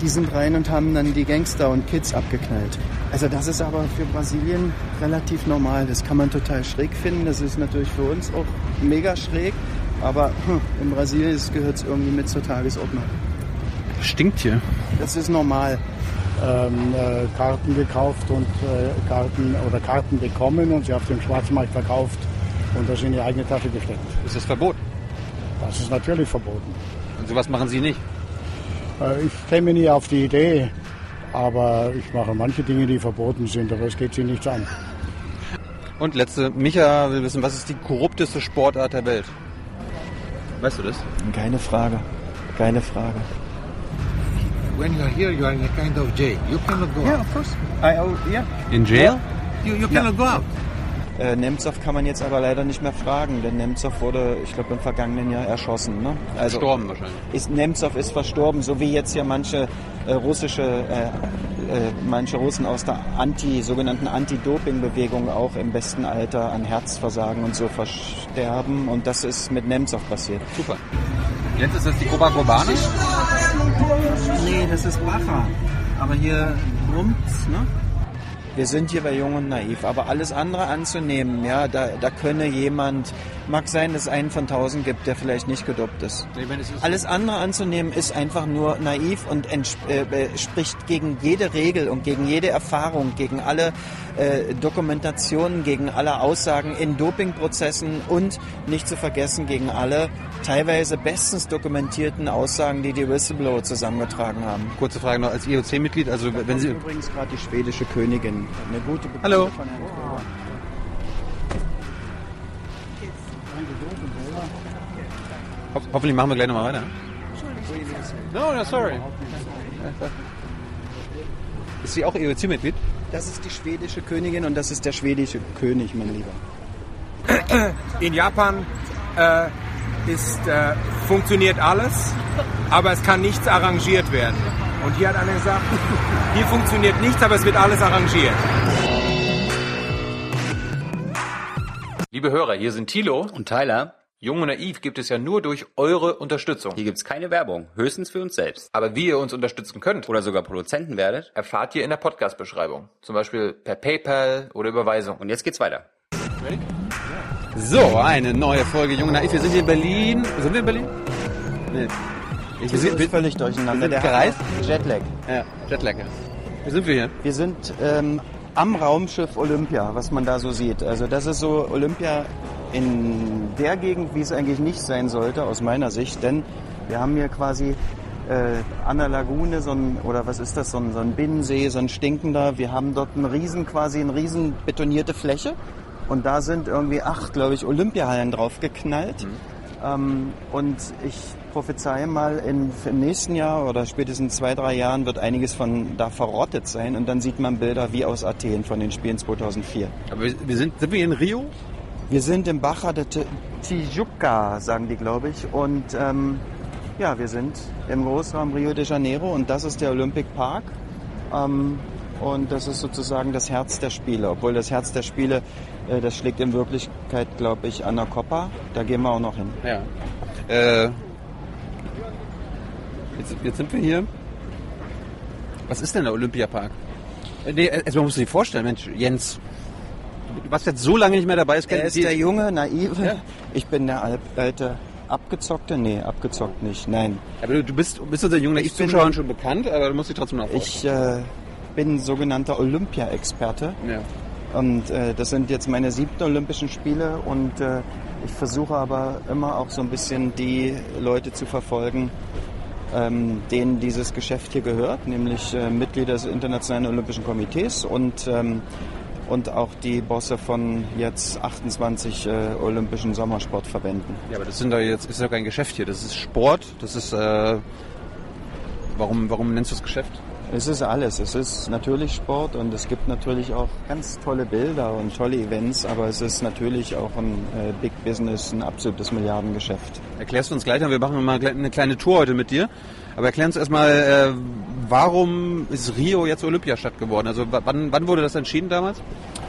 die sind rein und haben dann die Gangster und Kids abgeknallt. Also das ist aber für Brasilien relativ normal. Das kann man total schräg finden. Das ist natürlich für uns auch mega schräg. Aber hm, in Brasilien gehört es irgendwie mit zur Tagesordnung. Stinkt hier. Das ist normal. Ähm, äh, Karten gekauft und äh, Karten oder Karten bekommen und sie auf dem Schwarzmarkt verkauft und das in die eigene Tasche gesteckt. Ist das verboten? Das ist natürlich verboten. Und sowas machen Sie nicht? Äh, ich käme nie auf die Idee, aber ich mache manche Dinge, die verboten sind, aber es geht sie nichts an. Und letzte, Micha will wissen, was ist die korrupteste Sportart der Welt? Weißt du das? Keine Frage. Keine Frage. when you are here, you are in a kind of jail. You cannot go out. of course. I, oh, yeah. In jail? You, you cannot go out. Äh, Nemtsov kann man jetzt aber leider nicht mehr fragen, denn Nemtsov wurde, ich glaube, im vergangenen Jahr erschossen. Ne? Also Gestorben wahrscheinlich. Ist, Nemtsov ist verstorben, so wie jetzt ja manche äh, russische, äh, äh, manche Russen aus der Anti, sogenannten Anti-Doping-Bewegung auch im besten Alter an Herzversagen und so versterben. Und das ist mit Nemtsov passiert. Super. Jetzt ist das die Copacabana? Nee, das ist Bacha. Aber hier brummt's, ne? Wir sind hier bei Jung und Naiv, aber alles andere anzunehmen, ja, da, da könne jemand, mag sein, dass es einen von tausend gibt, der vielleicht nicht gedopt ist. Meine, ist- Alles andere anzunehmen ist einfach nur naiv und äh, äh, spricht gegen jede Regel und gegen jede Erfahrung, gegen alle äh, Dokumentationen, gegen alle Aussagen in Dopingprozessen und nicht zu vergessen gegen alle teilweise bestens dokumentierten Aussagen, die die Whistleblower zusammengetragen haben. Kurze Frage noch als IOC-Mitglied. Also wenn Sie übrigens gerade die schwedische Königin, eine gute Bekannte Hallo. von Herrn. Ho hoffentlich machen wir gleich nochmal weiter. No, no, sorry. Ist sie auch IOC-Mitglied? Das ist die schwedische Königin und das ist der schwedische König, mein Lieber. In Japan äh, ist, äh, funktioniert alles, aber es kann nichts arrangiert werden. Und hier hat einer gesagt, hier funktioniert nichts, aber es wird alles arrangiert. Liebe Hörer, hier sind Thilo. Und Tyler, Jung und Naiv gibt es ja nur durch eure Unterstützung. hier gibt's keine Werbung, höchstens für uns selbst. Aber wie ihr uns unterstützen könnt, Oder sogar Produzenten werdet. erfahrt ihr in der Podcast-Beschreibung. Zum Beispiel per PayPal oder Überweisung. Und jetzt geht's weiter. So, eine neue Folge Jung und Naiv. Wir sind hier in Berlin. Sind wir in Berlin? Nee. Ich, wir, sind, völlig durcheinander. wir sind gereist? Jetlag. ja, Jetlag. ja. Wo sind wir hier? Wir sind ähm, am Raumschiff Olympia, was man da so sieht. Also das ist so Olympia in der Gegend, wie es eigentlich nicht sein sollte, aus meiner Sicht. Denn wir haben hier quasi äh, an der Lagune so ein, oder was ist das, so ein, so ein Binnensee, so ein stinkender. Wir haben dort einen riesen, quasi eine riesen betonierte Fläche. Und da sind irgendwie acht, glaube ich, Olympiahallen drauf geknallt. Ähm, und ich prophezeie mal, in, im nächsten Jahr oder spätestens zwei, drei Jahren wird einiges von da verrottet sein. Und dann sieht man Bilder wie aus Athen von den Spielen 2004. Aber wir, sind, sind wir in Rio? Wir sind im Baja de Ti- Tijuca, sagen die, glaube ich. Und ähm, ja, wir sind im Großraum Rio de Janeiro und das ist der Olympic Park. Ähm, und das ist sozusagen das Herz der Spiele. Obwohl das Herz der Spiele, äh, das schlägt in Wirklichkeit, glaube ich, an der Copa. Da gehen wir auch noch hin. Ja. Äh, jetzt, jetzt sind wir hier. Was ist denn der Olympiapark? Äh, Nee, erstmal musst du dir vorstellen, Mensch, Jens, du warst jetzt so lange nicht mehr dabei. Er ist der junge, naive. Ja. Ich bin der al- alte, abgezockte. Nee, abgezockt nicht. Nein. Aber du, du bist, bist unser junger Ich bin- Zuschauern schon bekannt, aber du musst dich trotzdem noch Ich äh, bin sogenannter Olympia-Experte. Ja. Und äh, das sind jetzt meine siebten Olympischen Spiele und äh, ich versuche aber immer auch so ein bisschen die Leute zu verfolgen, ähm, denen dieses Geschäft hier gehört, nämlich äh, Mitglieder des Internationalen Olympischen Komitees und, ähm, und auch die Bosse von jetzt 28 äh, Olympischen Sommersportverbänden. Ja, aber das sind doch jetzt ist doch kein Geschäft hier. Das ist Sport. Das ist äh, warum warum nennst du das Geschäft? Es ist alles. Es ist natürlich Sport und es gibt natürlich auch ganz tolle Bilder und tolle Events, aber es ist natürlich auch ein äh, Big Business, ein absolutes Milliardengeschäft. Erklärst du uns gleich, wir machen mal eine kleine Tour heute mit dir. Aber erklär uns erstmal, äh, warum ist Rio jetzt Olympiastadt geworden? Also wann, wann wurde das entschieden damals?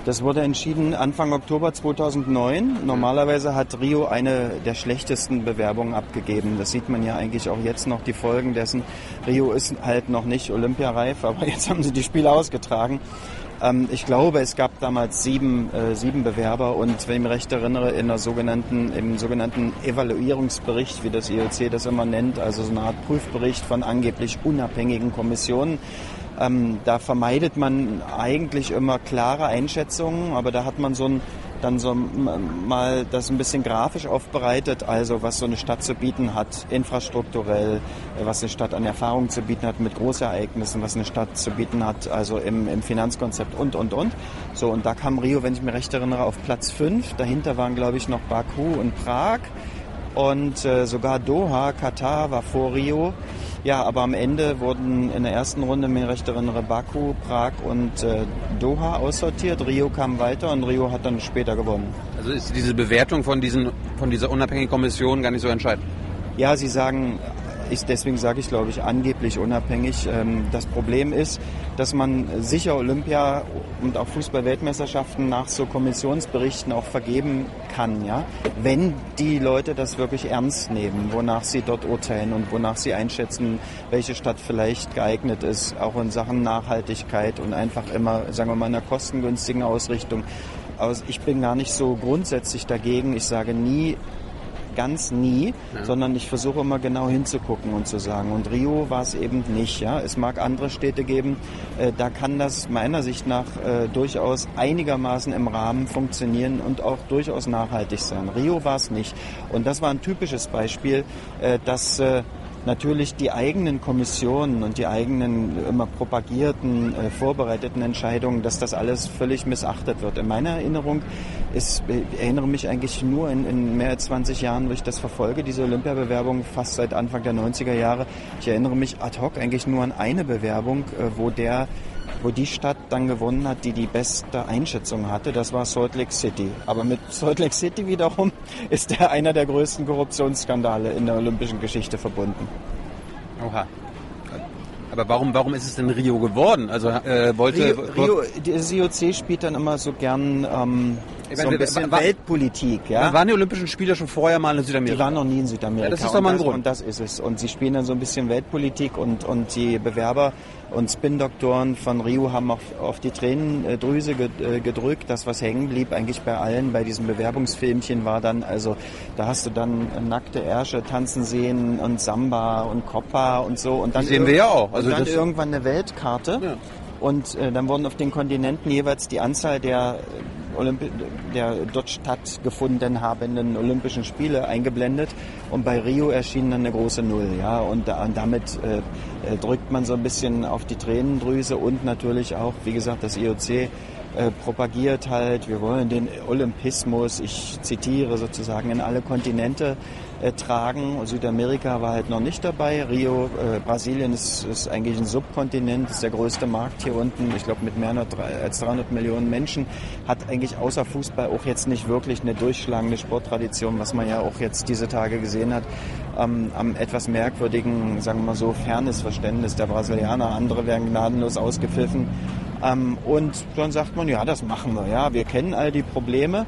Das wurde entschieden Anfang Oktober 2009. Normalerweise hat Rio eine der schlechtesten Bewerbungen abgegeben. Das sieht man ja eigentlich auch jetzt noch die Folgen dessen. Rio ist halt noch nicht olympiareif, aber jetzt haben sie die Spiele ausgetragen. Ähm, ich glaube, es gab damals sieben, äh, sieben Bewerber und wenn ich mich recht erinnere, in der sogenannten, im sogenannten Evaluierungsbericht, wie das IOC das immer nennt, also so eine Art Prüfbericht von angeblich unabhängigen Kommissionen, ähm, da vermeidet man eigentlich immer klare Einschätzungen, aber da hat man so ein dann so mal das ein bisschen grafisch aufbereitet, also was so eine Stadt zu bieten hat, infrastrukturell, äh, was eine Stadt an Erfahrung zu bieten hat mit Großereignissen, was eine Stadt zu bieten hat, also im, im Finanzkonzept und, und, und. So, und da kam Rio, wenn ich mich recht erinnere, auf Platz 5. Dahinter waren, glaube ich, noch Baku und Prag. Und äh, sogar Doha, Katar war vor Rio. Ja, aber am Ende wurden in der ersten Runde, mir recht erinnere, Baku, Prag und äh, Doha aussortiert. Rio kam weiter und Rio hat dann später gewonnen. Also ist diese Bewertung von, diesen, von dieser unabhängigen Kommission gar nicht so entscheidend? Ja, Sie sagen, ist, deswegen sage ich, glaube ich, angeblich unabhängig. Ähm, das Problem ist, dass man sicher Olympia und auch Fußball-Weltmeisterschaften nach so Kommissionsberichten auch vergeben kann, ja, wenn die Leute das wirklich ernst nehmen, wonach sie dort urteilen und wonach sie einschätzen, welche Stadt vielleicht geeignet ist, auch in Sachen Nachhaltigkeit und einfach immer, sagen wir mal, in einer kostengünstigen Ausrichtung. Aber ich bin gar nicht so grundsätzlich dagegen. Ich sage nie, ganz nie, ja. sondern ich versuche immer genau hinzugucken und zu sagen. Und Rio war es eben nicht. Ja? Es mag andere Städte geben, äh, da kann das meiner Sicht nach äh, durchaus einigermaßen im Rahmen funktionieren und auch durchaus nachhaltig sein. Rio war es nicht. Und das war ein typisches Beispiel, äh, dass äh, natürlich die eigenen Kommissionen und die eigenen immer propagierten, äh, vorbereiteten Entscheidungen, dass das alles völlig missachtet wird. In meiner Erinnerung ist, ich äh, erinnere mich eigentlich nur in, in mehr als 20 Jahren, wo ich das verfolge, diese Olympiabewerbung fast seit Anfang der 90er Jahre. Ich erinnere mich ad hoc eigentlich nur an eine Bewerbung, äh, wo der wo die Stadt dann gewonnen hat, die die beste Einschätzung hatte, das war Salt Lake City. Aber mit Salt Lake City wiederum ist der einer der größten Korruptionsskandale in der olympischen Geschichte verbunden. Oha. Aber warum, warum ist es denn Rio geworden? Also äh, wollte Rio, Rio, das IOC spielt dann immer so gern ähm, so ein bisschen war, Weltpolitik. Ja? Waren die Olympischen Spiele schon vorher mal in Südamerika? Die waren noch nie in Südamerika. Ja, das ist doch mal ein und Grund. Und das ist es. Und sie spielen dann so ein bisschen Weltpolitik und, und die Bewerber und Spin-Doktoren von Rio haben auf, auf die Tränendrüse äh, gedrückt. Das, was hängen blieb, eigentlich bei allen, bei diesem Bewerbungsfilmchen war dann, also da hast du dann nackte Ärsche tanzen sehen und Samba und Copa und so. Und dann die sehen wir ja auch. Also und dann irgendwann eine Weltkarte. Ja. Und äh, dann wurden auf den Kontinenten jeweils die Anzahl der Olympi der dort stattgefunden habenden Olympischen Spiele eingeblendet und bei Rio erschien dann eine große Null. Ja, und, da, und damit äh, äh drückt man so ein bisschen auf die Tränendrüse und natürlich auch, wie gesagt, das IOC äh, propagiert halt, wir wollen den Olympismus, ich zitiere sozusagen, in alle Kontinente äh, tragen. Südamerika war halt noch nicht dabei. Rio, äh, Brasilien ist, ist eigentlich ein Subkontinent, ist der größte Markt hier unten. Ich glaube mit mehr als 300 Millionen Menschen. Hat eigentlich außer Fußball auch jetzt nicht wirklich eine durchschlagende Sporttradition, was man ja auch jetzt diese Tage gesehen hat. Ähm, am etwas merkwürdigen, sagen wir mal so, fernes Verständnis der Brasilianer. Andere werden gnadenlos ausgepfiffen. Ähm, und dann sagt man, ja, das machen wir. Ja, wir kennen all die Probleme.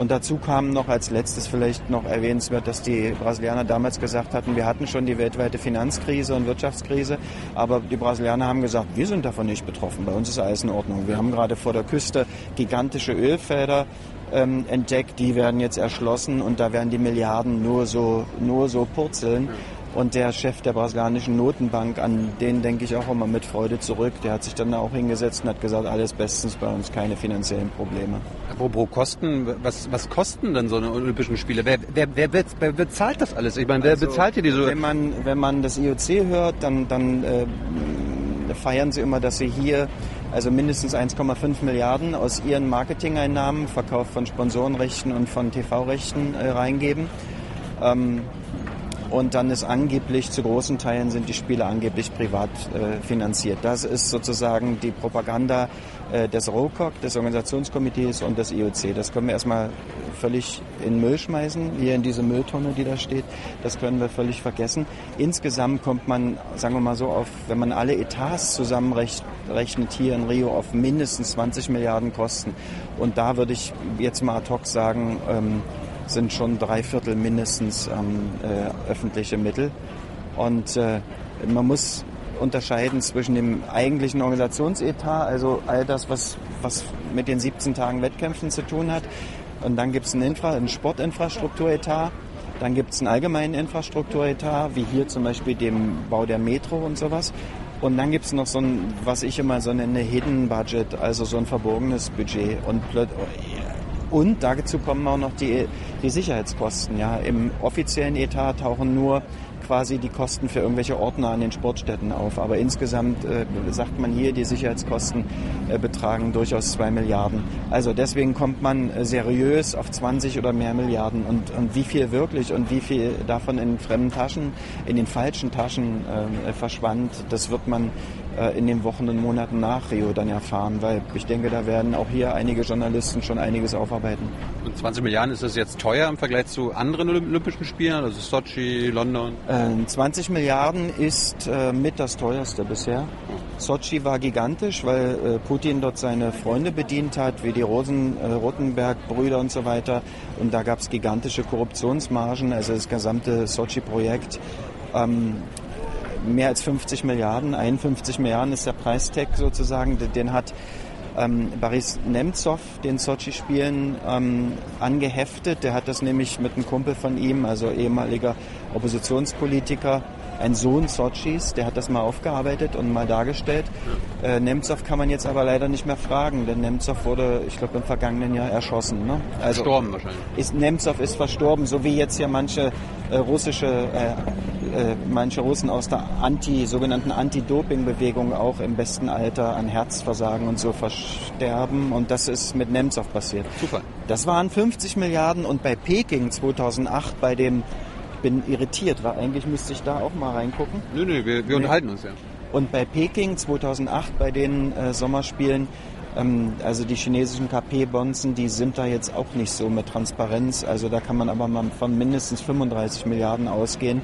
Und dazu kam noch als letztes vielleicht noch erwähnenswert, dass die Brasilianer damals gesagt hatten, wir hatten schon die weltweite Finanzkrise und Wirtschaftskrise, aber die Brasilianer haben gesagt, wir sind davon nicht betroffen, bei uns ist alles in Ordnung. Wir haben gerade vor der Küste gigantische Ölfelder ähm, entdeckt, die werden jetzt erschlossen und da werden die Milliarden nur so, nur so purzeln. Und der Chef der brasilianischen Notenbank, an den denke ich auch immer mit Freude zurück, der hat sich dann auch hingesetzt und hat gesagt, alles bestens bei uns, keine finanziellen Probleme. Apropos Kosten, was, was kosten denn so eine Olympischen Spiele? Wer, wer, wer, wer, bezahlt das alles? Ich meine, wer also, bezahlt hier diese... Wenn man, wenn man das IOC hört, dann, dann äh, feiern sie immer, dass sie hier also mindestens 1,5 Milliarden aus ihren Marketingeinnahmen, Verkauf von Sponsorenrechten und von TV-Rechten äh, reingeben. Ähm, Und dann ist angeblich, zu großen Teilen sind die Spiele angeblich privat äh, finanziert. Das ist sozusagen die Propaganda äh, des ROCOC, des Organisationskomitees und des IOC. Das können wir erstmal völlig in Müll schmeißen, hier in diese Mülltonne, die da steht. Das können wir völlig vergessen. Insgesamt kommt man, sagen wir mal so, auf, wenn man alle Etats zusammenrechnet hier in Rio, auf mindestens 20 Milliarden Kosten. Und da würde ich jetzt mal ad hoc sagen, ähm, sind schon drei Viertel mindestens ähm, äh, öffentliche Mittel. Und äh, man muss unterscheiden zwischen dem eigentlichen Organisationsetat, also all das, was, was mit den 17 Tagen Wettkämpfen zu tun hat. Und dann gibt es einen, Infra-, einen Sportinfrastrukturetat. Dann gibt es einen allgemeinen Infrastrukturetat, wie hier zum Beispiel dem Bau der Metro und sowas. Und dann gibt es noch so ein, was ich immer so nenne, Hidden Budget, also so ein verborgenes Budget. Und, plöt- und dazu kommen auch noch die, die Sicherheitskosten. Ja. Im offiziellen Etat tauchen nur quasi die Kosten für irgendwelche Ordner an den Sportstätten auf. Aber insgesamt äh, sagt man hier, die Sicherheitskosten äh, betragen durchaus zwei Milliarden. Also deswegen kommt man äh, seriös auf 20 oder mehr Milliarden. Und, und wie viel wirklich und wie viel davon in fremden Taschen, in den falschen Taschen äh, verschwand, das wird man in den Wochen und Monaten nach Rio dann erfahren, weil ich denke, da werden auch hier einige Journalisten schon einiges aufarbeiten. Und 20 Milliarden ist das jetzt teuer im Vergleich zu anderen Olympischen Spielen, also Sochi, London? Äh, 20 Milliarden ist äh, mit das teuerste bisher. Sochi war gigantisch, weil äh, Putin dort seine Freunde bedient hat, wie die Rosen, äh, Rotenberg-Brüder und so weiter. Und da gab es gigantische Korruptionsmargen, also das gesamte Sochi-Projekt. Ähm, mehr als 50 Milliarden, 51 Milliarden ist der Preistag sozusagen, den- hat ähm, Boris Nemtsov den Sochi-Spielen ähm, angeheftet. Der hat das nämlich mit einem Kumpel von ihm, also ehemaliger Oppositionspolitiker, ein Sohn Sochis, der hat das mal aufgearbeitet und mal dargestellt. Äh, Nemtsov kann man jetzt aber leider nicht mehr fragen, denn Nemtsov wurde, ich glaube, im vergangenen Jahr erschossen. Ne? Also Gestorben wahrscheinlich. ist, Nemtsov ist verstorben, so wie jetzt ja manche äh, russische, äh, äh, manche Russen aus der Anti, sogenannten Anti-Doping-Bewegung auch im besten Alter an Herzversagen und so versterben. Und das ist mit Nemtsov passiert. Super. Das waren 50 Milliarden und bei Peking 2008 bei dem, bin irritiert, weil eigentlich müsste ich da auch mal reingucken. Nö, nö, wir, wir unterhalten uns ja. Und bei Peking 2008 bei den äh, Sommerspielen, ähm, also die chinesischen KP-Bonzen, die sind da jetzt auch nicht so mit Transparenz. Also da kann man aber mal von mindestens 35 Milliarden ausgehen.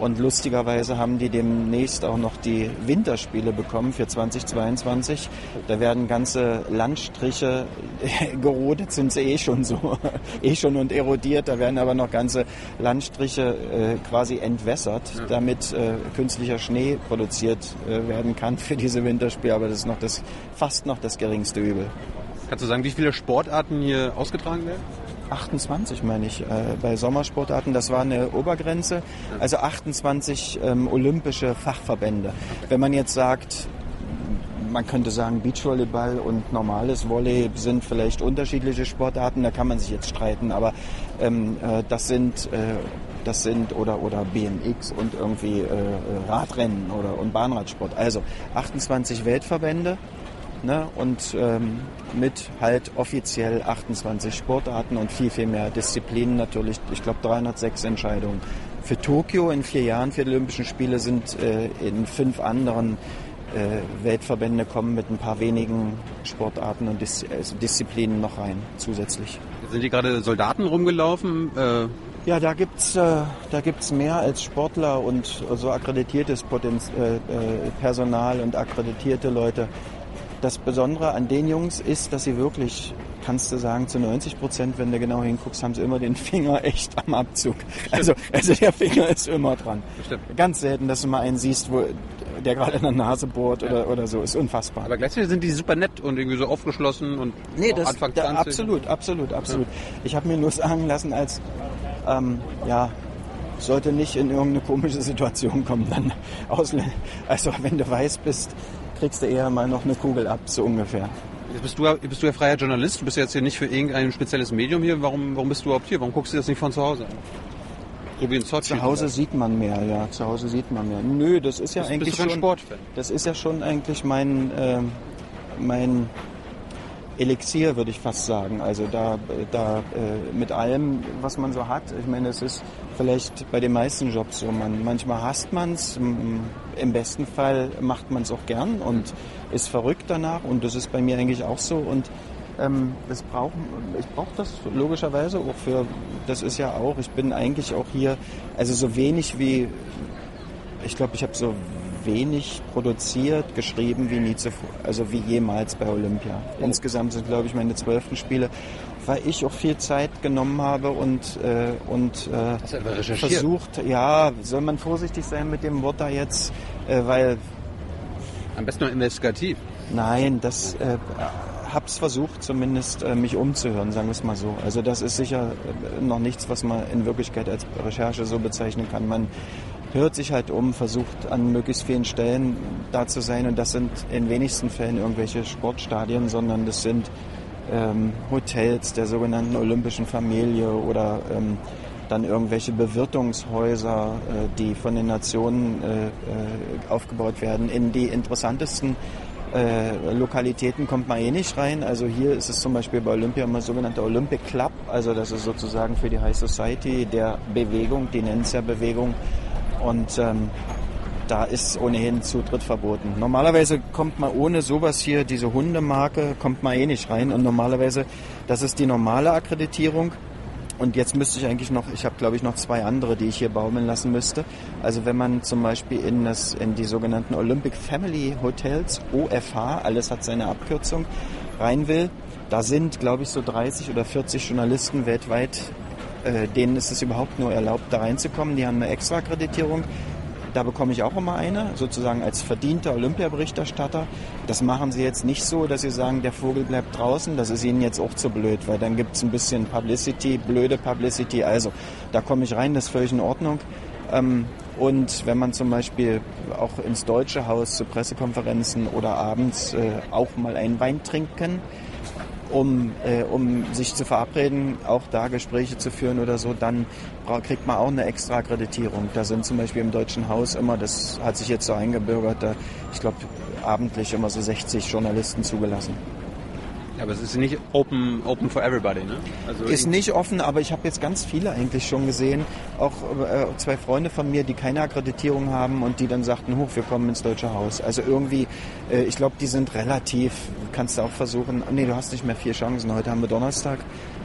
Und lustigerweise haben die demnächst auch noch die Winterspiele bekommen für 2022. Da werden ganze Landstriche gerodet, sind sie eh schon so, eh schon und erodiert. Da werden aber noch ganze Landstriche äh, quasi entwässert, damit äh, künstlicher Schnee produziert äh, werden kann für diese Winterspiele. Aber das ist noch das, fast noch das geringste Übel. Kannst du sagen, wie viele Sportarten hier ausgetragen werden? 28 meine ich, äh, bei Sommersportarten, das war eine Obergrenze. Also 28 ähm, olympische Fachverbände. Wenn man jetzt sagt, man könnte sagen, Beachvolleyball und normales Volley sind vielleicht unterschiedliche Sportarten, da kann man sich jetzt streiten, aber ähm, äh, das sind äh, das sind oder oder BMX und irgendwie äh, Radrennen oder und Bahnradsport. Also 28 Weltverbände ne, und ähm, mit halt offiziell 28 Sportarten und viel, viel mehr Disziplinen natürlich. Ich glaube 306 Entscheidungen. Für Tokio in vier Jahren, für die Olympischen Spiele, sind äh, in fünf anderen äh, Weltverbände kommen mit ein paar wenigen Sportarten und Dis also Disziplinen noch rein zusätzlich. Sind hier gerade Soldaten rumgelaufen? Äh, Ja, da gibt's äh, da gibt's mehr als Sportler und so akkreditiertes Potenz äh, äh, Personal und akkreditierte Leute. Das Besondere an den Jungs ist, dass sie wirklich, kannst du sagen, zu 90 Prozent, wenn du genau hinguckst, haben sie immer den Finger echt am Abzug. Also, also der Finger ist immer dran. Stimmt. Ganz selten, dass du mal einen siehst, wo der gerade in der Nase bohrt oder, oder so. Ist unfassbar. aber gleichzeitig sind die super nett und irgendwie so aufgeschlossen und Nee, das, Anfang da, 20. absolut, absolut, absolut. Ich habe mir nur sagen lassen, als ähm, ja sollte nicht in irgendeine komische Situation kommen, dann Ausländer. Also wenn du weiß bist, kriegst du eher mal noch eine Kugel ab, so ungefähr. Jetzt bist du, ja- bist du ja freier Journalist, du bist jetzt hier nicht für irgendein spezielles Medium hier. Warum, warum bist du überhaupt hier? Warum guckst du das nicht von zu Hause an? So wie in Sochi. Zu Hause sieht man mehr, ja. Zu Hause sieht man mehr. Nö, das ist ja Bist- eigentlich bist schon. Sportfan? Das ist ja schon eigentlich mein ähm, mein Elixier, würde ich fast sagen. Also da, da äh, mit allem, was man so hat. Ich meine, es ist vielleicht bei den meisten Jobs so. Man, manchmal hasst man es, im besten Fall macht man es auch gern und ist verrückt danach und das ist bei mir eigentlich auch so und ähm, das brauch, ich brauche das logischerweise auch für, das ist ja auch, ich bin eigentlich auch hier, also so wenig wie, ich glaube, ich habe so wenig produziert, geschrieben wie nie zuvor, also wie jemals bei Olympia. Insgesamt sind, glaube ich, meine zwölften Spiele, weil ich auch viel Zeit genommen habe und, äh, und äh, versucht, ja, soll man vorsichtig sein mit dem Wort da jetzt, äh, weil Am besten nur investigativ. Nein, das äh, hab's versucht, zumindest äh, mich umzuhören, sagen wir es mal so. Also das ist sicher äh, noch nichts, was man in Wirklichkeit als Recherche so bezeichnen kann. Man hört sich halt um, versucht an möglichst vielen Stellen da zu sein und das sind in wenigsten Fällen irgendwelche Sportstadien, sondern das sind ähm, Hotels der sogenannten olympischen Familie oder ähm, dann irgendwelche Bewirtungshäuser, äh, die von den Nationen äh, äh, aufgebaut werden. In die interessantesten äh, Lokalitäten kommt man eh nicht rein. Also hier ist es zum Beispiel bei Olympia immer sogenannter Olympic Club. Also das ist sozusagen für die High Society der Bewegung, die nennen es ja Bewegung. Und ähm, da ist ohnehin Zutritt verboten. Normalerweise kommt man ohne sowas hier, diese Hundemarke, kommt man eh nicht rein. Und normalerweise, das ist die normale Akkreditierung. Und jetzt müsste ich eigentlich noch, ich habe glaube ich noch zwei andere, die ich hier baumeln lassen müsste. Also wenn man zum Beispiel in, das, in die sogenannten Olympic Family Hotels, OFH, alles hat seine Abkürzung, rein will, da sind glaube ich so 30 oder 40 Journalisten weltweit, äh, denen ist es überhaupt nur erlaubt, da reinzukommen. Die haben eine extra Akkreditierung. Da bekomme ich auch immer eine, sozusagen als verdienter Olympiaberichterstatter. Das machen sie jetzt nicht so, dass sie sagen, der Vogel bleibt draußen. Das ist ihnen jetzt auch zu blöd, weil dann gibt es ein bisschen Publicity, blöde Publicity. Also da komme ich rein, das ist völlig in Ordnung. Ähm, und wenn man zum Beispiel auch ins Deutsche Haus zu Pressekonferenzen oder abends äh, auch mal einen Wein trinken, um, äh, um sich zu verabreden, auch da Gespräche zu führen oder so, dann kriegt man auch eine extra Akkreditierung. Da sind zum Beispiel im Deutschen Haus immer, das hat sich jetzt so eingebürgert, da, ich glaube abendlich immer so 60 Journalisten zugelassen. Ja, aber es ist nicht open, open for everybody, ne? Also Ist nicht offen, aber ich habe jetzt ganz viele eigentlich schon gesehen. Auch äh, zwei Freunde von mir, die keine Akkreditierung haben und die dann sagten, hoch, wir kommen ins Deutsche Haus. Also irgendwie, äh, ich glaube, die sind relativ, kannst du auch versuchen, nee, du hast nicht mehr vier Chancen. Heute haben wir Donnerstag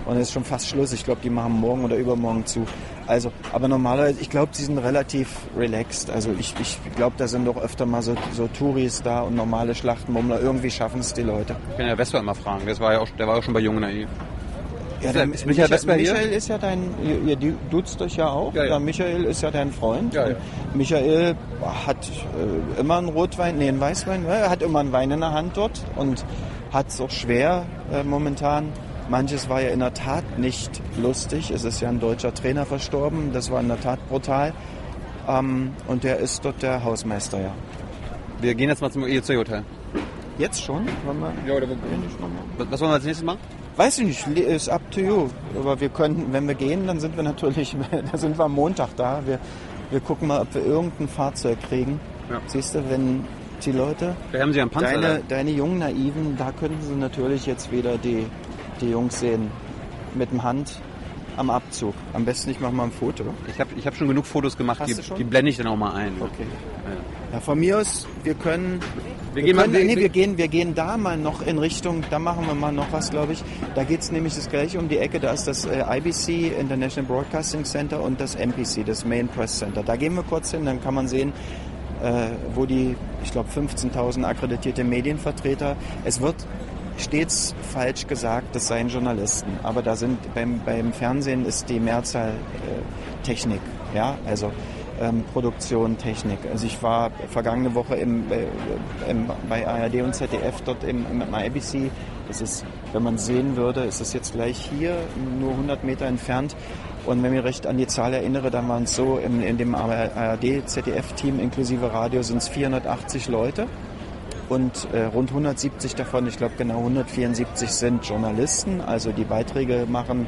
und es ist schon fast Schluss. Ich glaube, die machen morgen oder übermorgen zu. Also, aber normalerweise, ich glaube, sie sind relativ relaxed. Also ich, ich glaube, da sind doch öfter mal so, so Touris da und normale Schlachtenmummler. Irgendwie schaffen es die Leute. ich kann ja Vesper immer fragen. Das war ja auch, der war auch schon bei Jung und Naiv. Ja, der- ist Michael hier? Michael ist ja dein, ihr, ihr du- duzt euch ja auch. Ja, ja. Der Michael ist ja dein Freund. Ja, ja. Michael hat äh, immer einen Rotwein, nee, einen Weißwein, er hat immer einen Wein in der Hand dort und hat es auch schwer äh, momentan. Manches war ja in der Tat nicht lustig. Es ist ja ein deutscher Trainer verstorben. Das war in der Tat brutal. Ähm, und der ist dort der Hausmeister, ja. Wir gehen jetzt mal zum EOC Hotel. Jetzt schon? Wollen wir, Ja, oder was, was wollen wir als nächstes machen? Weiß ich nicht, ist up to you. Aber wir können, wenn wir gehen, dann sind wir natürlich, da sind wir am Montag da. Wir, wir gucken mal, ob wir irgendein Fahrzeug kriegen. Ja. Siehst du, wenn die Leute, Da haben sie ja einen Panzer. deine, deine jungen Naiven, da könnten sie natürlich jetzt wieder die, die Jungs sehen. Mit dem Hand am Abzug. Am besten ich mache mal ein Foto. Ich habe ich hab schon genug Fotos gemacht, die, die blende ich dann auch mal ein. Okay. Ja, von mir aus, wir können. Wir gehen mal- können, wir- nee, wir- wir gehen, wir gehen da mal noch in Richtung, da machen wir mal noch was, glaube ich. Da geht es nämlich das gleiche um die Ecke. Da ist das äh, IBC, International Broadcasting Center, und das MPC, das Main Press Center. Da gehen wir kurz hin, dann kann man sehen, äh, wo die, ich glaube, 15.000 akkreditierte Medienvertreter. Es wird stets falsch gesagt, das seien Journalisten. Aber da sind beim, beim Fernsehen ist die Mehrzahl äh, Technik. Ja, also ähm, Produktion, Technik. Also ich war vergangene Woche im, äh, im, bei ARD und ZDF dort im, im IBC. Das ist, wenn man sehen würde, ist es jetzt gleich hier, nur 100 Meter entfernt. Und wenn ich mich recht an die Zahl erinnere, dann waren es so, in, in dem ARD-ZDF-Team inklusive Radio sind es 480 Leute und äh, rund 170 davon, ich glaube genau 174 sind Journalisten, also die Beiträge machen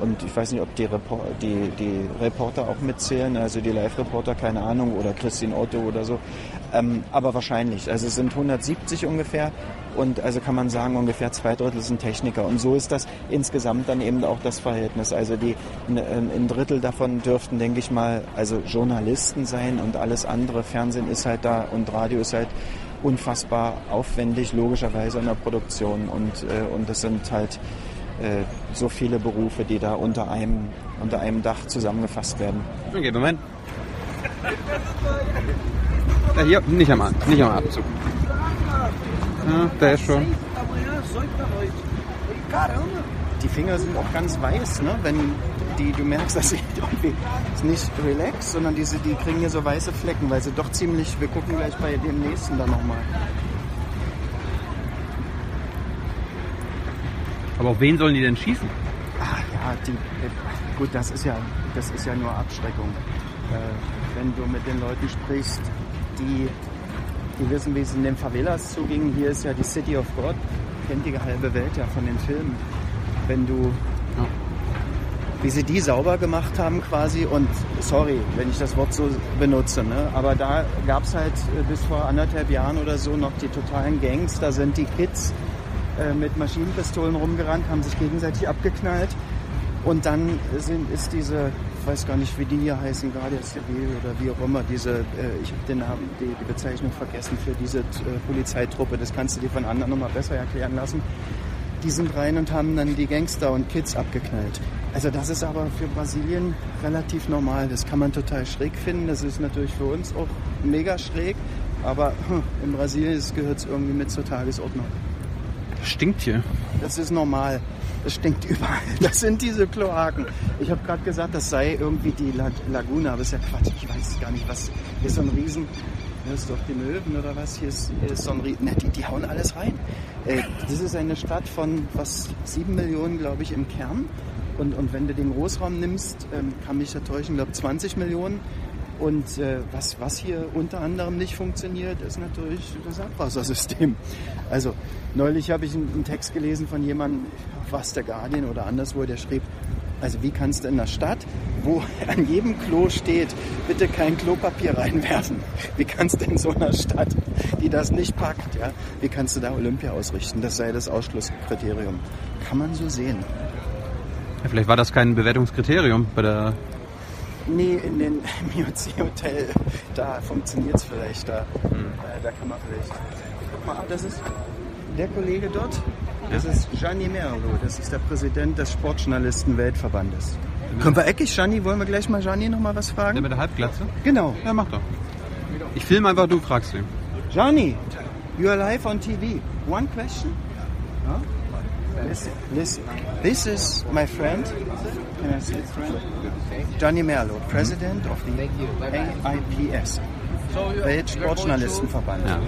Und ich weiß nicht, ob die, Repor die, die Reporter auch mitzählen, also die Live-Reporter, keine Ahnung, oder Christine Otto oder so. Ähm, aber wahrscheinlich. Also es sind 170 ungefähr und also kann man sagen, ungefähr zwei Drittel sind Techniker. Und so ist das insgesamt dann eben auch das Verhältnis. Also die, ein, ein Drittel davon dürften, denke ich mal, also Journalisten sein und alles andere. Fernsehen ist halt da und Radio ist halt unfassbar aufwendig, logischerweise in der Produktion. Und, äh, und das sind halt äh, so viele Berufe, die da unter einem, unter einem Dach zusammengefasst werden. Okay, Moment. Ja, hier, nicht am, nicht am Abzug. Ja, der ist schon. Die Finger sind auch ganz weiß, ne? Wenn die, du merkst, dass sie irgendwie nicht relaxed, sondern diese, die kriegen hier so weiße Flecken, weil sie doch ziemlich, wir gucken gleich bei dem nächsten dann nochmal. Aber auf wen sollen die denn schießen? Ah ja, die, gut, das ist ja, das ist ja nur Abschreckung. Äh, wenn du mit den Leuten sprichst, die, die wissen, wie es in den Favelas zuging. Hier ist ja die City of God, kennt die halbe Welt ja von den Filmen. Wenn du, wie sie die sauber gemacht haben quasi und, sorry, wenn ich das Wort so benutze, ne? aber da gab es halt äh, bis vor anderthalb Jahren oder so noch die totalen Gangs, da sind die Kids äh, mit Maschinenpistolen rumgerannt, haben sich gegenseitig abgeknallt. Und dann sind, ist diese, ich weiß gar nicht, wie die hier heißen, Guardia Civil oder wie auch immer, diese, äh, ich habe den Namen, die, die Bezeichnung vergessen für diese äh, Polizeitruppe, das kannst du dir von anderen nochmal besser erklären lassen. Die sind rein und haben dann die Gangster und Kids abgeknallt. Also das ist aber für Brasilien relativ normal. Das kann man total schräg finden. Das ist natürlich für uns auch mega schräg. Aber hm, in Brasilien gehört es irgendwie mit zur Tagesordnung. Stinkt hier. Das ist normal. Das stinkt überall. Das sind diese Kloaken. Ich habe gerade gesagt, das sei irgendwie die La Laguna, aber das ist ja Quatsch. Ich weiß gar nicht, was. Hier ist so ein Riesen. Hier ist doch die Möwen oder was? Hier ist, hier ist so ein Riesen. Ne, die, die hauen alles rein. Äh, das ist eine Stadt von was sieben Millionen, glaube ich, im Kern. Und, und wenn du den Großraum nimmst, ähm, kann mich da täuschen, glaube 20 Millionen. Und äh, was, was hier unter anderem nicht funktioniert, ist natürlich das Abwassersystem. Also neulich habe ich einen, einen Text gelesen von jemandem, was der Guardian oder anderswo, der schrieb, also wie kannst du in einer Stadt, wo an jedem Klo steht, bitte kein Klopapier reinwerfen? Wie kannst du in so einer Stadt, die das nicht packt, ja, wie kannst du da Olympia ausrichten? Das sei das Ausschlusskriterium. Kann man so sehen. Ja, vielleicht war das kein Bewertungskriterium bei der. Nee, in den MIOC Hotel, da funktioniert es vielleicht. Da, äh, da kann man vielleicht. Guck mal, das ist der Kollege dort. Das ist Gianni Merlo, das ist der Präsident des Sportjournalisten-Weltverbandes. Können wir eckig, Gianni? Wollen wir gleich mal Gianni noch mal was Der fragen? mit der Halbglatze? Genau. Ja, mach doch. Ich filme einfach, du fragst ihn. Gianni, you are live on TV. One question? Huh? Listen, listen. This is my friend. Can I say friend? Gianni Merlo, President of the AIPS, Weltsportjournalistenverband. Ja.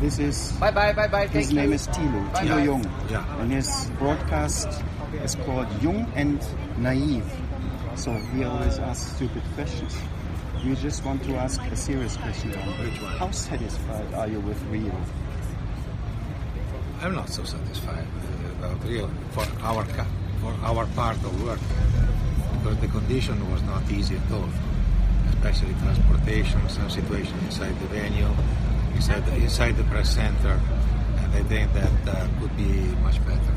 This is Bye bye bye bye. his name is Tilo Tilo Jung, Yeah. and his broadcast is called Jung and Naive. So we always ask stupid questions. We just want to ask a serious question. John. Which one? How satisfied are you with Rio? I'm not so satisfied uh, about Rio for our for our part of work because the condition was not easy at all, especially transportation, some situation inside the venue, inside the, inside the press center, and I think that uh, could be much better.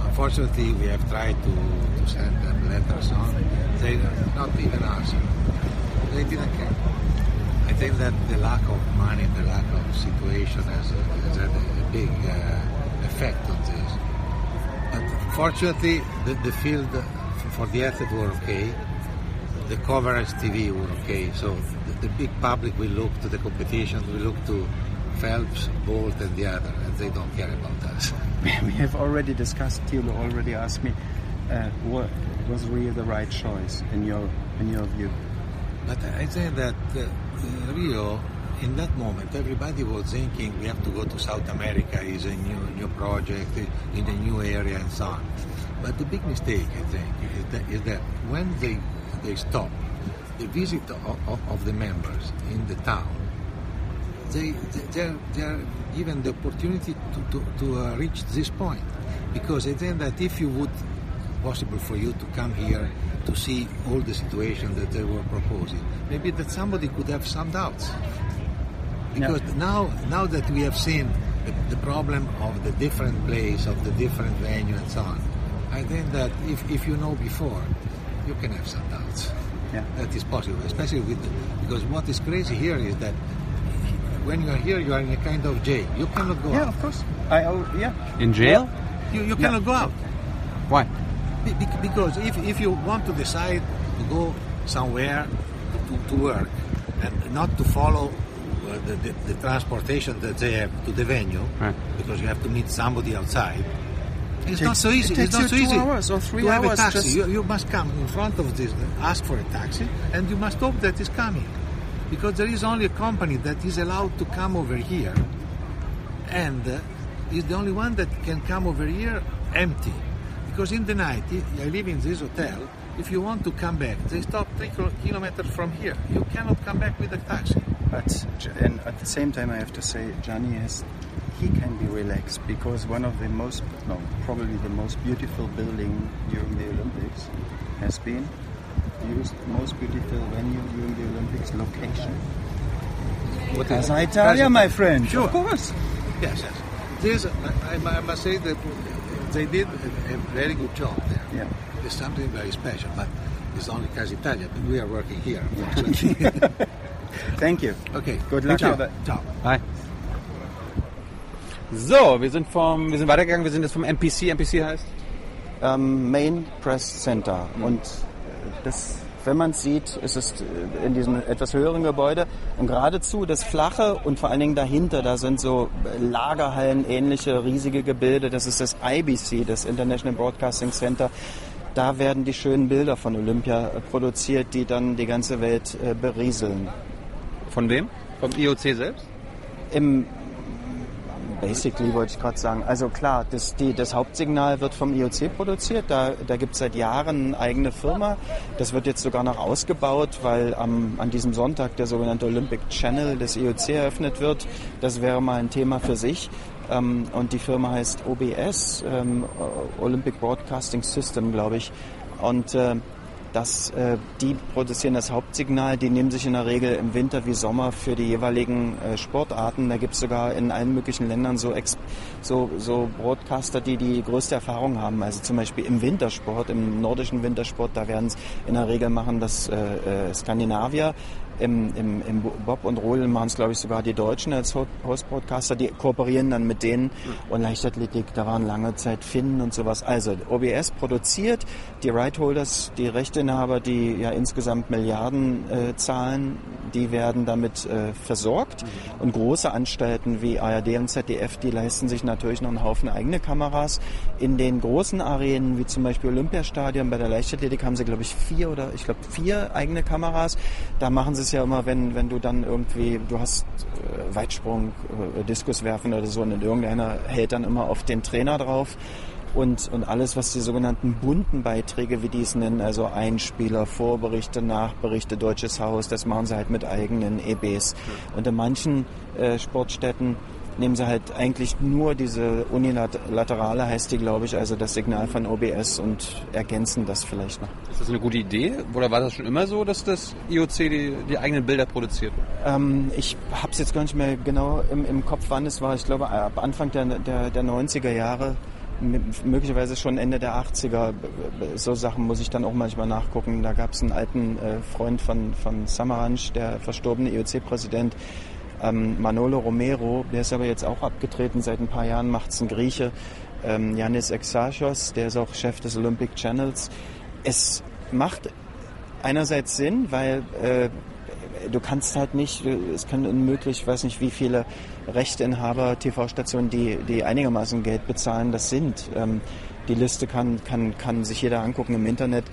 Unfortunately, we have tried to, to send them letters on. They not even answer. They didn't care. I think that the lack of money, the lack of situation has, has had a big uh, effect on this. But fortunately, the, the field for the athlete were okay. The coverage TV were okay. So the, the big public will look to the competition, will look to Phelps, Bolt, and the other, and they don't care about us. We have already discussed. Thilo already asked me, uh, what was Rio the right choice in your in your view? But I say that uh, uh, Rio, in that moment, everybody was thinking we have to go to South America, is a new new project uh, in a new area and so on. But the big mistake, I think, is that, is that when they they stop the visit of, of, the members in the town, they they're, they're given the opportunity to, to, to uh, reach this point. Because I think that if you would possible for you to come here to see all the situation that they were proposing. Maybe that somebody could have some doubts. Because now, now that we have seen the, the problem of the different place, of the different venue and so on, I think that if, if you know before, you can have some doubts. Yeah. That is possible, especially with the, because what is crazy here is that when you are here, you are in a kind of jail. You cannot go Yeah, out. of course. I, oh, yeah. In jail? You, you cannot go out. Why? Be- be- Because if, if you want to decide to go somewhere to, to work and not to follow uh, the, the, the transportation that they have to the venue, Right. because you have to meet somebody outside, it's Takes- not so easy. it It's takes not so you two easy hours or three to have a hours taxi. just- You, you must come in front of this, ask for a taxi, and you must hope that it's coming, because there is only a company that is allowed to come over here, and uh, is the only one that can come over here empty. Because in the night, I I live in this hotel. If you want to come back, they stop three kilometers from here. You cannot come back with a taxi. But and at the same time, I have to say, Gianni has he can be relaxed because one of the most, no, probably the most beautiful building during the Olympics has been used most beautiful venue during the Olympics location. What Casa Italia, my friend. Sure. Of course. Yes, yes. This, I, I must say that they did a, a very good job there. Yeah. It's something very special, but it's only Casa Italia. But we are working here. Thank you. okay. Good luck Ciao. with it. Ciao. Hi. So, wir sind vom, wir sind weitergegangen, wir sind jetzt vom MPC, MPC heißt? ähm, Main Press Center. Und äh, das, wenn man es sieht, ist es äh, in diesem etwas höheren Gebäude und geradezu das flache und vor allen Dingen dahinter, da sind so Lagerhallen, ähnliche riesige Gebilde. Das ist das IBC, das International Broadcasting Center. Da werden die schönen Bilder von Olympia äh, produziert, die dann die ganze Welt äh, berieseln. Von wem? Vom IOC selbst? Im Basically wollte ich gerade sagen. Also klar, das, die, das Hauptsignal wird vom IOC produziert. Da, da gibt es seit Jahren eine eigene Firma. Das wird jetzt sogar noch ausgebaut, weil am, an diesem Sonntag der sogenannte Olympic Channel des IOC eröffnet wird. Das wäre mal ein Thema für sich. Ähm, und die Firma heißt OBS, ähm, Olympic Broadcasting System, glaube ich. Und äh, das, äh, die produzieren das Hauptsignal, die nehmen sich in der Regel im Winter wie Sommer für die jeweiligen äh, Sportarten. Da gibt es sogar in allen möglichen Ländern so, Ex so, so Broadcaster, die die größte Erfahrung haben. Also zum Beispiel im Wintersport, im nordischen Wintersport, da werden es in der Regel machen das äh, äh, Skandinavier. Im, im, im Bob und Rodeln machen es, glaube ich, sogar die Deutschen als Ho- Host-Broadcaster. Die kooperieren dann mit denen. Und Leichtathletik, da waren lange Zeit Finnen und sowas. Also OBS produziert, die Right-Holders, die Rechteinhaber, die ja insgesamt Milliarden äh, zahlen, die werden damit äh, versorgt. Und große Anstalten wie ARD und ZDF, die leisten sich natürlich noch einen Haufen eigene Kameras. In den großen Arenen, wie zum Beispiel Olympiastadion, bei der Leichtathletik haben sie, glaube ich, vier oder ich glaube vier eigene Kameras. Da machen sie es ja immer, wenn, wenn du dann irgendwie, du hast äh, Weitsprung, äh, Diskuswerfen oder so und irgendeiner hält dann immer auf den Trainer drauf. Und, und alles, was die sogenannten bunten Beiträge, wie die es nennen, also Einspieler, Vorberichte, Nachberichte, Deutsches Haus, das machen sie halt mit eigenen EBs. Und in manchen äh, Sportstätten nehmen sie halt eigentlich nur diese unilaterale, heißt die, glaube ich, also das Signal von OBS und ergänzen das vielleicht noch. Ist das eine gute Idee? Oder war das schon immer so, dass das IOC die, die eigenen Bilder produziert? Ähm, ich habe es jetzt gar nicht mehr genau im, im Kopf, wann es war. Ich glaube, ab Anfang der, der, der 90er Jahre, möglicherweise schon Ende der 80er. So Sachen muss ich dann auch manchmal nachgucken. Da gab es einen alten äh, Freund von, von Samaranch, der verstorbene IOC-Präsident, ähm, Manolo Romero. Der ist aber jetzt auch abgetreten. Seit ein paar Jahren macht es ein Grieche. Ähm, Exarchos, der ist auch Chef des Olympic Channels. Es macht einerseits Sinn, weil äh, du kannst halt nicht, es können unmöglich, ich weiß nicht, wie viele Rechteinhaber, TV-Stationen, die, die einigermaßen Geld bezahlen, das sind. Ähm, die Liste kann, kann, kann sich jeder angucken im Internet.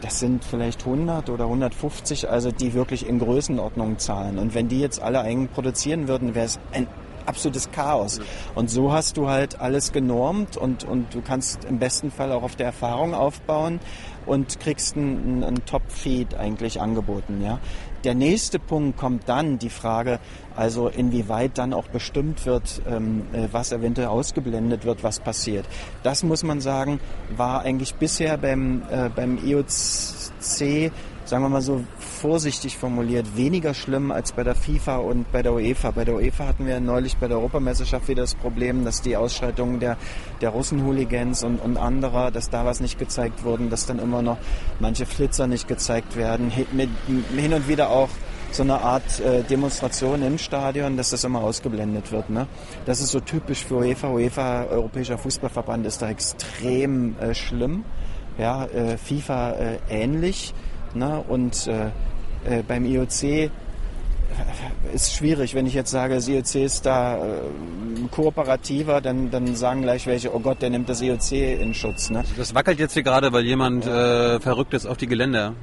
Das sind vielleicht 100 oder 150, also die wirklich in Größenordnung zahlen. Und wenn die jetzt alle eigen produzieren würden, wäre es ein absolutes Chaos. Und so hast du halt alles genormt und, und du kannst im besten Fall auch auf der Erfahrung aufbauen und kriegst einen, einen Top-Feed eigentlich angeboten. Ja. Der nächste Punkt kommt dann, die Frage, also inwieweit dann auch bestimmt wird, ähm, äh, was eventuell ausgeblendet wird, was passiert. Das muss man sagen, war eigentlich bisher beim, äh, beim IOC, sagen wir mal so vorsichtig formuliert, weniger schlimm als bei der FIFA und bei der UEFA. Bei der UEFA hatten wir neulich bei der Europameisterschaft wieder das Problem, dass die Ausschreitungen der, der Russen-Hooligans und, und anderer, dass da was nicht gezeigt wurden, dass dann immer noch manche Flitzer nicht gezeigt werden, hin, und wieder auch so eine Art äh, Demonstration im Stadion, dass das immer ausgeblendet wird. Ne? Das ist so typisch für UEFA. UEFA, Europäischer Fußballverband, ist da extrem äh, schlimm. Ja, äh, FIFA äh, ähnlich. Ne? Und äh, beim IOC ist schwierig, wenn ich jetzt sage, das IOC ist da äh, kooperativer, dann, dann sagen gleich welche, oh Gott, der nimmt das IOC in Schutz. Ne? Das wackelt jetzt hier gerade, weil jemand äh, verrückt ist auf die Geländer.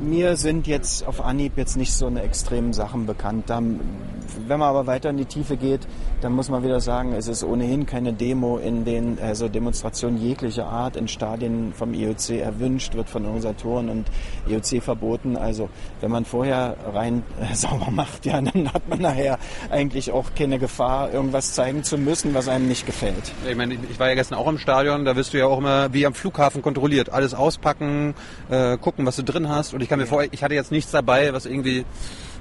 Mir sind jetzt auf Anhieb jetzt nicht so eine extremen Sachen bekannt. Dann, wenn man aber weiter in die Tiefe geht, dann muss man wieder sagen, es ist ohnehin keine Demo in den, also Demonstrationen jeglicher Art in Stadien vom IOC erwünscht, wird von Organisatoren und IOC verboten. Also wenn man vorher rein äh, sauber macht, ja, dann hat man nachher eigentlich auch keine Gefahr, irgendwas zeigen zu müssen, was einem nicht gefällt. Ich meine, ich war ja gestern auch im Stadion, da wirst du ja auch immer wie am Flughafen kontrolliert. Alles auspacken, äh, gucken, was du drin hast. Und ich kann mir vor, ich hatte jetzt nichts dabei, was irgendwie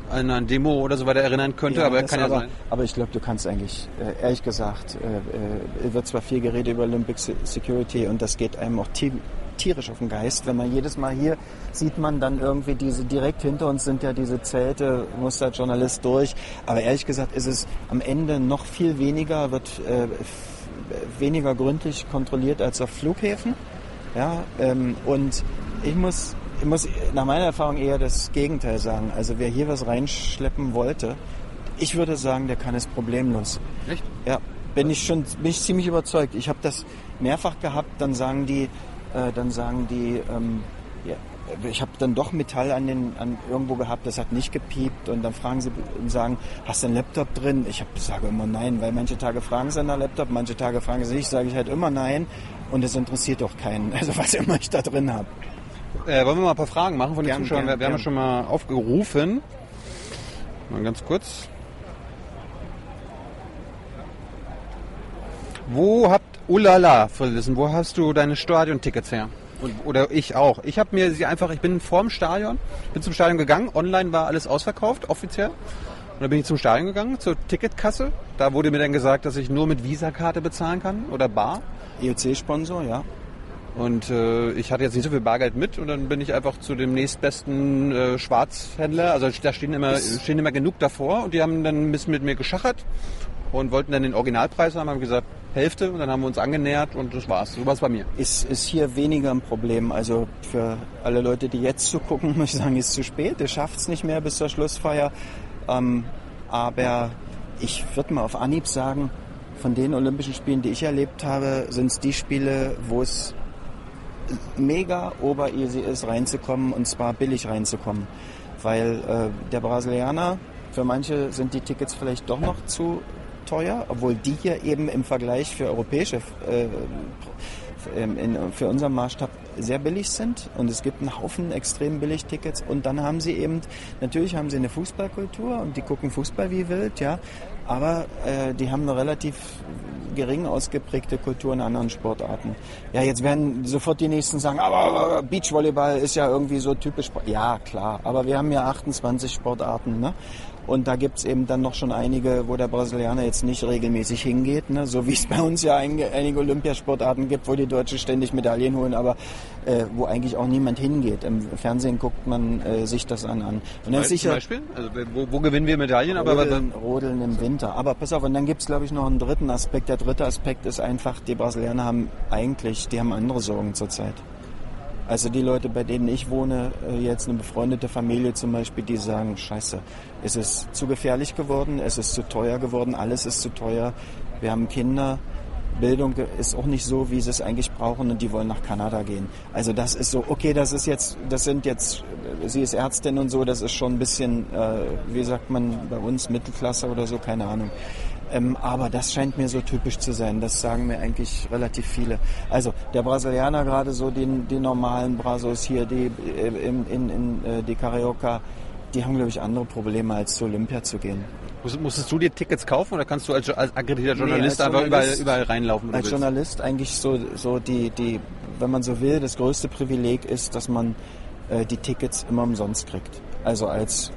an eine Demo oder so weiter erinnern könnte, Ja, aber kann ja aber, sein. aber ich glaube, du kannst eigentlich, äh, ehrlich gesagt, äh, äh, wird zwar viel geredet über Olympic Se- Security und das geht einem auch ti- tierisch auf den Geist. Wenn man jedes Mal hier sieht man dann irgendwie diese, direkt hinter uns sind ja diese Zelte, muss der Journalist durch. Aber ehrlich gesagt ist es am Ende noch viel weniger, wird äh, weniger gründlich kontrolliert als auf Flughäfen. Ja, ähm, und ich muss, ich muss nach meiner Erfahrung eher das Gegenteil sagen. Also wer hier was reinschleppen wollte, ich würde sagen, der kann es problemlos. Echt? Ja, bin ich schon bin ich ziemlich überzeugt. Ich habe das mehrfach gehabt, dann sagen die, äh, dann sagen die, ähm, ja, ich habe dann doch Metall an den an irgendwo gehabt, das hat nicht gepiept und dann fragen sie und sagen, hast du einen Laptop drin? Ich hab, sage immer nein, weil manche Tage fragen sie nach Laptop, manche Tage fragen sie nicht, sage ich halt immer nein und es interessiert doch keinen, also was immer ich da drin habe. Äh, wollen wir mal ein paar Fragen machen von den Gern, Zuschauern? gern, wir wir haben ja schon mal aufgerufen. Mal ganz kurz. Wo habt, ulala, Friedrichsen, wo hast du deine Stadiontickets her? Und, oder ich auch. Ich habe mir sie einfach, ich bin vorm Stadion, bin zum Stadion gegangen, online war alles ausverkauft, offiziell. Und dann bin ich zum Stadion gegangen, zur Ticketkasse. Da wurde mir dann gesagt, dass ich nur mit Visakarte bezahlen kann oder bar. IOC-Sponsor, ja. Und äh, ich hatte jetzt nicht so viel Bargeld mit und dann bin ich einfach zu dem nächstbesten äh, Schwarzhändler. Also da stehen immer, stehen immer genug davor und die haben dann ein bisschen mit mir geschachert und wollten dann den Originalpreis haben, haben gesagt Hälfte und dann haben wir uns angenähert und das war's. So war's bei mir. ist, ist hier weniger ein Problem. Also für alle Leute, die jetzt zugucken, muss ich sagen, ist zu spät. Ihr schafft es nicht mehr bis zur Schlussfeier. Ähm, aber ich würde mal auf Anhieb sagen, von den Olympischen Spielen, die ich erlebt habe, sind es die Spiele, wo es mega obereasy ist, reinzukommen und zwar billig reinzukommen. Weil äh, der Brasilianer, für manche sind die Tickets vielleicht doch noch zu teuer, obwohl die hier eben im Vergleich für europäische, äh, ähm, in, für unseren Maßstab sehr billig sind und es gibt einen Haufen extrem billig Tickets und dann haben sie eben, natürlich haben sie eine Fußballkultur und die gucken Fußball wie wild, ja, aber äh, die haben eine relativ gering ausgeprägte Kultur in anderen Sportarten. Ja, jetzt werden sofort die Nächsten sagen, aber, aber Beachvolleyball ist ja irgendwie so typisch. Ja, klar, aber wir haben ja 28 Sportarten, ne? Und da gibt's eben dann noch schon einige, wo der Brasilianer jetzt nicht regelmäßig hingeht, ne? so wie es bei uns ja einige, Olympiasportarten gibt, wo die Deutschen ständig Medaillen holen, aber äh, wo eigentlich auch niemand hingeht. Im Fernsehen guckt man äh, sich das an. an. Und dann Zum sicher Beispiel? Also wo, wo gewinnen wir Medaillen? Aber Rodeln, Rodeln im Winter. Aber pass auf, und dann gibt's glaube ich, noch einen dritten Aspekt. Der dritte Aspekt ist einfach, die Brasilianer haben eigentlich, die haben andere Sorgen zurzeit. Also die Leute, bei denen ich wohne, äh, jetzt eine befreundete Familie zum Beispiel, die sagen, scheiße, es ist zu gefährlich geworden, es ist zu teuer geworden, alles ist zu teuer. Wir haben Kinder, Bildung ist auch nicht so, wie sie es eigentlich brauchen und die wollen nach Kanada gehen. Also das ist so, okay, das ist jetzt, das sind jetzt, sie ist Ärztin und so, das ist schon ein bisschen, äh, wie sagt man bei uns, Mittelklasse oder so, keine Ahnung. Ähm, aber das scheint mir so typisch zu sein. Das sagen mir eigentlich relativ viele. Also der Brasilianer gerade so, die normalen Brasos hier, die äh, in, in, in äh, die Carioca, die haben glaube ich andere Probleme als zu Olympia zu gehen. Muss- Musstest du dir Tickets kaufen oder kannst du als, als akkreditierter Nee, Journalist als einfach überall, Journalist- überall reinlaufen? wo du Als? Journalist eigentlich so, so die, die, wenn man so will, das größte Privileg ist, dass man äh, die Tickets immer umsonst kriegt. Also als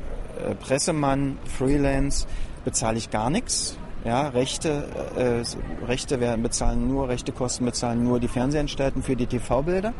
äh, Pressemann, Freelance bezahle ich gar nichts. Ja, Rechte, äh, Rechte werden bezahlen nur, Rechte Kosten bezahlen nur die Fernsehanstalten für die TV-Bilder.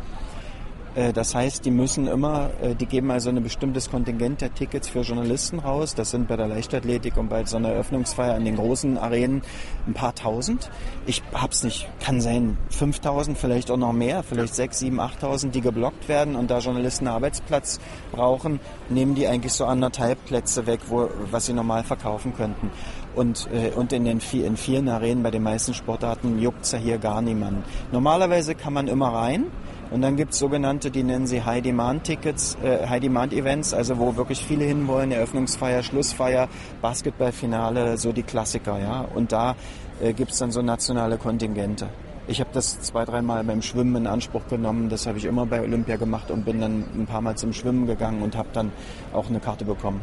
Äh, Das heißt, die müssen immer, äh, die geben also ein bestimmtes Kontingent der Tickets für Journalisten raus. Das sind bei der Leichtathletik und bei so einer Eröffnungsfeier in den großen Arenen ein paar tausend. Ich hab's nicht, kann sein 5000, vielleicht auch noch mehr, vielleicht 6, 7, 8000, die geblockt werden und da Journalisten einen Arbeitsplatz brauchen, nehmen die eigentlich so anderthalb Plätze weg, wo, was sie normal verkaufen könnten. Und, äh, und in, den, in vielen Arenen, bei den meisten Sportarten, juckt's ja hier gar niemanden. Normalerweise kann man immer rein. Und dann gibt's sogenannte, die nennen sie High-Demand-Tickets, äh, High-Demand-Events, also wo wirklich viele hinwollen, Eröffnungsfeier, Schlussfeier, Basketballfinale, so die Klassiker, ja. Und da äh, gibt's dann so nationale Kontingente. Ich habe das zwei, dreimal beim Schwimmen in Anspruch genommen. Das habe ich immer bei Olympia gemacht und bin dann ein paar Mal zum Schwimmen gegangen und habe dann auch eine Karte bekommen.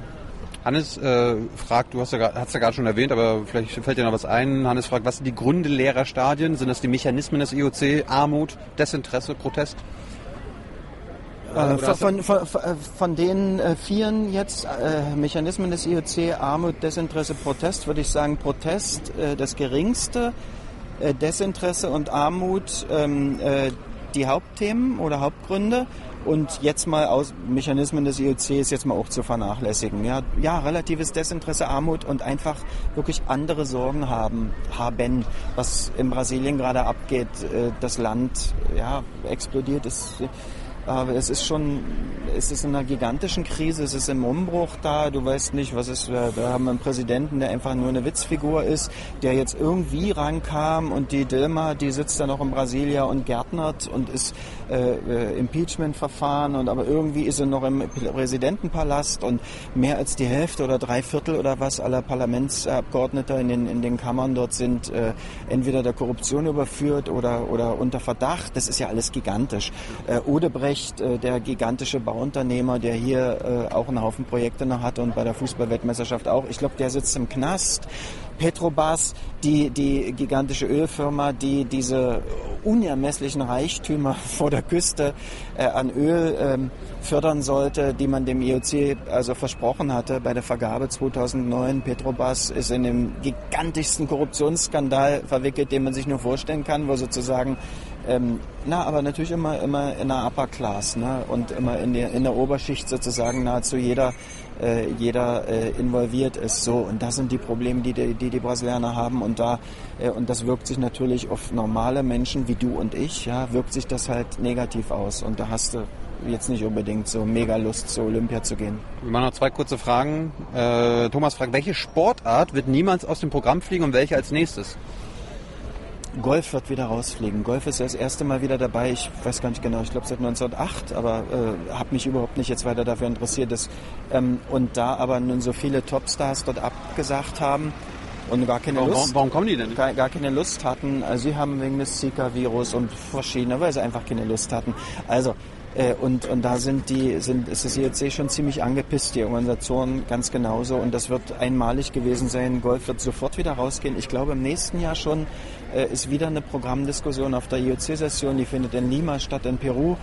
Hannes äh, fragt, du hast ja, hast ja gerade schon erwähnt, aber vielleicht fällt dir noch was ein. Hannes fragt, was sind die Gründe leerer Stadien? Sind das die Mechanismen des IOC? Armut, Desinteresse, Protest? Äh, von, von, von, von den äh, vieren jetzt äh, Mechanismen des IOC, Armut, Desinteresse, Protest, würde ich sagen, Protest äh, das geringste, äh, Desinteresse und Armut ähm, äh, die Hauptthemen oder Hauptgründe. Und jetzt mal aus Mechanismen des IOC ist jetzt mal auch zu vernachlässigen. Ja, ja, relatives Desinteresse, Armut und einfach wirklich andere Sorgen haben, haben, was in Brasilien gerade abgeht. Äh, Das Land ja, explodiert, ist aber es ist schon, es ist in einer gigantischen Krise, es ist im Umbruch da, du weißt nicht, was ist, wir wir haben einen Präsidenten, der einfach nur eine Witzfigur ist, der jetzt irgendwie rankam und die Dilma, die sitzt da noch in Brasilia und gärtnert und ist äh, äh, Impeachment-Verfahren und aber irgendwie ist sie noch im Präsidentenpalast und mehr als die Hälfte oder drei Viertel oder was aller Parlamentsabgeordneter in den, in den Kammern dort sind äh, entweder der Korruption überführt oder, oder unter Verdacht. Das ist ja alles gigantisch. Äh, Odebrecht, äh, der gigantische Bauunternehmer, der hier äh, auch einen Haufen Projekte noch hatte und bei der Fußballweltmeisterschaft auch, ich glaube, der sitzt im Knast. Petrobras, die, die gigantische Ölfirma, die diese unermesslichen Reichtümer vor der Küste äh, an Öl ähm, fördern sollte, die man dem IOC also versprochen hatte bei der Vergabe 2009. Petrobras ist in dem gigantischsten Korruptionsskandal verwickelt, den man sich nur vorstellen kann, wo sozusagen ähm, na, aber natürlich immer immer in der Upper Class, ne? Und immer in der in der Oberschicht sozusagen nahezu jeder äh, jeder äh, involviert ist. So und das sind die Probleme, die die, die, die Brasilianer haben und da äh, und das wirkt sich natürlich auf normale Menschen wie du und ich, ja, wirkt sich das halt negativ aus und da hast du jetzt nicht unbedingt so mega Lust zur Olympia zu gehen. Wir machen noch zwei kurze Fragen. Äh, Thomas fragt, welche Sportart wird niemals aus dem Programm fliegen und welche als nächstes? Golf wird wieder rausfliegen. Golf ist das erste Mal wieder dabei. Ich weiß gar nicht genau, ich glaube seit 1908, aber äh, habe mich überhaupt nicht jetzt weiter dafür interessiert. Dass, ähm, und da aber nun so viele Topstars dort abgesagt haben und gar keine Warum, Lust, warum, warum kommen die denn nicht? gar, gar keine Lust hatten. Also sie haben wegen des Zika-Virus und verschiedener, weil sie einfach keine Lust hatten. Also äh, und, und da sind die, sind, ist das IOC schon ziemlich angepisst, die Organisation ganz genauso. Und das wird einmalig gewesen sein. Golf wird sofort wieder rausgehen. Ich glaube, im nächsten Jahr schon ist wieder eine Programmdiskussion auf der IOC-Session. Die findet in Lima statt, in Peru.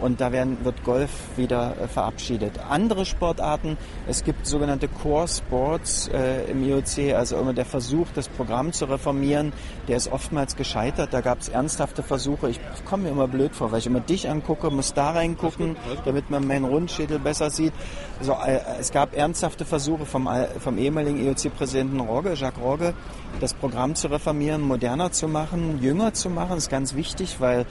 Und da werden, wird Golf wieder äh, verabschiedet. Andere Sportarten, es gibt sogenannte Core Sports äh, im IOC, also immer der Versuch, das Programm zu reformieren, der ist oftmals gescheitert. Da gab es ernsthafte Versuche. Ich komme mir immer blöd vor, weil ich immer dich angucke, muss da reingucken, damit man meinen Rundschädel besser sieht. Also, äh, es gab ernsthafte Versuche vom, Al- vom ehemaligen IOC-Präsidenten Rogge, Jacques Rogge, das Programm zu reformieren, moderner zu machen, jünger zu machen. Das ist ganz wichtig, weil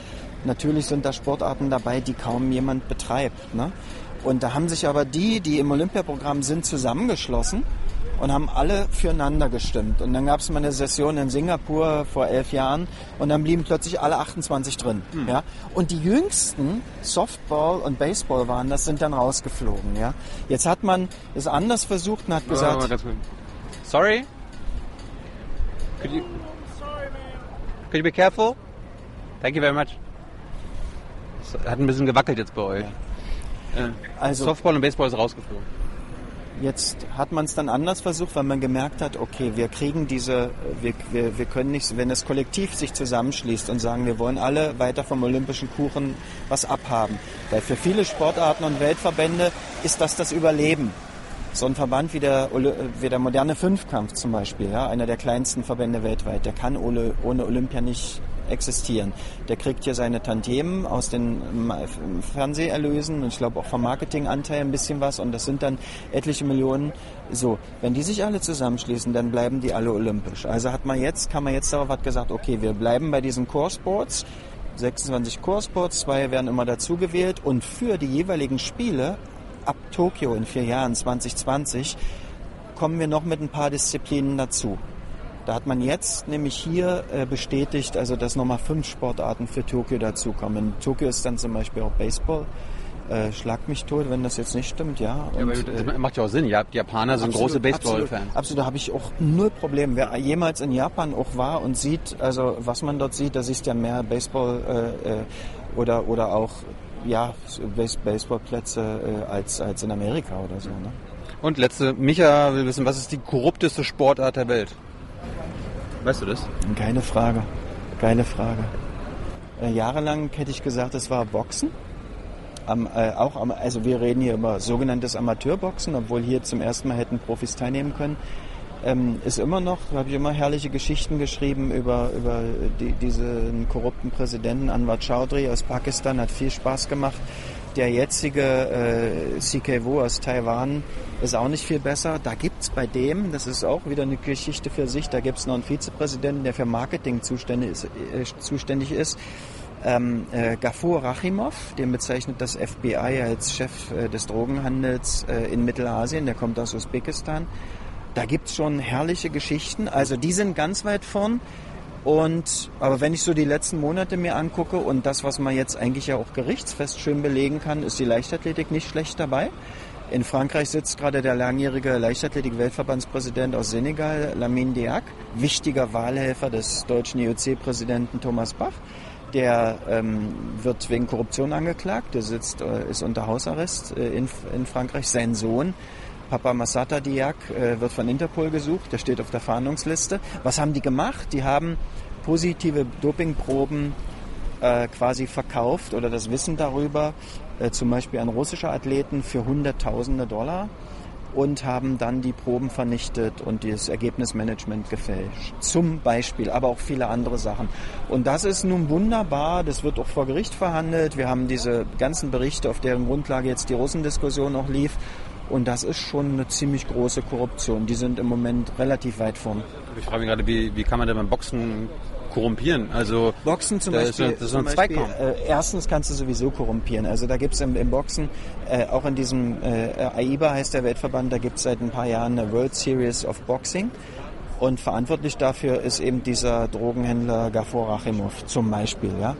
natürlich sind da Sportarten dabei, die kaum jemand betreibt. Ne? Und da haben sich aber die, die im Olympiaprogramm sind, zusammengeschlossen und haben alle füreinander gestimmt. Und dann gab es mal eine Session in Singapur vor elf Jahren und dann blieben plötzlich alle 28 drin. Ja? Und die jüngsten, Softball und Baseball waren das, sind dann rausgeflogen. Ja? Jetzt hat man es anders versucht und hat gesagt, kurz. Sorry? Could you, could you be careful? Thank you very much. Es hat ein bisschen gewackelt jetzt bei euch. Äh, Also Softball und Baseball ist rausgeflogen. Jetzt hat man es dann anders versucht, weil man gemerkt hat, okay, wir kriegen diese, wir, wir, wir können nicht, wenn das Kollektiv sich zusammenschließt und sagen, wir wollen alle weiter vom olympischen Kuchen was abhaben. Weil für viele Sportarten und Weltverbände ist das das Überleben. So ein Verband wie der, wie der moderne Fünfkampf zum Beispiel, ja, einer der kleinsten Verbände weltweit, der kann ohne Olympia nicht existieren. Der kriegt hier seine Tantiemen aus den Fernseherlösen und ich glaube auch vom Marketinganteil ein bisschen was und das sind dann etliche Millionen. So, wenn die sich alle zusammenschließen, dann bleiben die alle olympisch. Also hat man jetzt, kann man jetzt darauf hat gesagt, okay, wir bleiben bei diesen Core Sports. 26 Core Sports, zwei werden immer dazu gewählt und für die jeweiligen Spiele ab Tokio in vier Jahren 2020 kommen wir noch mit ein paar Disziplinen dazu. Da hat man jetzt nämlich hier äh, bestätigt, also dass nochmal fünf Sportarten für Tokio dazukommen. In Tokio ist dann zum Beispiel auch Baseball. Äh, schlag mich tot, wenn das jetzt nicht stimmt, ja. Ja, Und, äh, das macht ja auch Sinn. Ja, die Japaner sind große Baseball-Fans. Absolut, absolut, da habe ich auch null Problem. Wer jemals in Japan auch war und sieht, also was man dort sieht, da siehst du ja mehr Baseball äh, äh, oder, oder auch ja, Base Baseballplätze äh, als, als in Amerika oder so. Ne? Und letzte, Micha will wissen, was ist die korrupteste Sportart der Welt? Weißt du das? Geile Frage. Geile Frage. Äh, jahrelang hätte ich gesagt, es war Boxen. Am, äh, auch am, also wir reden hier über sogenanntes Amateurboxen, obwohl hier zum ersten Mal hätten Profis teilnehmen können. Ähm, ist immer noch, habe ich immer herrliche Geschichten geschrieben über, über die, diesen korrupten Präsidenten Anwar Chaudhry aus Pakistan, hat viel Spaß gemacht. Der jetzige äh, CK Wu aus Taiwan ist auch nicht viel besser. Da gibt's bei dem, das ist auch wieder eine Geschichte für sich, da gibt's noch einen Vizepräsidenten, der für Marketing zuständig ist. Äh, zuständig ist ähm, äh, Gafur Rachimov, den bezeichnet das FBI als Chef äh, des Drogenhandels äh, in Mittelasien, der kommt aus Usbekistan. Da gibt's schon herrliche Geschichten, also die sind ganz weit vorn. Und, aber wenn ich so die letzten Monate mir angucke und das, was man jetzt eigentlich ja auch gerichtsfest schön belegen kann, ist die Leichtathletik nicht schlecht dabei. In Frankreich sitzt gerade der langjährige Leichtathletik-Weltverbandspräsident aus Senegal, Lamine Diak, wichtiger Wahlhelfer des deutschen IOC-Präsidenten Thomas Bach. Der ähm, wird wegen Korruption angeklagt, der sitzt, äh, ist unter Hausarrest äh, in, in Frankreich. Sein Sohn, Papa Massata Diak, äh, wird von Interpol gesucht, der steht auf der Fahndungsliste. Was haben die gemacht? Die haben positive Dopingproben äh, quasi verkauft oder das Wissen darüber, äh, zum Beispiel an russische Athleten für Hunderttausende Dollar und haben dann die Proben vernichtet und das Ergebnismanagement gefälscht. Zum Beispiel, aber auch viele andere Sachen. Und das ist nun wunderbar, das wird auch vor Gericht verhandelt. Wir haben diese ganzen Berichte, auf deren Grundlage jetzt die Russendiskussion auch lief. Und das ist schon eine ziemlich große Korruption. Die sind im Moment relativ weit vorn. Ich frage mich gerade, wie, wie kann man denn beim Boxen korrumpieren? Also Boxen zum Beispiel, ist, das ist ein Beispiel äh, erstens kannst du sowieso korrumpieren. Also da gibt's im, im Boxen, äh, auch in diesem äh, AIBA heißt der Weltverband, da gibt's seit ein paar Jahren eine World Series of Boxing. Und verantwortlich dafür ist eben dieser Drogenhändler Gafur Rachimov zum Beispiel. Ja?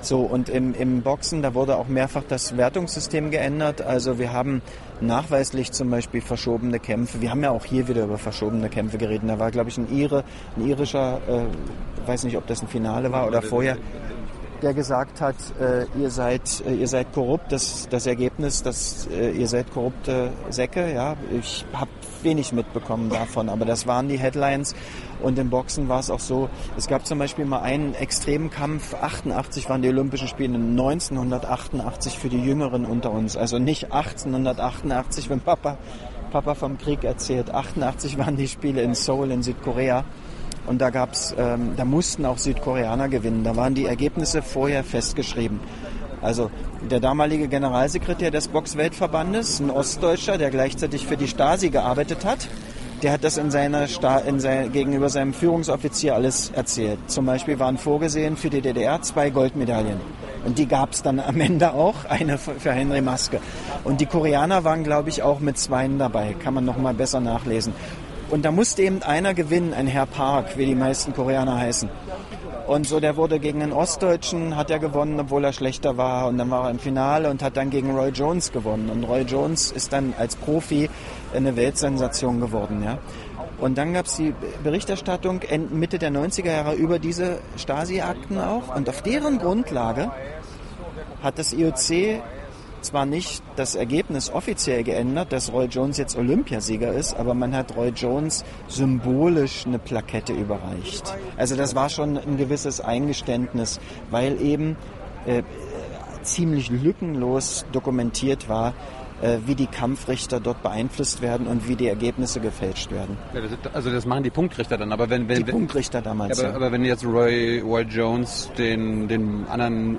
So, und im, im Boxen, da wurde auch mehrfach das Wertungssystem geändert. Also wir haben nachweislich zum Beispiel verschobene Kämpfe. Wir haben ja auch hier wieder über verschobene Kämpfe geredet. Da war, glaube ich, ein Ire, ein irischer, äh, weiß nicht, ob das ein Finale war oder vorher, der gesagt hat, äh, ihr seid äh, ihr seid korrupt. Das das Ergebnis, dass äh, ihr seid korrupte Säcke. Ja, ich habe wenig mitbekommen davon, aber das waren die Headlines. Und im Boxen war es auch so. Es gab zum Beispiel mal einen Extremkampf. 88 waren die Olympischen Spiele 1988 für die Jüngeren unter uns. Also nicht 1888, wenn Papa Papa vom Krieg erzählt. 88 waren die Spiele in Seoul in Südkorea. Und da gab's, ähm, da mussten auch Südkoreaner gewinnen. Da waren die Ergebnisse vorher festgeschrieben. Also der damalige Generalsekretär des Boxweltverbandes, ein Ostdeutscher, der gleichzeitig für die Stasi gearbeitet hat, der hat das in seiner Sta in sein, gegenüber seinem Führungsoffizier alles erzählt. Zum Beispiel waren vorgesehen für die DDR zwei Goldmedaillen. Und die gab es dann am Ende auch, eine für Henry Maske. Und die Koreaner waren, glaube ich, auch mit zweien dabei. Kann man noch mal besser nachlesen. Und da musste eben einer gewinnen, ein Herr Park, wie die meisten Koreaner heißen. Und so, der wurde gegen einen Ostdeutschen, hat er gewonnen, obwohl er schlechter war. Und dann war er im Finale und hat dann gegen Roy Jones gewonnen. Und Roy Jones ist dann als Profi eine Weltsensation geworden, ja. Und dann gab es die Berichterstattung Mitte der 90er Jahre über diese Stasi-Akten auch. Und auf deren Grundlage hat das IOC zwar nicht das Ergebnis offiziell geändert, dass Roy Jones jetzt Olympiasieger ist, aber man hat Roy Jones symbolisch eine Plakette überreicht. Also das war schon ein gewisses Eingeständnis, weil eben äh, ziemlich lückenlos dokumentiert war, äh, wie die Kampfrichter dort beeinflusst werden und wie die Ergebnisse gefälscht werden. Ja, das also das machen die Punktrichter dann, aber wenn, wenn, Die wenn Punktrichter damals. aber, ja. aber wenn jetzt Roy, Roy Jones den, den anderen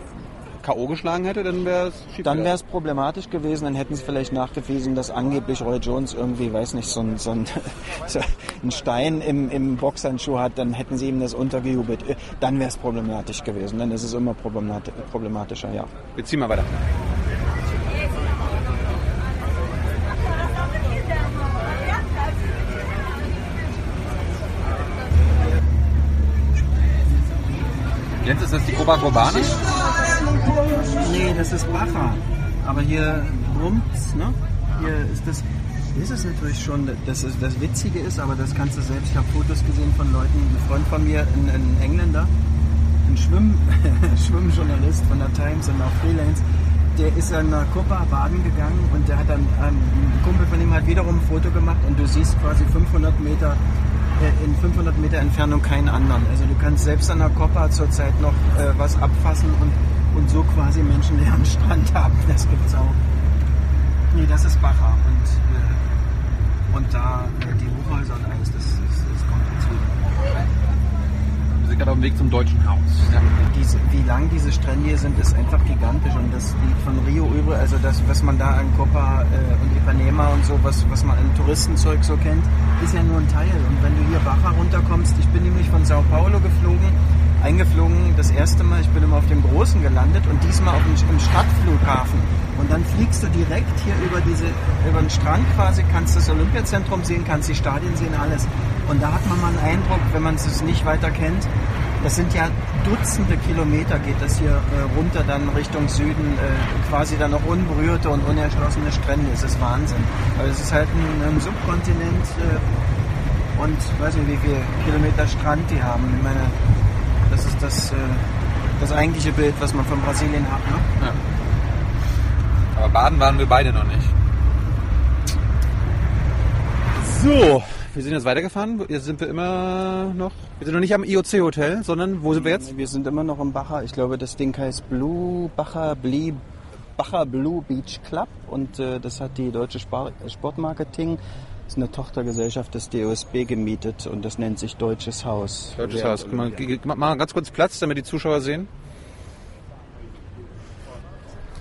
K.O. geschlagen hätte, dann wäre es schief Dann wäre es problematisch gewesen, dann hätten sie vielleicht nachgewiesen, dass angeblich Roy Jones irgendwie, weiß nicht, so ein, so ein, so ein Stein im, im Boxhandschuh hat, dann hätten sie ihm das untergejubelt. Dann wäre es problematisch gewesen, dann ist es immer problemati- problematischer, ja. Wir ziehen mal weiter. Jens, ist das die Copacabana? Nee, das ist Bacha. Aber hier brummt's, ne? Hier ist das. Ist es natürlich schon, das, ist, das Witzige ist, aber das kannst du selbst. Ich habe Fotos gesehen von Leuten, ein Freund von mir, ein, ein Engländer, ein Schwimm, Schwimmjournalist von der Times und auch Freelance, der ist an der Copa baden gegangen und der hat dann, ein Kumpel von ihm hat wiederum ein Foto gemacht und du siehst quasi 500 Meter, in 500 Meter Entfernung keinen anderen. Also du kannst selbst an der Copa zurzeit noch äh, was abfassen und, und so quasi menschenleeren Strand haben. Das gibt's auch. Nee, das ist Bacha und, äh, und da äh, die Hochhäuser und alles, das, das, das kommt dazu. Wir sind gerade auf dem Weg zum Deutschen Haus. Ja. Diese, wie lang diese Strände hier sind, ist einfach gigantisch und das liegt von Rio über, also das, was man da an Copa äh, und Ipanema und so, was, was man an Touristenzeug so kennt, ist ja nur ein Teil. Und wenn du hier Baja runterkommst, ich bin nämlich von Sao Paulo geflogen, eingeflogen das erste Mal, ich bin immer auf dem Großen gelandet und diesmal auf dem, im Stadtflughafen. Und dann fliegst du direkt hier über diese, über den Strand quasi, kannst das Olympiazentrum sehen, kannst die Stadien sehen, alles. Und da hat man mal einen Eindruck, wenn man es nicht weiter kennt, das sind ja Dutzende Kilometer geht das hier äh, runter, dann Richtung Süden, äh, quasi dann noch unberührte und unerschlossene Strände. Es ist Wahnsinn. Also es ist halt ein, ein Subkontinent äh, und weiß nicht, wie viele Kilometer Strand die haben. Ich meine, das ist das, äh, das eigentliche Bild, was man von Brasilien hat. Ne? Aber baden waren wir beide noch nicht. So, wir sind jetzt weitergefahren. Jetzt sind wir immer noch. Wir sind noch nicht am IOC-Hotel, sondern wo sind wir jetzt? Wir sind immer noch im Bacher. Ich glaube, das Ding heißt Blue Bacher Blee, Bacher Blue Beach Club und äh, das hat die deutsche Sportmarketing. Das ist eine Tochtergesellschaft des DOSB gemietet und das nennt sich Deutsches Haus. Deutsches Haus. Mal, mal ganz kurz Platz, damit die Zuschauer sehen.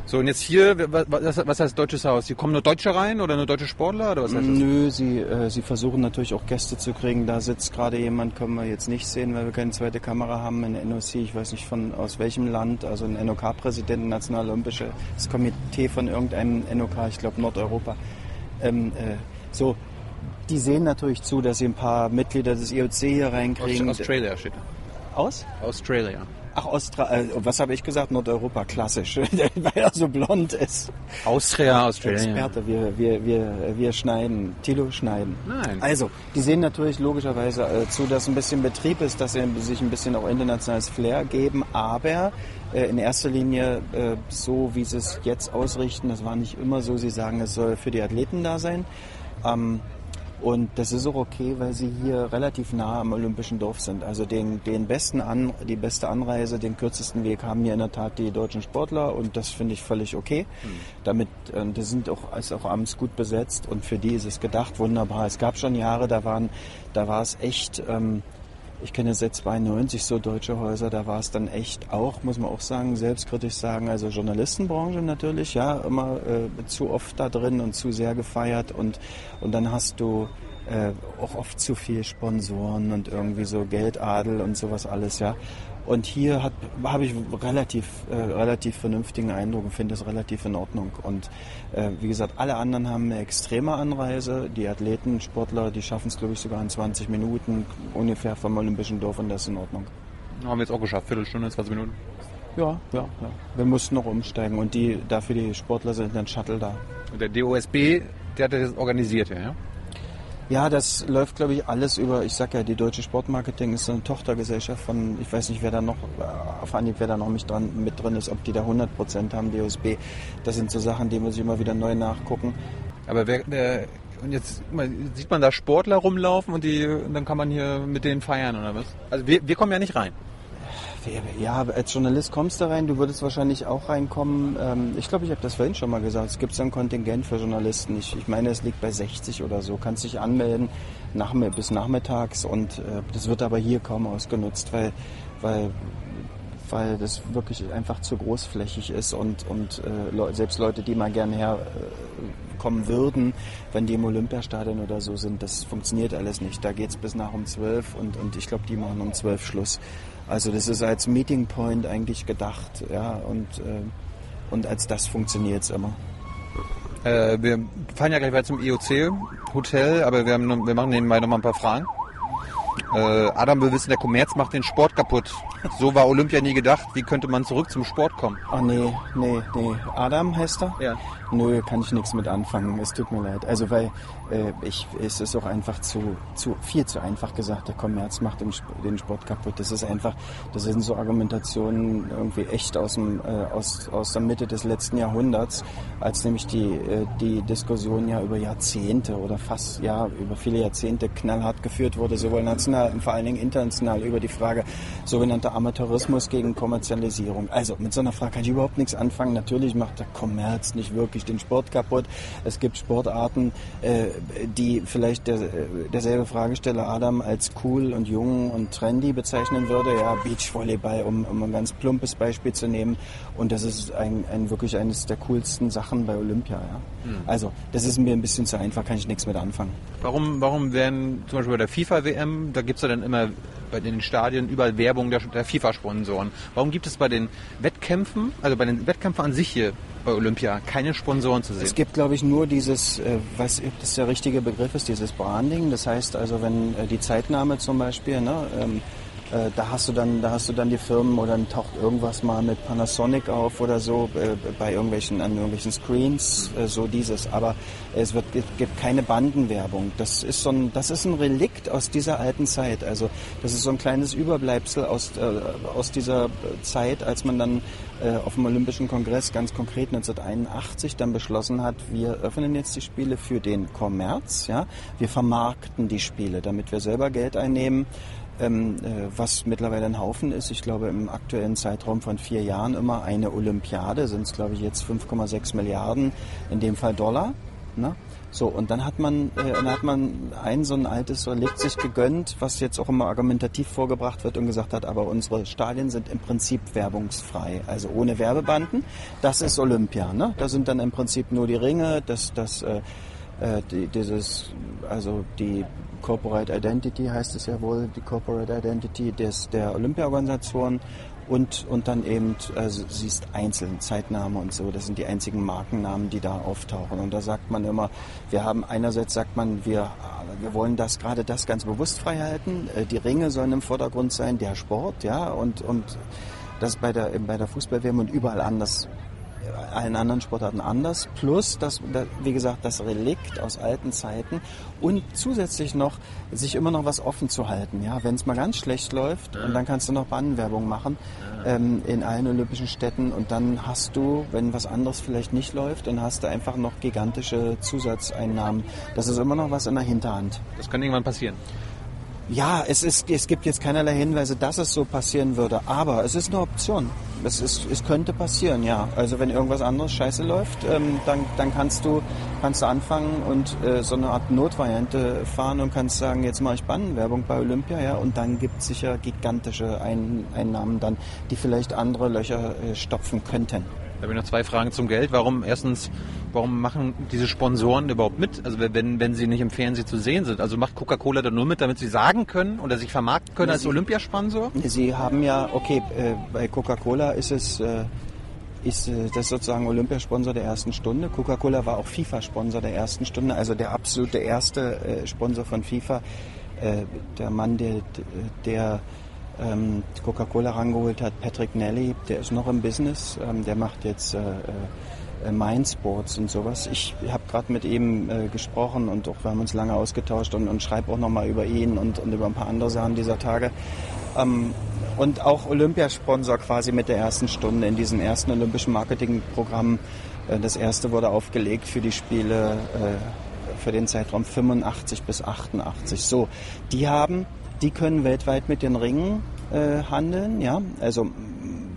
So, und jetzt hier, was, heißt Deutsches Haus? Hier kommen nur Deutsche rein oder nur deutsche Sportler? Oder was heißt das? Nö, sie, äh, sie versuchen natürlich auch Gäste zu kriegen. Da sitzt gerade jemand, können wir jetzt nicht sehen, weil wir keine zweite Kamera haben, ein NOC, ich weiß nicht von aus welchem Land, also ein NOK-Präsident, Nationalolympisches Komitee von irgendeinem NOK, ich glaube Nordeuropa. Ähm, äh, so, die sehen natürlich zu, dass sie ein paar Mitglieder des IOC hier reinkriegen. Australia steht da. Aus? Australia. Ach, Austra äh, was habe ich gesagt? Nordeuropa, klassisch, weil er so blond ist. Austria, Australia. Experte, wir, wir, wir, wir schneiden. Tilo schneiden. Nein. Also, die sehen natürlich logischerweise äh, zu, dass ein bisschen Betrieb ist, dass sie sich ein bisschen auch internationales Flair geben, aber äh, in erster Linie äh, so, wie sie es jetzt ausrichten, das war nicht immer so, sie sagen, es soll für die Athleten da sein. Ähm, und das ist auch okay, weil sie hier relativ nah am Olympischen Dorf sind. Also den, den besten An, die beste Anreise, den kürzesten Weg haben hier in der Tat die deutschen Sportler und das finde ich völlig okay. Damit, äh, die sind auch, ist auch abends gut besetzt und für die ist es gedacht, wunderbar. Es gab schon Jahre, da waren, da war es echt, ähm, ich kenne seit 92 so deutsche Häuser, da war es dann echt auch, muss man auch sagen, selbstkritisch sagen, also Journalistenbranche natürlich, ja, immer äh, zu oft da drin und zu sehr gefeiert und, und dann hast du äh, auch oft zu viel Sponsoren und irgendwie so Geldadel und sowas alles, ja. Und hier habe ich relativ, äh, relativ vernünftigen Eindruck und finde es relativ in Ordnung. Und äh, wie gesagt, alle anderen haben eine extreme Anreise. Die Athleten, Sportler, die schaffen es, glaube ich, sogar in 20 Minuten ungefähr vom Olympischen Dorf und das ist in Ordnung. Haben wir jetzt auch geschafft. Viertelstunde, 20 Minuten. Ja, ja, ja. Wir mussten noch umsteigen und die, dafür die Sportler sind dann Shuttle da. Und der DOSB, der hat das organisiert, ja? Ja? Das läuft, glaube ich, alles über, ich sag ja, die Deutsche Sportmarketing ist so eine Tochtergesellschaft von, ich weiß nicht, wer da noch, äh, auf Anhieb, wer da noch mit dran, mit drin ist, ob die da 100 Prozent haben, DOSB. Das sind so Sachen, die muss ich immer wieder neu nachgucken. Aber wer, wer und jetzt sieht man da Sportler rumlaufen und, die, und dann kann man hier mit denen feiern oder was? Also wir, wir kommen ja nicht rein. Ja, als Journalist kommst du rein, du würdest wahrscheinlich auch reinkommen. Ähm, ich glaube, ich habe das vorhin schon mal gesagt. Es gibt so ein Kontingent für Journalisten. Ich, ich meine, es liegt bei 60 oder so. Kannst dich anmelden nach, bis nachmittags und äh, das wird aber hier kaum ausgenutzt, weil, weil, weil das wirklich einfach zu großflächig ist und, und äh, selbst Leute, die mal gerne herkommen äh, würden, wenn die im Olympiastadion oder so sind, das funktioniert alles nicht. Da geht's bis nach um 12 und, und ich glaube, die machen um 12 Schluss. Also das ist als Meeting Point eigentlich gedacht, ja, und, äh, und als das funktioniert es immer. Äh, wir fahren ja gleich weiter zum IOC Hotel, aber wir, haben, wir machen nebenbei noch mal ein paar Fragen. Äh, Adam will wissen, der Kommerz macht den Sport kaputt. So war Olympia nie gedacht. Wie könnte man zurück zum Sport kommen? Oh nee, nee, nee. Adam heißt er? Ja. Nö, kann ich nichts mit anfangen. Es tut mir leid. Also weil äh, ich, es ist auch einfach zu, zu viel zu einfach gesagt. Der Kommerz macht den, den Sport kaputt. Das ist einfach, das sind so Argumentationen irgendwie echt aus dem äh, aus aus der Mitte des letzten Jahrhunderts, als nämlich die äh, die Diskussion ja über Jahrzehnte oder fast ja über viele Jahrzehnte knallhart geführt wurde, sowohl national und vor allen Dingen international über die Frage sogenannter Amateurismus gegen Kommerzialisierung. Also mit so einer Frage kann ich überhaupt nichts anfangen. Natürlich macht der Kommerz nicht wirklich den Sport kaputt. Es gibt Sportarten, äh, die vielleicht der, derselbe Fragesteller Adam als cool und jung und trendy bezeichnen würde. Ja, Beachvolleyball, um, um ein ganz plumpes Beispiel zu nehmen. Und das ist ein, ein wirklich eines der coolsten Sachen bei Olympia. Ja. Mhm. Also das ist mir ein bisschen zu einfach, kann ich nichts mit anfangen. Warum, warum werden zum Beispiel bei der FIFA-WM, da gibt es ja dann immer bei den Stadien überall Werbung der, der FIFA-Sponsoren. Warum gibt es bei den Wettkämpfen, also bei den Wettkämpfen an sich hier bei Olympia, keine Sponsoren zu sehen? Es gibt, glaube ich, nur dieses, äh, was das der richtige Begriff ist, dieses Branding. Das heißt also, wenn äh, die Zeitnahme zum Beispiel, ne, ähm, äh, da hast du dann, da hast du dann die Firmen oder dann taucht irgendwas mal mit Panasonic auf oder so äh, bei irgendwelchen an irgendwelchen Screens, äh, so dieses. Aber es wird gibt keine Bandenwerbung. Das ist so ein, das ist ein Relikt aus dieser alten Zeit. Also das ist so ein kleines Überbleibsel aus äh, aus dieser Zeit, als man dann auf dem Olympischen Kongress ganz konkret 1981 dann beschlossen hat, wir öffnen jetzt die Spiele für den Kommerz. Ja, wir vermarkten die Spiele, damit wir selber Geld einnehmen ähm, äh, was mittlerweile ein Haufen ist. Ich glaube, im aktuellen Zeitraum von vier Jahren immer eine Olympiade sind es, glaube ich, jetzt 5,6 Milliarden, in dem Fall Dollar. Ne? So, und dann hat man, äh, dann hat man ein so ein altes Relikt sich gegönnt, was jetzt auch immer argumentativ vorgebracht wird und gesagt hat, aber unsere Stadien sind im Prinzip werbungsfrei, also ohne Werbebanden. Das ist Olympia, ne? Da sind dann im Prinzip nur die Ringe, das, das, äh, äh die, dieses, also die Corporate Identity heißt es ja wohl, die Corporate Identity des, der Olympiaorganisation und, und dann eben, also siehst einzeln, Zeitnahme und so, das sind die einzigen Markennamen, die da auftauchen. Und da sagt man immer, wir haben einerseits sagt man, wir, wir wollen das gerade das ganz bewusst frei halten, äh, die Ringe sollen im Vordergrund sein, der Sport, ja, und, und das bei der, bei der Fußball-WM und überall anders allen anderen Sportarten anders. Plus, das, wie gesagt, das Relikt aus alten Zeiten und zusätzlich noch, sich immer noch was offen zu halten. Ja, wenn es mal ganz schlecht läuft und dann kannst du noch Bannenwerbung machen ähm, in allen olympischen Städten und dann hast du, wenn was anderes vielleicht nicht läuft, dann hast du einfach noch gigantische Zusatzeinnahmen. Das ist immer noch was in der Hinterhand. Das kann irgendwann passieren. Ja, es, ist, es gibt jetzt keinerlei Hinweise, dass es so passieren würde, aber es ist eine Option. Es, ist, es könnte passieren, ja. Also wenn irgendwas anderes scheiße läuft, ähm, dann, dann kannst, du, kannst du anfangen und äh, so eine Art Notvariante fahren und kannst sagen, jetzt mache ich Bannenwerbung bei Olympia, ja, und dann gibt es sicher gigantische Ein Einnahmen dann, die vielleicht andere Löcher äh, stopfen könnten. Da habe ich noch zwei Fragen zum Geld. Warum erstens, warum machen diese Sponsoren überhaupt mit? Also wenn, wenn sie nicht im Fernsehen zu sehen sind. Also macht Coca-Cola da nur mit, damit sie sagen können oder sich vermarkten können als Olympiasponsor? Sie haben ja, okay, äh, bei Coca-Cola ist es äh, ist äh, das sozusagen Olympiasponsor der ersten Stunde. Coca-Cola war auch FIFA-Sponsor der ersten Stunde, also der absolute erste äh, Sponsor von FIFA. Äh, der Mann, der, der ähm, Coca-Cola rangeholt hat, Patrick Nelly, der ist noch im Business, ähm, der macht jetzt äh, äh, Mindsports und sowas. Ich habe gerade mit ihm äh, gesprochen und auch wir haben uns lange ausgetauscht und, und schreibe auch nochmal über ihn und, und über ein paar andere Sachen dieser Tage. Ähm, und auch Olympiasponsor quasi mit der ersten Stunde in diesem ersten olympischen Marketingprogramm. Äh, das erste wurde aufgelegt für die Spiele äh, für den Zeitraum 85 bis 88. So, die haben, die können weltweit mit den Ringen äh, handeln, ja, also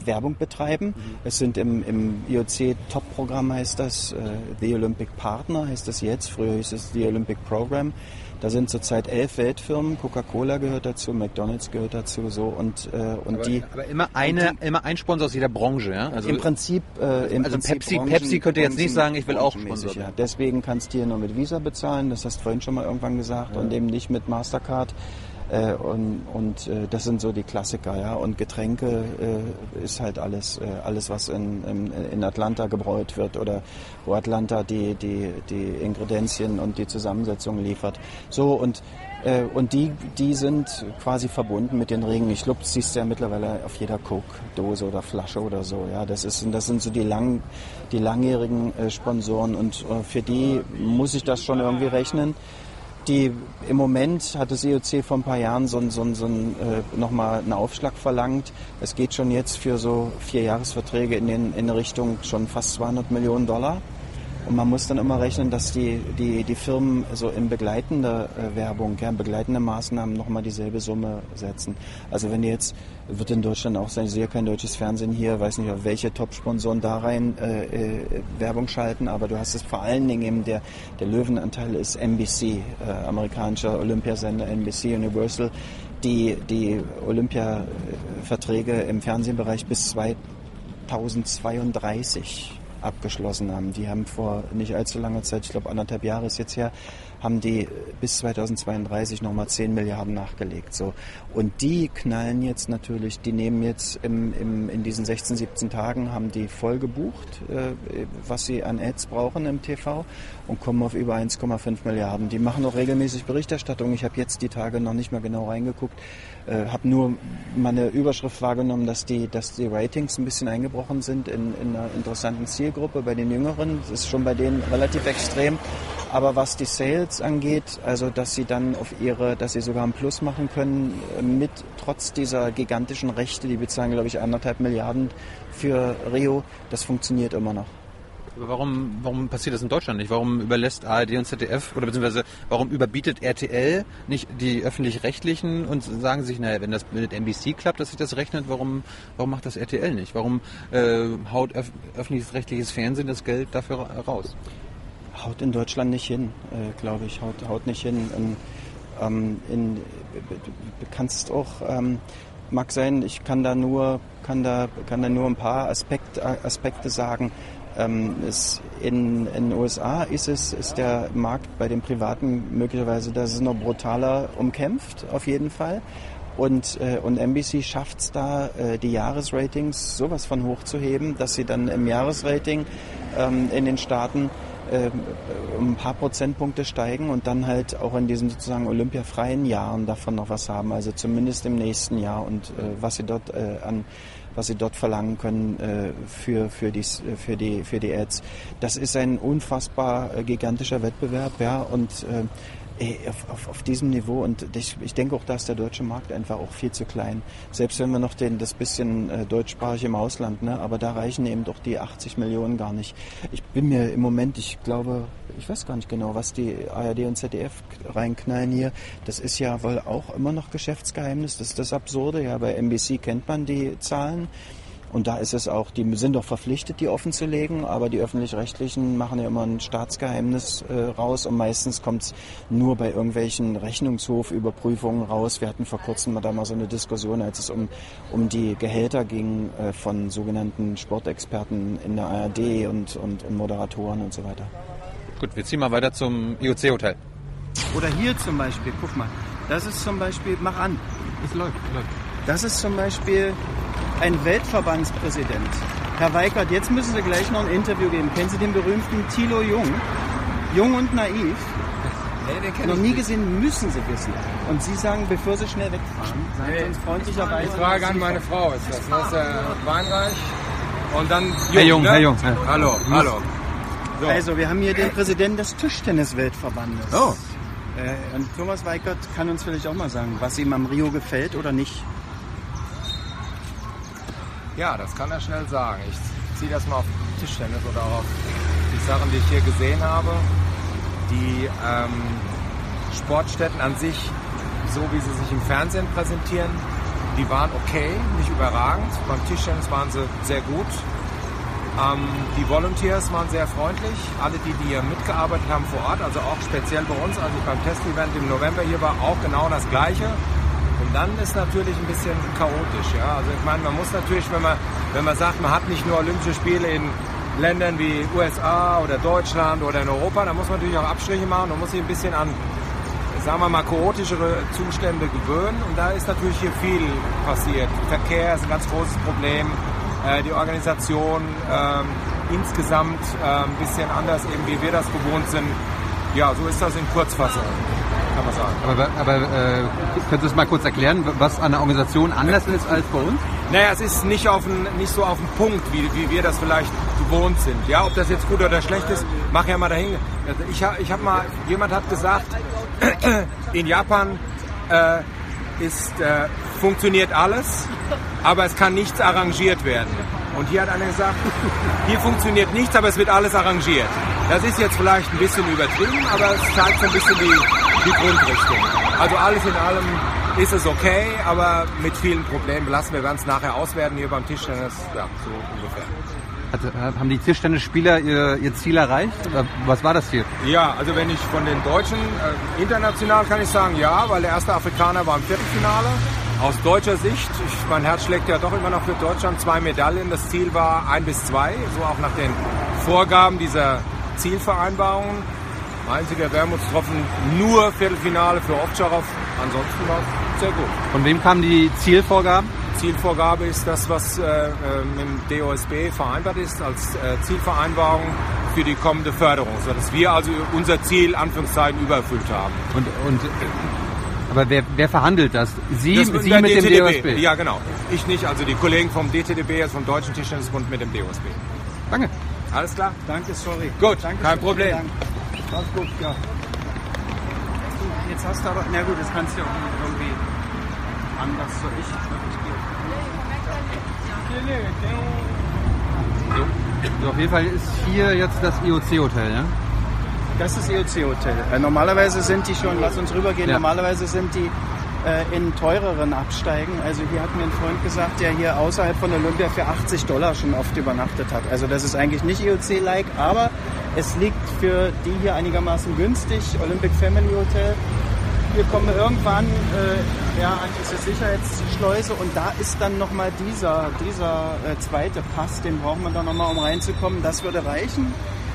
Werbung betreiben. Es sind im, im IOC Top-Programm heißt das, äh, The Olympic Partner heißt das jetzt, früher hieß es The Olympic Program. Da sind zurzeit elf Weltfirmen, Coca-Cola gehört dazu, McDonalds gehört dazu, so und äh, und Aber, die aber immer eine, immer ein Sponsor aus jeder Branche, ja? also im Prinzip, äh, im also Prinzip Pepsi- Branchen- Pepsi könnte jetzt nicht sagen, ich will auch Sponsor ja. Deswegen kannst du hier nur mit Visa bezahlen, das hast du vorhin schon mal irgendwann gesagt, und eben nicht mit Mastercard. Äh, und und äh, das sind so die Klassiker, ja. Und Getränke äh, ist halt alles, äh, alles was in, in, in Atlanta gebräut wird oder wo Atlanta die, die, die Ingredienzien und die Zusammensetzung liefert. So und äh, und die, die sind quasi verbunden mit den Ringen. Ich glaube, siehst du ja mittlerweile auf jeder Coke-Dose oder Flasche oder so. Ja, das ist, das sind so die lang, die langjährigen äh, Sponsoren und äh, für die muss ich das schon irgendwie rechnen. Die im Moment hat das IOC vor ein paar Jahren so, so, so äh, nochmal einen Aufschlag verlangt. Es geht schon jetzt für so vier Jahresverträge in, den, in Richtung schon fast 200 Millionen Dollar. Und man muss dann immer rechnen, dass die, die, die Firmen so in begleitender äh, Werbung, ja, in begleitende Maßnahmen nochmal dieselbe Summe setzen. Also wenn jetzt, wird in Deutschland auch sein, ich sehe kein deutsches Fernsehen hier, weiß nicht, auf welche Top-Sponsoren da rein äh, äh, Werbung schalten, aber du hast es vor allen Dingen eben, der, der Löwenanteil ist NBC, äh, amerikanischer Olympiasender NBC Universal, die die Olympia-Verträge im Fernsehbereich bis 2032 abgeschlossen haben. Die haben vor nicht allzu langer Zeit, ich glaube anderthalb Jahre ist jetzt her, haben die bis 2032 nochmal 10 Milliarden nachgelegt. So. Und die knallen jetzt natürlich, die nehmen jetzt im, im, in diesen 16, 17 Tagen, haben die voll gebucht, äh, was sie an Ads brauchen im TV und kommen auf über 1,5 Milliarden. Die machen auch regelmäßig Berichterstattung. Ich habe jetzt die Tage noch nicht mehr genau reingeguckt, äh, habe nur meine Überschrift wahrgenommen, dass die, dass die Ratings ein bisschen eingebrochen sind in, in einer interessanten Zielgruppe bei den Jüngeren. Das ist schon bei denen relativ extrem. Aber was die Sales angeht, also dass sie dann auf ihre, dass sie sogar einen Plus machen können, äh, mit trotz dieser gigantischen Rechte, die bezahlen glaube ich anderthalb Milliarden für Rio, das funktioniert immer noch. Warum, warum passiert das in Deutschland nicht? Warum überlässt ARD und ZDF oder beziehungsweise warum überbietet RTL nicht die öffentlich-rechtlichen und sagen sich, naja, wenn das mit NBC klappt, dass sich das rechnet, warum, warum macht das RTL nicht? Warum äh, haut öf öffentlich-rechtliches Fernsehen das Geld dafür ra- raus? haut in Deutschland nicht hin, äh, glaube ich, haut, haut nicht hin. In, ähm, in, du kannst auch, ähm, mag sein, ich kann da nur, kann da, kann da nur ein paar Aspekt, Aspekte sagen. Ähm, es, in, in den USA ist es, ist der Markt bei den Privaten möglicherweise, das ist noch brutaler umkämpft, auf jeden Fall. Und, äh, und NBC schafft es da, äh, die Jahresratings sowas von hochzuheben, dass sie dann im Jahresrating ähm, in den Staaten ähm, um ein paar Prozentpunkte steigen und dann halt auch in diesen sozusagen olympiafreien Jahren davon noch was haben, also zumindest im nächsten Jahr und äh, was sie dort äh, an was sie dort verlangen können äh, für, für, die, für, die, für die Ads. Das ist ein unfassbar äh, gigantischer Wettbewerb, ja, und äh, eh, auf, auf, auf diesem Niveau und ich, ich denke auch, da ist der deutsche Markt einfach auch viel zu klein. Selbst wenn wir noch den, das bisschen äh, deutschsprachig im Ausland, ne, aber da reichen eben doch die 80 Millionen gar nicht. Ich bin mir im Moment, ich glaube, ich weiß gar nicht genau, was die ARD und ZDF reinknallen hier. Das ist ja wohl auch immer noch Geschäftsgeheimnis. Das ist das Absurde. Ja, bei NBC kennt man die Zahlen. Und da ist es auch, die sind doch verpflichtet, die offen zu legen, aber die öffentlich-rechtlichen machen ja immer ein Staatsgeheimnis äh, raus und meistens kommt es nur bei irgendwelchen Rechnungshofüberprüfungen raus. Wir hatten vor kurzem mal da mal so eine Diskussion, als es um, um die Gehälter ging äh, von sogenannten Sportexperten in der ARD und, und, und Moderatoren und so weiter. Gut, wir ziehen mal weiter zum IOC-Hotel. Oder hier zum Beispiel, guck mal, das ist zum Beispiel, mach an, Es läuft, läuft. Das ist zum Beispiel ein Weltverbandspräsident. Herr Weikert, jetzt müssen Sie gleich noch ein Interview geben. Kennen Sie den berühmten Thilo Jung? Jung und naiv. Nee, Noch ich nie gesehen, müssen Sie wissen. Und Sie sagen, bevor Sie schnell wegfahren, sagen Sie uns freundlicherweise. Die Frage an meine Frau ist das. Das ist äh, Weinreich. und dann Herr Jung, ne? Herr Jung, ja. Hallo, hallo. So. Also, wir haben hier den Präsidenten des Tischtennis-Weltverbandes. Oh. Äh, und Thomas Weikert kann uns vielleicht auch mal sagen, was ihm am Rio gefällt oder nicht. Ja, das kann er schnell sagen. Ich ziehe das mal auf Tischtennis oder auf die Sachen, die ich hier gesehen habe. Die ähm, Sportstätten an sich, so wie sie sich im Fernsehen präsentieren, die waren okay, nicht überragend. Beim Tischtennis waren sie sehr gut. Ähm, die Volunteers waren sehr freundlich. Alle, die, die hier mitgearbeitet haben vor Ort, also auch speziell bei uns, als ich beim Testevent im November hier war, auch genau das Gleiche. Und dann ist natürlich ein bisschen chaotisch. Ja? Also ich meine, man muss natürlich, wenn man, wenn man sagt, man hat nicht nur Olympische Spiele in Ländern wie USA oder Deutschland oder in Europa, dann muss man natürlich auch Abstriche machen und muss sich ein bisschen an, sagen wir mal, chaotischere Zustände gewöhnen. Und da ist natürlich hier viel passiert. Verkehr ist ein ganz großes Problem. Äh, die Organisation ähm, insgesamt ein bisschen anders, eben wie wir das gewohnt sind. Ja, so ist das in Kurzfassung, kann man sagen. Aber, aber äh, könntest du es mal kurz erklären, was an der Organisation anders ist als bei uns? Naja, es ist nicht, auf den, nicht so auf den Punkt, wie, wie wir das vielleicht gewohnt sind. Ja, ob das jetzt gut oder schlecht ist, mach ja mal dahin. Also Ich, ich habe mal, jemand hat gesagt, in Japan äh, ist, äh, funktioniert alles, aber es kann nichts arrangiert werden. Und hier hat einer gesagt, hier funktioniert nichts, aber es wird alles arrangiert. Das ist jetzt vielleicht ein bisschen übertrieben, aber es zeigt so ein bisschen die, die Grundrichtung. Also alles in allem ist es okay, aber mit vielen Problemen belassen. Wir es nachher auswerten hier beim Tischtennis. Ja, so ungefähr. Hat, haben die Tischtennisspieler ihr, ihr Ziel erreicht? Was war das Ziel? Ja, also wenn ich von den Deutschen, äh, international kann ich sagen ja, weil der erste Afrikaner war im Viertelfinale. Aus deutscher Sicht, ich, mein Herz schlägt ja doch immer noch für Deutschland, zwei Medaillen. Das Ziel war ein bis zwei, so auch nach den Vorgaben dieser Zielvereinbarungen. Einziger Wermutstropfen, nur Viertelfinale für Ovtcharov. Ansonsten war es sehr gut. Von wem kamen die Zielvorgaben? Zielvorgabe ist das, was äh, äh, mit dem DOSB vereinbart ist als äh, Zielvereinbarung für die kommende Förderung, sodass wir also unser Ziel Anführungszeichen übererfüllt haben. Und, und, äh, aber wer, wer verhandelt das? Sie, Das Sie mit dem DTDB. DOSB? Ja, genau. Ich nicht, also die Kollegen vom DTDB, also vom Deutschen Tischtennisbund mit dem DOSB. Danke. Alles klar? Danke, sorry. Gut, Danke, kein Problem. Dank. Alles gut, ja. Jetzt hast du aber, na gut, das kannst du ja auch irgendwie anders so ich. So, auf jeden Fall ist hier jetzt das IOC-Hotel, ja? Das ist EOC-Hotel. Äh, normalerweise sind die schon, lass uns rübergehen, Ja. normalerweise sind die äh, in teureren Absteigen. Also hier hat mir ein Freund gesagt, der hier außerhalb von Olympia für 80 Dollar schon oft übernachtet hat. Also das ist eigentlich nicht EOC-like, aber es liegt für die hier einigermaßen günstig. Olympic Family Hotel. Wir kommen irgendwann äh, ja, an diese Sicherheitsschleuse und da ist dann nochmal dieser, dieser äh, zweite Pass, den braucht man dann nochmal, um reinzukommen. Das würde reichen.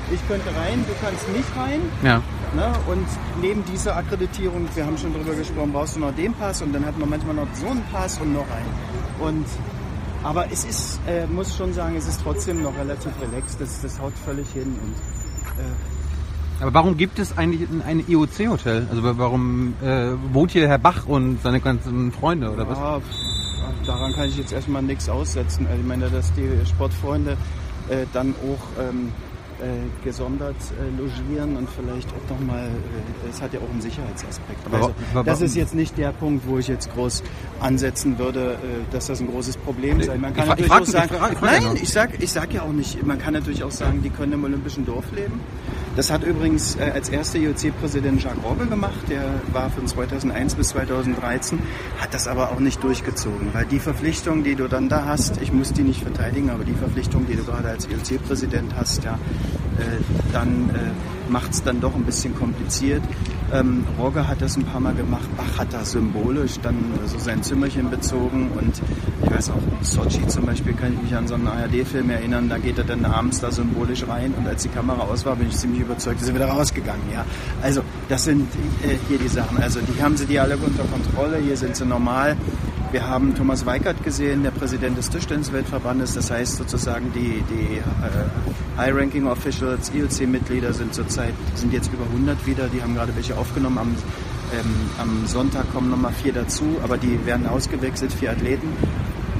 Ich könnte rein, du kannst nicht rein. Ja. Ne? Und neben dieser Akkreditierung, wir haben schon drüber gesprochen, brauchst du noch den Pass und dann hat man manchmal noch so einen Pass und noch einen. Und, aber es ist, äh, muss schon sagen, es ist trotzdem noch relativ relaxed. Das, das haut völlig hin. Und, äh, Aber warum gibt es eigentlich ein, IOC-Hotel? Also warum äh, wohnt hier Herr Bach und seine ganzen Freunde oder was? ja, pf, daran kann ich jetzt erstmal nichts aussetzen. Also ich meine, dass die Sportfreunde äh, dann auch ähm, äh, gesondert äh, logieren und vielleicht auch nochmal, äh, das hat ja auch einen Sicherheitsaspekt. Aber Also, wa- das ist jetzt nicht der Punkt, wo ich jetzt groß ansetzen würde, äh, dass das ein großes Problem sei. Man kann Ich natürlich auch sagen, ich fra- ich frag ja nein, ich sag, ich sag ja auch nicht, man kann natürlich auch sagen, die können im olympischen Dorf leben. Das hat übrigens äh, als erster IOC-Präsident Jacques Rogge gemacht, der war von 2001 bis 2013, hat das aber auch nicht durchgezogen, weil die Verpflichtung, die du dann da hast, ich muss die nicht verteidigen, aber die Verpflichtung, die du gerade als IOC-Präsident hast, ja, äh, dann äh, macht es dann doch ein bisschen kompliziert. Ähm, Rogge hat das ein paar Mal gemacht, Bach hat da symbolisch dann so sein Zimmerchen bezogen. Und ich weiß auch, Sochi zum Beispiel kann ich mich an so einen ARD-Film erinnern, da geht er dann abends da symbolisch rein. Und als die Kamera aus war, bin ich ziemlich überzeugt, er wieder rausgegangen. Ja, Also das sind äh, hier die Sachen, also die haben sie die alle unter Kontrolle, hier sind sie normal. Wir haben Thomas Weikert gesehen, der Präsident des Tischtennis-Weltverbandes. Das heißt sozusagen, die, die äh, High-Ranking Officials, IOC-Mitglieder sind zurzeit, sind jetzt über 100 wieder. Die haben gerade welche aufgenommen. Am, ähm, am Sonntag kommen nochmal vier dazu, aber die werden ausgewechselt, vier Athleten.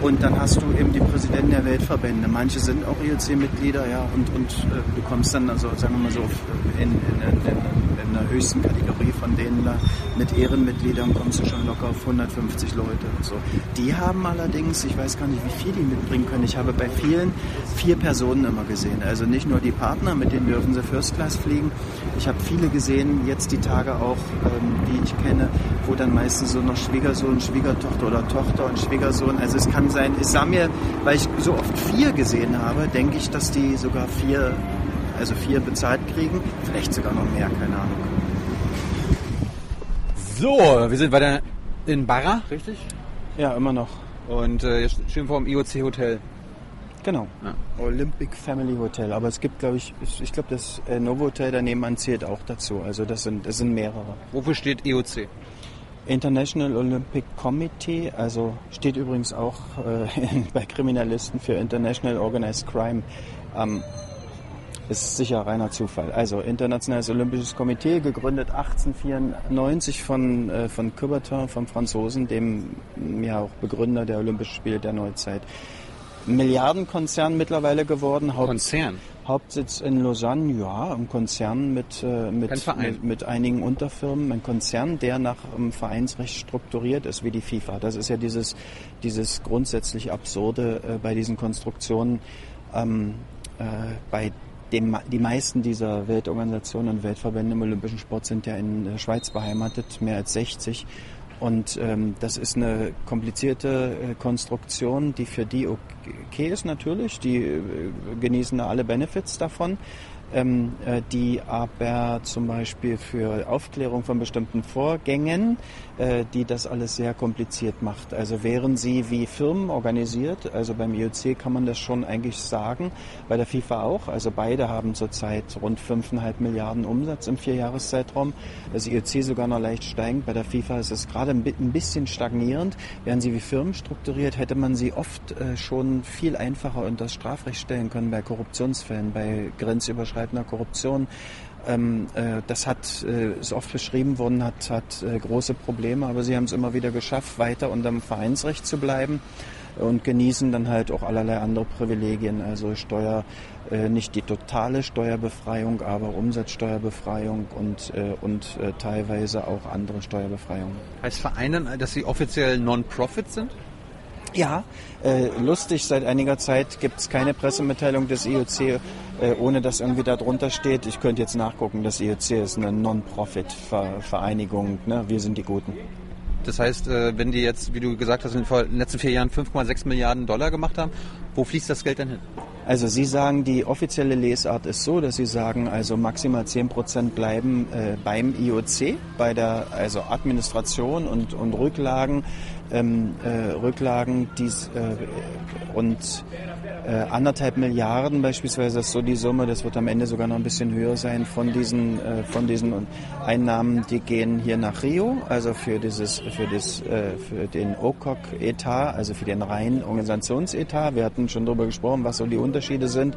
Und dann hast du eben die Präsidenten der Weltverbände. Manche sind auch IOC-Mitglieder, ja, und, und äh, du kommst dann, also sagen wir mal so, in, in, in, in der höchsten Kategorie von denen da mit Ehrenmitgliedern kommst du schon locker auf 150 Leute und so. Die haben allerdings, ich weiß gar nicht, wie viel die mitbringen können. Ich habe bei vielen vier Personen immer gesehen. Also nicht nur die Partner, mit denen dürfen sie First Class fliegen. Ich habe viele gesehen, jetzt die Tage auch, ähm, die ich kenne, wo dann meistens so noch Schwiegersohn, Schwiegertochter oder Tochter und Schwiegersohn. Also es kann sein, es sah mir, weil ich so oft vier gesehen habe, denke ich, dass die sogar vier, also vier bezahlt kriegen. Vielleicht sogar noch mehr, keine Ahnung. So, wir sind weiter in Barra, richtig? Ja, immer noch. Und äh, jetzt stehen wir vor dem IOC Hotel. Genau. Ja. Olympic Family Hotel. Aber es gibt, glaube ich, ich, ich glaube, das äh, Novo Hotel daneben zählt auch dazu. Also das sind, das sind mehrere. Wofür steht IOC? International Olympic Committee, also steht übrigens auch äh, bei Kriminalisten für International Organized Crime. Ähm, ist sicher reiner Zufall. Also Internationales Olympisches Komitee, gegründet 1894 von, äh, von Coubertin, vom Franzosen, dem ja auch Begründer der Olympischen Spiele der Neuzeit. Milliardenkonzern mittlerweile geworden. Haupt, Konzern. Hauptsitz in Lausanne, ja, ein Konzern mit, äh, mit, mit, mit einigen Unterfirmen. Ein Konzern, der nach ähm, Vereinsrecht strukturiert ist, wie die FIFA. Das ist ja dieses, dieses grundsätzlich Absurde äh, bei diesen Konstruktionen. Ähm, äh, bei dem, die meisten dieser Weltorganisationen und Weltverbände im olympischen Sport sind ja in der Schweiz beheimatet, mehr als 60. Und ähm, das ist eine komplizierte äh, Konstruktion, die für die okay ist natürlich. Die äh, genießen alle Benefits davon. Ähm, äh, die aber zum Beispiel für Aufklärung von bestimmten Vorgängen, äh, die das alles sehr kompliziert macht. Also wären sie wie Firmen organisiert, also beim IOC kann man das schon eigentlich sagen, bei der FIFA auch. Also beide haben zurzeit rund 5,5 Milliarden Umsatz im Vierjahreszeitraum. Das IOC sogar noch leicht steigend. Bei der FIFA ist es gerade ein bi- ein bisschen stagnierend. Wären sie wie Firmen strukturiert, hätte man sie oft äh, schon viel einfacher unter das Strafrecht stellen können bei Korruptionsfällen, bei grenzüberschreitender Korruption. Ähm, äh, das hat, äh, ist oft beschrieben worden, hat, hat äh, große Probleme, aber sie haben es immer wieder geschafft, weiter unter dem Vereinsrecht zu bleiben und genießen dann halt auch allerlei andere Privilegien, also Steuer, äh, nicht die totale Steuerbefreiung, aber Umsatzsteuerbefreiung und, äh, und äh, teilweise auch andere Steuerbefreiungen. Heißt Verein dann, dass sie offiziell Non-Profit sind? Ja, äh, lustig, seit einiger Zeit gibt es keine Pressemitteilung des IOC, äh, ohne dass irgendwie da drunter steht. Ich könnte jetzt nachgucken, das IOC ist eine Non-Profit-Vereinigung, ne? wir sind die Guten. Das heißt, äh, wenn die jetzt, wie du gesagt hast, in den letzten vier Jahren 5,6 Milliarden Dollar gemacht haben, wo fließt das Geld dann hin? Also Sie sagen, die offizielle Lesart ist so, dass Sie sagen, also maximal 10% bleiben äh, beim IOC, bei der also Administration und, und Rücklagen, ähm, äh, Rücklagen dies, äh, und äh, anderthalb Milliarden beispielsweise ist so die Summe, das wird am Ende sogar noch ein bisschen höher sein von diesen, äh, von diesen Einnahmen, die gehen hier nach Rio, also für dieses, für das, äh, für den OCOC-Etat, also für den reinen Organisationsetat. Wir hatten schon darüber gesprochen, was so die Unterschiede sind.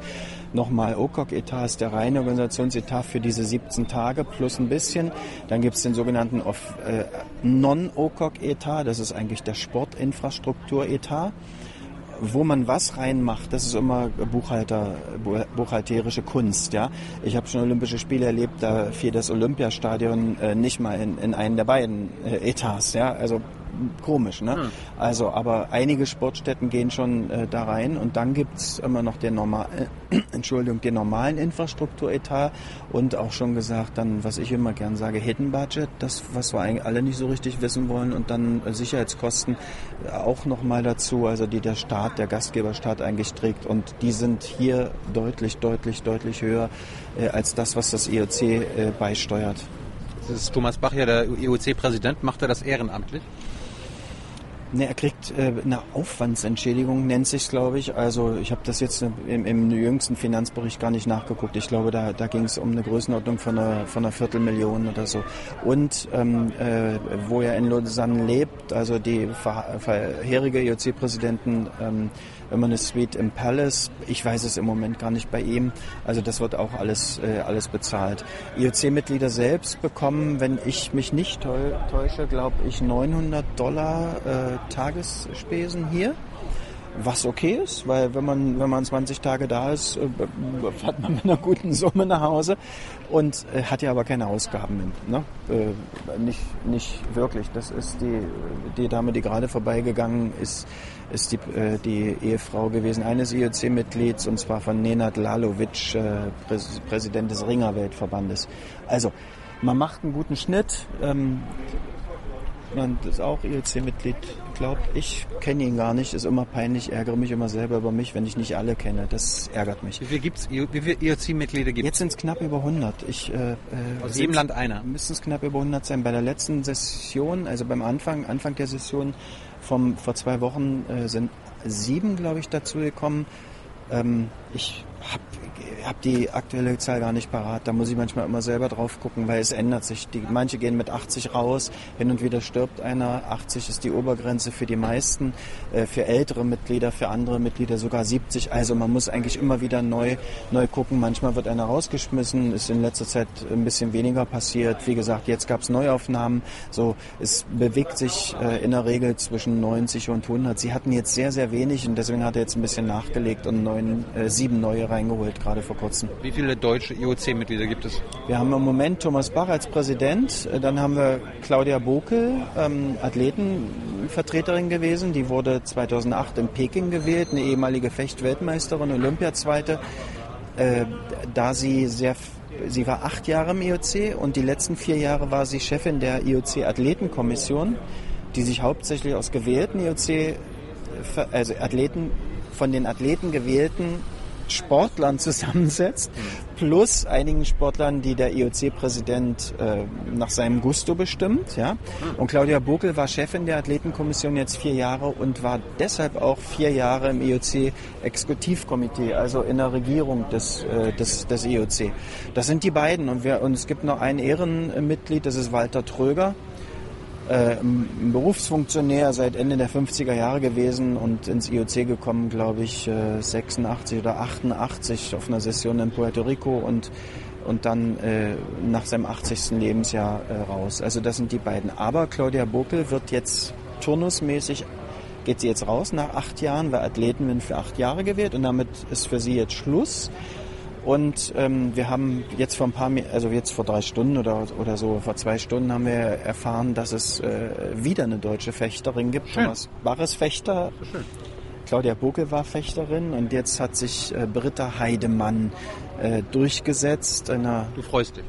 Nochmal, OCOC-Etat ist der reine Organisationsetat für diese 17 Tage plus ein bisschen. Dann gibt es den sogenannten äh, Non-OCOC-Etat, das ist eigentlich der Sportinfrastrukturetat wo man was reinmacht, das ist immer Buchhalter, bu- buchhalterische Kunst, ja. Ich habe schon Olympische Spiele erlebt, da fiel das Olympiastadion äh, nicht mal in, in einen der beiden äh, Etats, ja. Also komisch, ne? Also, aber einige Sportstätten gehen schon äh, da rein und dann gibt's immer noch den normal, äh, Entschuldigung, den normalen Infrastrukturetat und auch schon gesagt, dann, was ich immer gern sage, Hidden Budget, das, was wir eigentlich alle nicht so richtig wissen wollen und dann äh, Sicherheitskosten äh, auch nochmal dazu, also die der Staat, der Gastgeberstaat eigentlich trägt und die sind hier deutlich, deutlich, deutlich höher äh, als das, was das IOC äh, beisteuert. Das ist Thomas Bach ja der IOC-Präsident. Macht er das ehrenamtlich? Ne, er kriegt äh, eine Aufwandsentschädigung, nennt sich's, glaube ich. Also ich habe das jetzt im, im jüngsten Finanzbericht gar nicht nachgeguckt. Ich glaube, da, da ging es um eine Größenordnung von einer, von einer Viertelmillion oder so. Und ähm, äh, wo er in Lausanne lebt, also die vorherige IOC-Präsidenten, ähm, immer eine Suite im Palace. Ich weiß es im Moment gar nicht bei ihm. Also das wird auch alles, äh, alles bezahlt. IOC-Mitglieder selbst bekommen, wenn ich mich nicht täu- täusche, glaube ich, 900 Dollar äh, Tagesspesen hier. was okay ist, weil wenn man, wenn man 20 Tage da ist, äh, fährt man mit einer guten Summe nach Hause und äh, hat ja aber keine Ausgaben. Ne? Äh, nicht, nicht wirklich. Das ist die, die Dame, die gerade vorbeigegangen ist, ist die, äh, die Ehefrau gewesen eines IOC-Mitglieds und zwar von Nenad Lalovic, äh, Präs Präsident des Ringerweltverbandes. Also, man macht einen guten Schnitt. Ähm, man ist auch IOC-Mitglied, glaubt. Ich kenne ihn gar nicht, ist immer peinlich, ärgere mich immer selber über mich, wenn ich nicht alle kenne. Das ärgert mich. Wie viele gibt's? Wie viele IOC-Mitglieder gibt Jetzt sind es knapp über 100. Ich, äh, äh, Aus jedem Land einer. Müssten es knapp über 100 sein. Bei der letzten Session, also beim Anfang, Anfang der Session vom, vor zwei Wochen äh, sind sieben, glaube ich, dazu gekommen. Ähm, ich habe hab die aktuelle Zahl gar nicht parat. Da muss ich manchmal immer selber drauf gucken, weil es ändert sich. Die, manche gehen mit 80 raus, hin und wieder stirbt einer. 80 ist die Obergrenze für die meisten, äh, für ältere Mitglieder, für andere Mitglieder sogar 70. Also man muss eigentlich immer wieder neu, neu gucken. Manchmal wird einer rausgeschmissen, ist in letzter Zeit ein bisschen weniger passiert. Wie gesagt, jetzt gab es Neuaufnahmen. So, es bewegt sich äh, in der Regel zwischen 90 und 100. Sie hatten jetzt sehr, sehr wenig und deswegen hat er jetzt ein bisschen nachgelegt und neun, äh, sieben neue reingeholt, gerade vor kurzem. Wie viele deutsche IOC-Mitglieder gibt es? Wir haben im Moment Thomas Bach als Präsident, äh, dann haben wir Claudia Bokel, ähm, Athletenvertreterin gewesen, die wurde 2008 in Peking gewählt, eine ehemalige Fechtweltmeisterin, Olympiazweite. Äh, da sie sehr, sie war acht Jahre im IOC und die letzten vier Jahre war sie Chefin der IOC Athletenkommission, die sich hauptsächlich aus gewählten IOC, also Athleten, von den Athleten gewählten Sportlern zusammensetzt, plus einigen Sportlern, die der IOC-Präsident äh, nach seinem Gusto bestimmt. Ja? Und Claudia Bokel war Chefin der Athletenkommission jetzt vier Jahre und war deshalb auch vier Jahre im IOC-Exekutivkomitee, also in der Regierung des, äh, des, des IOC. Das sind die beiden. Und, wir, und es gibt noch ein Ehrenmitglied, das ist Walter Tröger äh, ein Berufsfunktionär seit Ende der 50er Jahre gewesen und ins IOC gekommen, glaube ich, äh, 86 oder 88 auf einer Session in Puerto Rico und und dann äh, nach seinem 80. Lebensjahr äh, raus. Also das sind die beiden. Aber Claudia Bokel wird jetzt turnusmäßig, geht sie jetzt raus nach acht Jahren, weil Athleten werden für acht Jahre gewählt und damit ist für sie jetzt Schluss. Und ähm, wir haben jetzt vor ein paar, also jetzt vor drei Stunden oder, oder so, vor zwei Stunden haben wir erfahren, dass es äh, wieder eine deutsche Fechterin gibt. Schön. Thomas Barres Fechter. Schön. Claudia Boke war Fechterin und jetzt hat sich äh, Britta Heidemann äh, durchgesetzt. Einer, Du freust dich.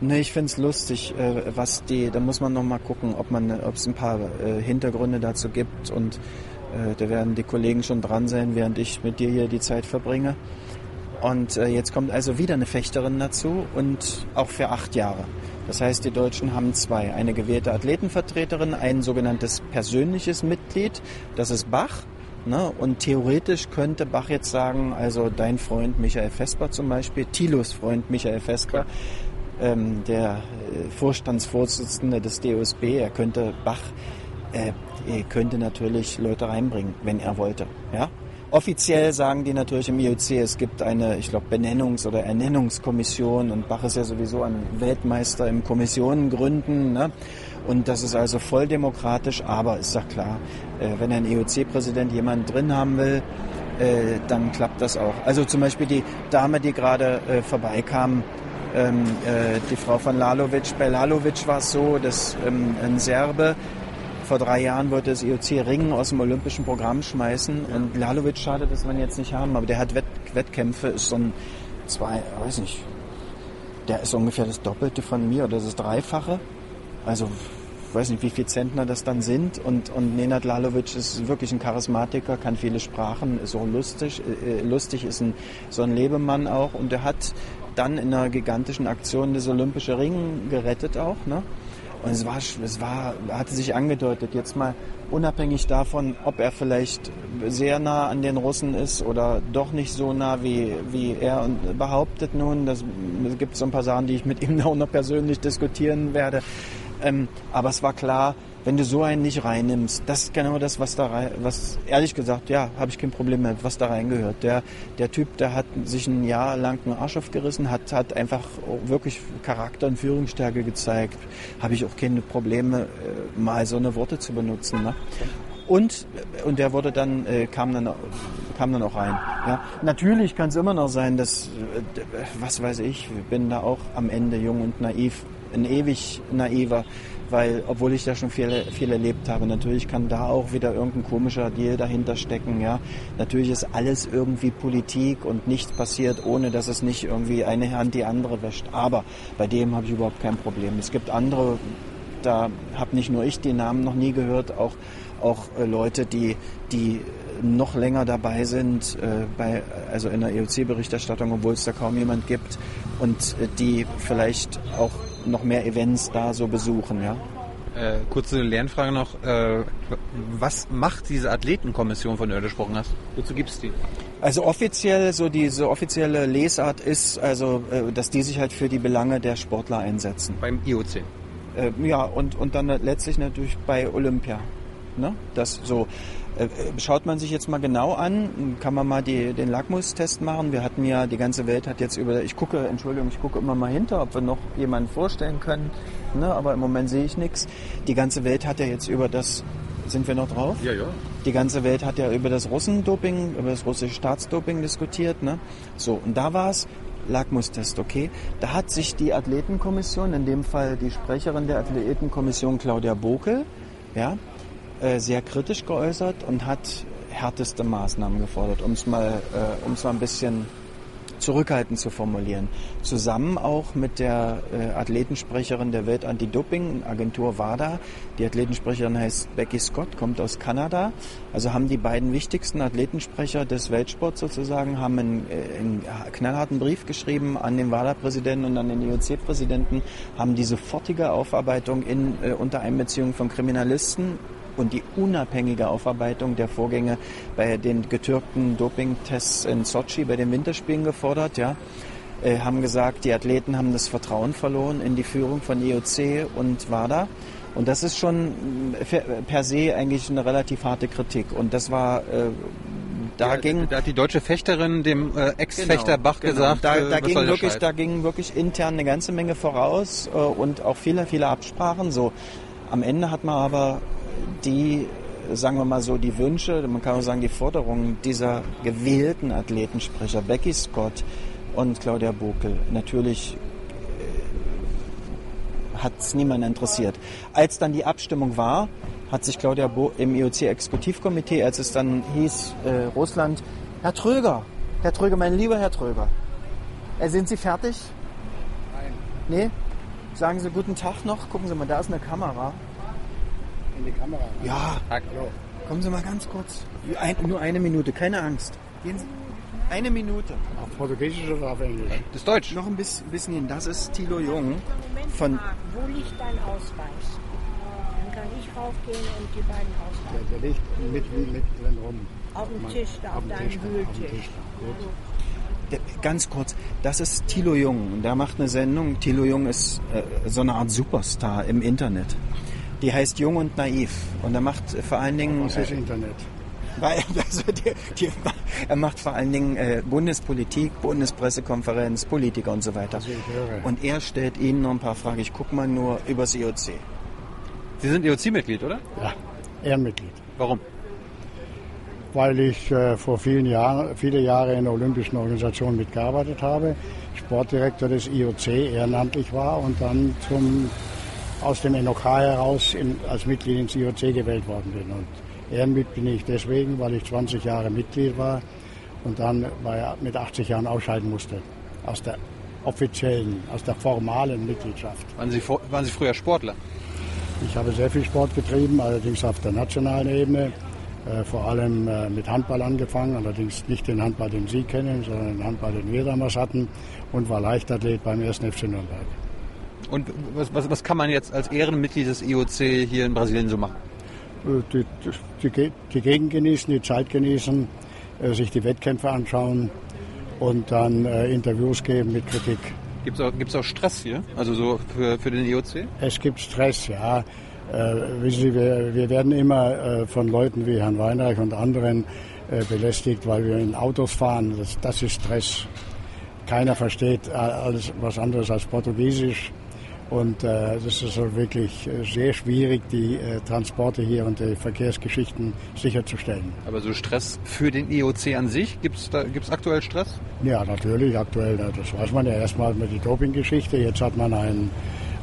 Ne, ich find's lustig, äh, was die, da muss man noch mal gucken, ob man, ob es ein paar äh, Hintergründe dazu gibt und äh, da werden die Kollegen schon dran sein, während ich mit dir hier die Zeit verbringe. Und äh, jetzt kommt also wieder eine Fechterin dazu und auch für acht Jahre. Das heißt, die Deutschen haben zwei. Eine gewählte Athletenvertreterin, ein sogenanntes persönliches Mitglied, das ist Bach. Ne? Und theoretisch könnte Bach jetzt sagen, also dein Freund Michael Vesper zum Beispiel, Thilos Freund Michael Vesper, ähm, der äh, Vorstandsvorsitzende des DOSB, er könnte Bach, äh, er könnte natürlich Leute reinbringen, wenn er wollte. Ja? Offiziell sagen die natürlich im IOC, es gibt eine, ich glaube, Benennungs- oder Ernennungskommission und Bach ist ja sowieso ein Weltmeister im Kommissionen gründen. Ne? Und das ist also voll demokratisch, aber ist doch klar, äh, wenn ein IOC-Präsident jemanden drin haben will, äh, dann klappt das auch. Also zum Beispiel die Dame, die gerade äh, vorbeikam, ähm, äh, die Frau von Lalovic. Bei Lalovic war es so, dass ähm, ein Serbe vor drei Jahren wollte das IOC Ringen aus dem olympischen Programm schmeißen und Lalovic schade, dass wir ihn jetzt nicht haben, aber der hat Wett Wettkämpfe, ist so ein zwei, weiß nicht, der ist ungefähr das Doppelte von mir oder das Dreifache. Also weiß nicht, wie viel Zentner das dann sind. Und, und Nenad Lalovic ist wirklich ein Charismatiker, kann viele Sprachen, ist so lustig, äh, lustig ist ein, so ein Lebemann auch. Und er hat dann in einer gigantischen Aktion das Olympische Ringen gerettet auch. Ne? Und es war, es war, hatte sich angedeutet, jetzt mal unabhängig davon, ob er vielleicht sehr nah an den Russen ist oder doch nicht so nah, wie, wie er behauptet nun. Das, es gibt so ein paar Sachen, die ich mit ihm auch noch persönlich diskutieren werde. Ähm, aber es war klar, wenn du so einen nicht reinnimmst, das ist genau das, was da rein, was ehrlich gesagt, ja, habe ich kein Problem mit, was da reingehört. Der, der Typ, der hat sich ein Jahr lang einen Arsch aufgerissen, hat, hat einfach wirklich Charakter und Führungsstärke gezeigt. Habe ich auch keine Probleme, äh, mal so eine Worte zu benutzen. Ne? Und, und der wurde dann, äh, kam dann, kam dann auch rein. Ja. Natürlich kann es immer noch sein, dass, äh, was weiß ich, bin da auch am Ende jung und naiv, ein ewig naiver, weil, obwohl ich da schon viel, viel erlebt habe, natürlich kann da auch wieder irgendein komischer Deal dahinter stecken, ja. Natürlich ist alles irgendwie Politik und nichts passiert, ohne dass es nicht irgendwie eine Hand die andere wäscht. Aber bei dem habe ich überhaupt kein Problem. Es gibt andere, da habe nicht nur ich die Namen noch nie gehört, auch auch äh, Leute, die, die noch länger dabei sind, äh, bei, also in der EOC-Berichterstattung, obwohl es da kaum jemand gibt und äh, die vielleicht auch noch mehr Events da so besuchen, ja. Äh, kurze Lernfrage noch. Äh, was macht diese Athletenkommission, von der du gesprochen hast? Wozu gibt es die? Also offiziell, so diese offizielle Lesart ist, also, äh, dass die sich halt für die Belange der Sportler einsetzen. Beim IOC. Äh, ja, und, und dann letztlich natürlich bei Olympia. Ne? Das so. Äh, schaut man sich jetzt mal genau an, kann man mal die, den Lackmustest machen. Wir hatten ja, die ganze Welt hat jetzt über, ich gucke, Entschuldigung, ich gucke immer mal hinter, ob wir noch jemanden vorstellen können, ne? aber im Moment sehe ich nichts. Die ganze Welt hat ja jetzt über das, sind wir noch drauf? Ja, ja. Die ganze Welt hat ja über das Russendoping, über das russische Staatsdoping diskutiert. Ne? So, und da war es, Lackmustest, okay. Da hat sich die Athletenkommission, in dem Fall die Sprecherin der Athletenkommission Claudia Bokel, ja, äh, sehr kritisch geäußert und hat härteste Maßnahmen gefordert, um es mal, äh, um's mal ein bisschen zurückhaltend zu formulieren. Zusammen auch mit der äh, Athletensprecherin der Welt-Anti-Doping-Agentur WADA. Die Athletensprecherin heißt Becky Scott, kommt aus Kanada. Also haben die beiden wichtigsten Athletensprecher des Weltsports sozusagen, haben einen, äh, einen knallharten Brief geschrieben an den WADA-Präsidenten und an den IOC-Präsidenten, haben die sofortige Aufarbeitung in, äh, unter Einbeziehung von Kriminalisten und die unabhängige Aufarbeitung der Vorgänge bei den getürkten Dopingtests in Sochi bei den Winterspielen gefordert. Ja. Äh, haben gesagt, die Athleten haben das Vertrauen verloren in die Führung von IOC und WADA. Und das ist schon per se eigentlich eine relativ harte Kritik. Und das war äh, da ja, ging da hat die deutsche Fechterin dem äh, Ex-Fechter Genau, Bach genau. gesagt, da, äh, da ging wirklich, da ging wirklich intern eine ganze Menge voraus äh, und auch viele, viele Absprachen. So am Ende hat man aber die, sagen wir mal so, die Wünsche, man kann auch sagen die Forderungen dieser gewählten Athletensprecher Becky Scott und Claudia Bokel natürlich hat es niemand interessiert. Als dann die Abstimmung war, hat sich Claudia Bo im IOC-Exekutivkomitee, als es dann hieß, äh, Russland, Herr Tröger, Herr Tröger, mein lieber Herr Tröger, äh, sind Sie fertig? Nein. Nee? Sagen Sie guten Tag noch. Gucken Sie mal, da ist eine Kamera. In die Kamera. Ja, Hallo. kommen Sie mal ganz kurz. Ein, nur eine Minute, keine Angst. Gehen Sie. Eine Minute. Auf Portugiesisch oder auf Englisch? Das ist Deutsch. Noch ein bisschen, bisschen hin. Das ist Thilo Jung Moment von mal, wo liegt dein Ausweis? Dann kann ich raufgehen und die beiden Der, Ausweise. der liegt mit, mit drin rum. Auf dem Tisch, da auf deinem auf dem Wühltisch. Der, ganz kurz, das ist Thilo Jung. und Der macht eine Sendung. Thilo Jung ist äh, so eine Art Superstar im Internet. Die heißt Jung und Naiv. Und er macht vor allen Dingen. Was ist Internet? Weil, also die, die, er macht vor allen Dingen äh, Bundespolitik, Bundespressekonferenz, Politiker und so weiter. Also ich höre. Und er stellt Ihnen noch ein paar Fragen. Ich gucke mal nur übers IOC. Sie sind IOC-Mitglied, oder? Ja, Ehrenmitglied. Warum? Weil ich äh, vor vielen Jahren, viele Jahre in der Olympischen Organisation mitgearbeitet habe, Sportdirektor des IOC ehrenamtlich war und dann zum, aus dem NOK heraus in, als Mitglied ins IOC gewählt worden bin. Und Ehrenmitglied bin ich deswegen, weil ich 20 Jahre Mitglied war und dann bei, mit 80 Jahren ausscheiden musste aus der offiziellen, aus der formalen Mitgliedschaft. Waren Sie, waren Sie früher Sportler? Ich habe sehr viel Sport betrieben, allerdings auf der nationalen Ebene. Äh, vor allem äh, mit Handball angefangen, allerdings nicht den Handball, den Sie kennen, sondern den Handball, den wir damals hatten und war Leichtathlet beim 1. FC Nürnberg. Und was, was, was kann man jetzt als Ehrenmitglied des IOC hier in Brasilien so machen? Äh, Die, die, die Gegend genießen, die Zeit genießen, äh, sich die Wettkämpfe anschauen und dann äh, Interviews geben mit Kritik. Gibt es auch, gibt's auch Stress hier? Also so für, für den IOC? Es gibt Stress, ja. Äh, wissen Sie, wir, wir werden immer äh, von Leuten wie Herrn Weinreich und anderen äh, belästigt, weil wir in Autos fahren. Das, das ist Stress. Keiner versteht alles was anderes als Portugiesisch. Und äh, es ist also wirklich äh, sehr schwierig, die äh, Transporte hier und die Verkehrsgeschichten sicherzustellen. Aber so Stress für den IOC an sich, gibt es gibt's aktuell Stress? Ja, natürlich, aktuell, das weiß man ja erstmal mit die Dopinggeschichte. Jetzt hat man einen,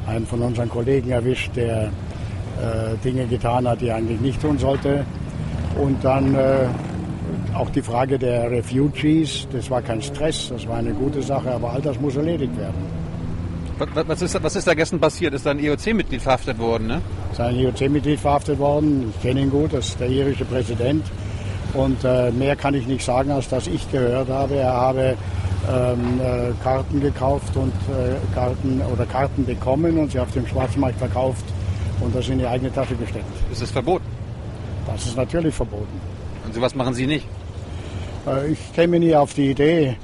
einen von unseren Kollegen erwischt, der äh, Dinge getan hat, die er eigentlich nicht tun sollte. Und dann äh, auch die Frage der Refugees, das war kein Stress, das war eine gute Sache, aber all das muss erledigt werden. Was, ist, was ist da gestern passiert? Ist da ein IOC-Mitglied verhaftet worden, ne? Ist ein IOC-Mitglied verhaftet worden. Ich kenne ihn gut, das ist der irische Präsident. Und äh, mehr kann ich nicht sagen, als dass ich gehört habe. Er habe ähm, äh, Karten gekauft und äh, Karten oder Karten bekommen und sie auf dem Schwarzmarkt verkauft und das in die eigene Tasche gesteckt. Ist das verboten? Das ist natürlich verboten. Und sowas machen Sie nicht? Äh, ich käme nie auf die Idee,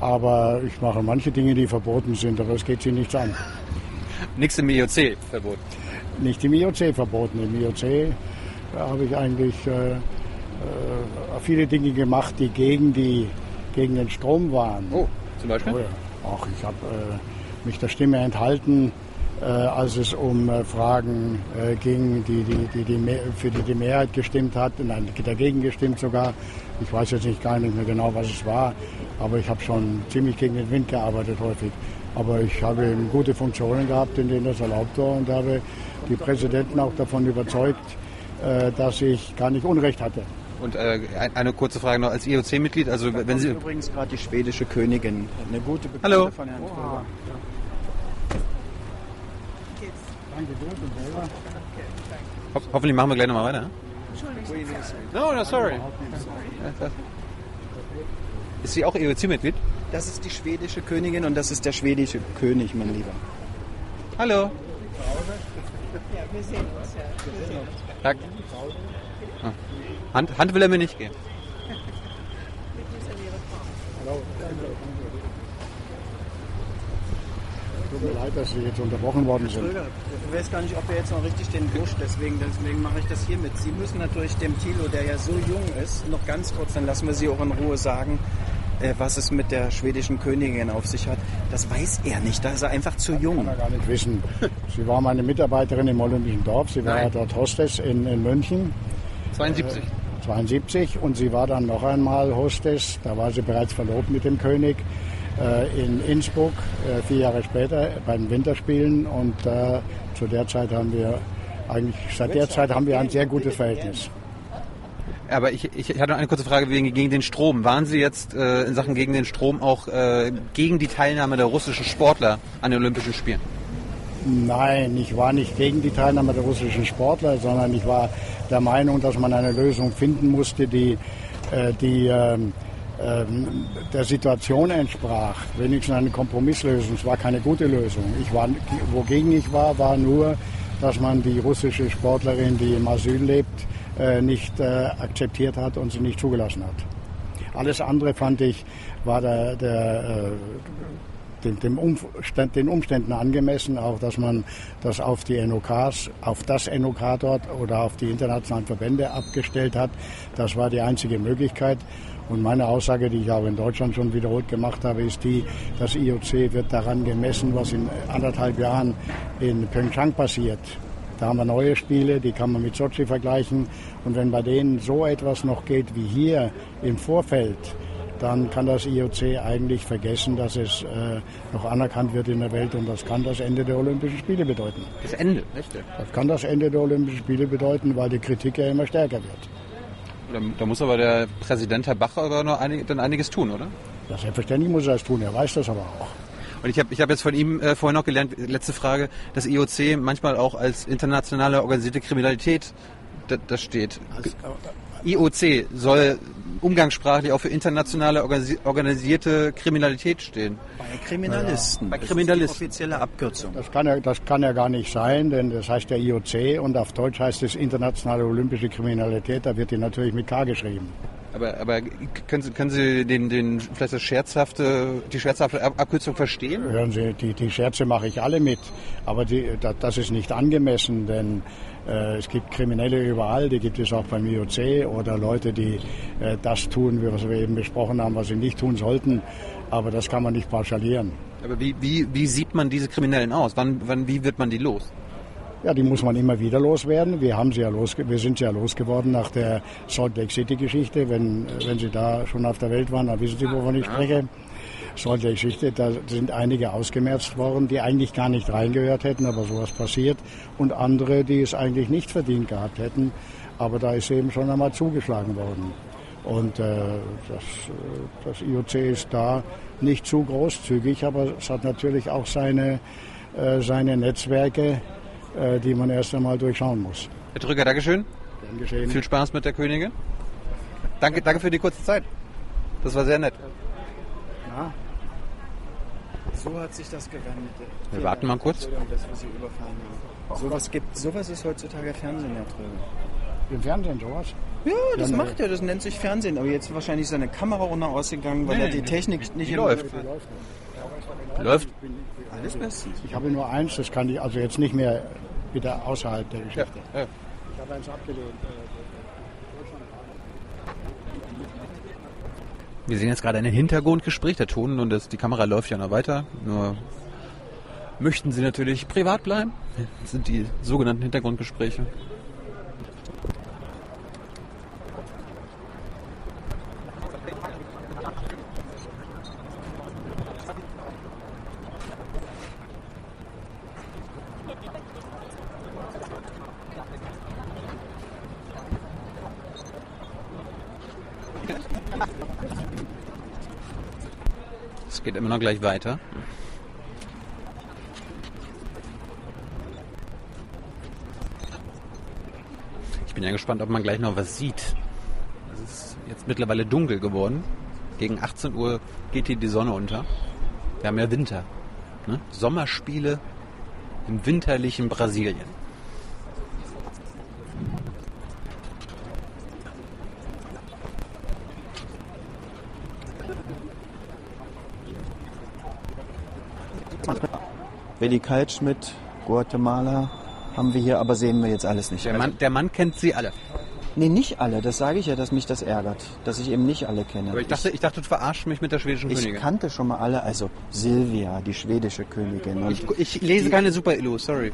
aber ich mache manche Dinge, die verboten sind, aber es geht sie nichts an. Nichts im IOC verboten? Nicht im IOC verboten. Im IOC habe ich eigentlich äh, äh, viele Dinge gemacht, die gegen, die gegen den Strom waren. Oh, zum Beispiel? Oh ja. Ach, ich habe äh, mich der Stimme enthalten, äh, als es um äh, Fragen äh, ging, die, die, die, die für die die Mehrheit gestimmt hat, nein, dagegen gestimmt sogar. Ich weiß jetzt nicht gar nicht mehr genau, was es war, aber ich habe schon ziemlich gegen den Wind gearbeitet häufig. Aber ich habe gute Funktionen gehabt, in denen das erlaubt war und habe die Präsidenten auch davon überzeugt, äh, dass ich gar nicht Unrecht hatte. Und äh, eine kurze Frage noch als IOC-Mitglied. Also da wenn Sie übrigens gerade die schwedische Königin, eine gute Bekannte Hallo. von Herrn Kröger. Ho hoffentlich machen wir gleich nochmal weiter. Ne? No, no, sorry. Ist sie auch IOC-Mitglied? Das ist die schwedische Königin und das ist der schwedische König, mein Lieber. Hallo. Tag. Ah. Hand, Hand will er mir nicht geben. Tut mir leid, dass Sie jetzt unterbrochen worden sind. Ich weiß gar nicht, ob er jetzt noch richtig den Busch, deswegen, deswegen mache ich das hier mit. Sie müssen natürlich dem Thilo, der ja so jung ist, noch ganz kurz, dann lassen wir Sie auch in Ruhe sagen, äh, was es mit der schwedischen Königin auf sich hat. Das weiß er nicht, da ist er einfach zu jung. Kann er gar nicht wissen. Sie war meine Mitarbeiterin im Olympischen Dorf. Sie war Nein. dort Hostess in, in München. 72. 72 und sie war dann noch einmal Hostess, da war sie bereits verlobt mit dem König, äh, in Innsbruck, äh, vier Jahre später bei den Winterspielen und äh, zu der Zeit haben wir eigentlich, seit der Zeit haben wir ein sehr gutes Verhältnis. Aber ich, ich hatte noch eine kurze Frage wegen gegen den Strom. Waren Sie jetzt äh, in Sachen gegen den Strom auch äh, gegen die Teilnahme der russischen Sportler an den Olympischen Spielen? Nein, ich war nicht gegen die Teilnahme der russischen Sportler, sondern ich war der Meinung, dass man eine Lösung finden musste, die, äh, die ähm, der Situation entsprach. Wenigstens eine Kompromisslösung. Es war keine gute Lösung. Ich war, wogegen ich war, war nur, dass man die russische Sportlerin, die im Asyl lebt, äh, nicht äh, akzeptiert hat und sie nicht zugelassen hat. Alles andere fand ich, war der, der äh, dem, dem Umstand, den Umständen angemessen, auch dass man das auf die NOKs, auf das NOK dort oder auf die internationalen Verbände abgestellt hat. Das war die einzige Möglichkeit. Und meine Aussage, die ich auch in Deutschland schon wiederholt gemacht habe, ist die, das IOC wird daran gemessen, was in anderthalb Jahren in Pyeongchang passiert. Da haben wir neue Spiele, die kann man mit Sochi vergleichen. Und wenn bei denen so etwas noch geht wie hier im Vorfeld, dann kann das IOC eigentlich vergessen, dass es äh, noch anerkannt wird in der Welt und das kann das Ende der Olympischen Spiele bedeuten. Das Ende, echt? Das kann das Ende der Olympischen Spiele bedeuten, weil die Kritik ja immer stärker wird. Da, da muss aber der Präsident Herr Bach aber noch einig, dann einiges tun, oder? Ja, selbstverständlich muss er das tun, er weiß das aber auch. Und ich habe ich hab jetzt von ihm äh, vorhin noch gelernt, letzte Frage, dass IOC manchmal auch als internationale organisierte Kriminalität da, das steht. IOC soll umgangssprachlich auch für internationale organisi organisierte Kriminalität stehen. Bei Kriminalisten. Bei Das ist Kriminalisten. die offizielle Abkürzung. Das kann, ja, das kann ja gar nicht sein, denn das heißt der IOC und auf Deutsch heißt es Internationale Olympische Kriminalität, da wird die natürlich mit K geschrieben. Aber, aber können Sie, können Sie den, den, vielleicht das scherzhafte, die scherzhafte Ab- Abkürzung verstehen? Hören Sie, die, die Scherze mache ich alle mit, aber die, da, das ist nicht angemessen, denn äh, es gibt Kriminelle überall, die gibt es auch beim IOC oder Leute, die äh, das tun, wie was wir eben besprochen haben, was sie nicht tun sollten, aber das kann man nicht pauschalieren. Aber wie, wie, wie sieht man diese Kriminellen aus? Wann, wann, wie wird man die los? Ja, die muss man immer wieder loswerden. Wir haben sie ja los, wir sind sie ja losgeworden nach der Salt Lake City Geschichte. Wenn, wenn Sie da schon auf der Welt waren, dann wissen Sie, wovon ich spreche. Lake City, da sind einige ausgemerzt worden, die eigentlich gar nicht reingehört hätten, aber sowas passiert. Und andere, die es eigentlich nicht verdient gehabt hätten. Aber da ist eben schon einmal zugeschlagen worden. Und äh, das, äh, das IOC ist da nicht zu großzügig, aber es hat natürlich auch seine, äh, seine Netzwerke, äh, die man erst einmal durchschauen muss. Herr Drücker, Dankeschön. Gern geschehen. Viel Spaß mit der Königin. Danke, danke für die kurze Zeit. Das war sehr nett. Ja. So hat sich das gewendet. Wir warten mal kurz. Dass wir Sie überfahren haben. Sowas, gibt, sowas ist heutzutage Fernsehen, Herr Tröge. Im Fernsehen sowas? Ja, das Ja, macht er, das nennt sich Fernsehen. Aber jetzt wahrscheinlich seine Kamera runter ausgegangen, weil Nee, er die die- Technik nicht die im- läuft. Läuft. Alles bestens. Ich habe nur eins, das kann ich also jetzt nicht mehr wieder außerhalb der Ja, Geschichte. ja. Ich habe eins abgelehnt. Wir sehen jetzt gerade ein Hintergrundgespräch. Der Ton und das, die Kamera läuft ja noch weiter. Nur möchten Sie natürlich privat bleiben. Das sind die sogenannten Hintergrundgespräche. Noch gleich weiter. Ich bin ja gespannt, ob man gleich noch was sieht. Es ist jetzt mittlerweile dunkel geworden. Gegen 18 Uhr geht hier die Sonne unter. Wir haben ja Winter. Ne? Sommerspiele im winterlichen Brasilien. Willi Kaltschmidt, Guatemala haben wir hier, aber sehen wir jetzt alles nicht. Der Mann, der Mann kennt sie alle. Nee, nicht alle. Das sage ich ja, dass mich das ärgert. Dass ich eben nicht alle kenne. Aber ich dachte, ich dachte, du verarschst mich mit der schwedischen ich, ich Königin. kannte schon mal alle. Also Silvia, die schwedische Königin. Ich, ich lese keine Super-Illu, sorry.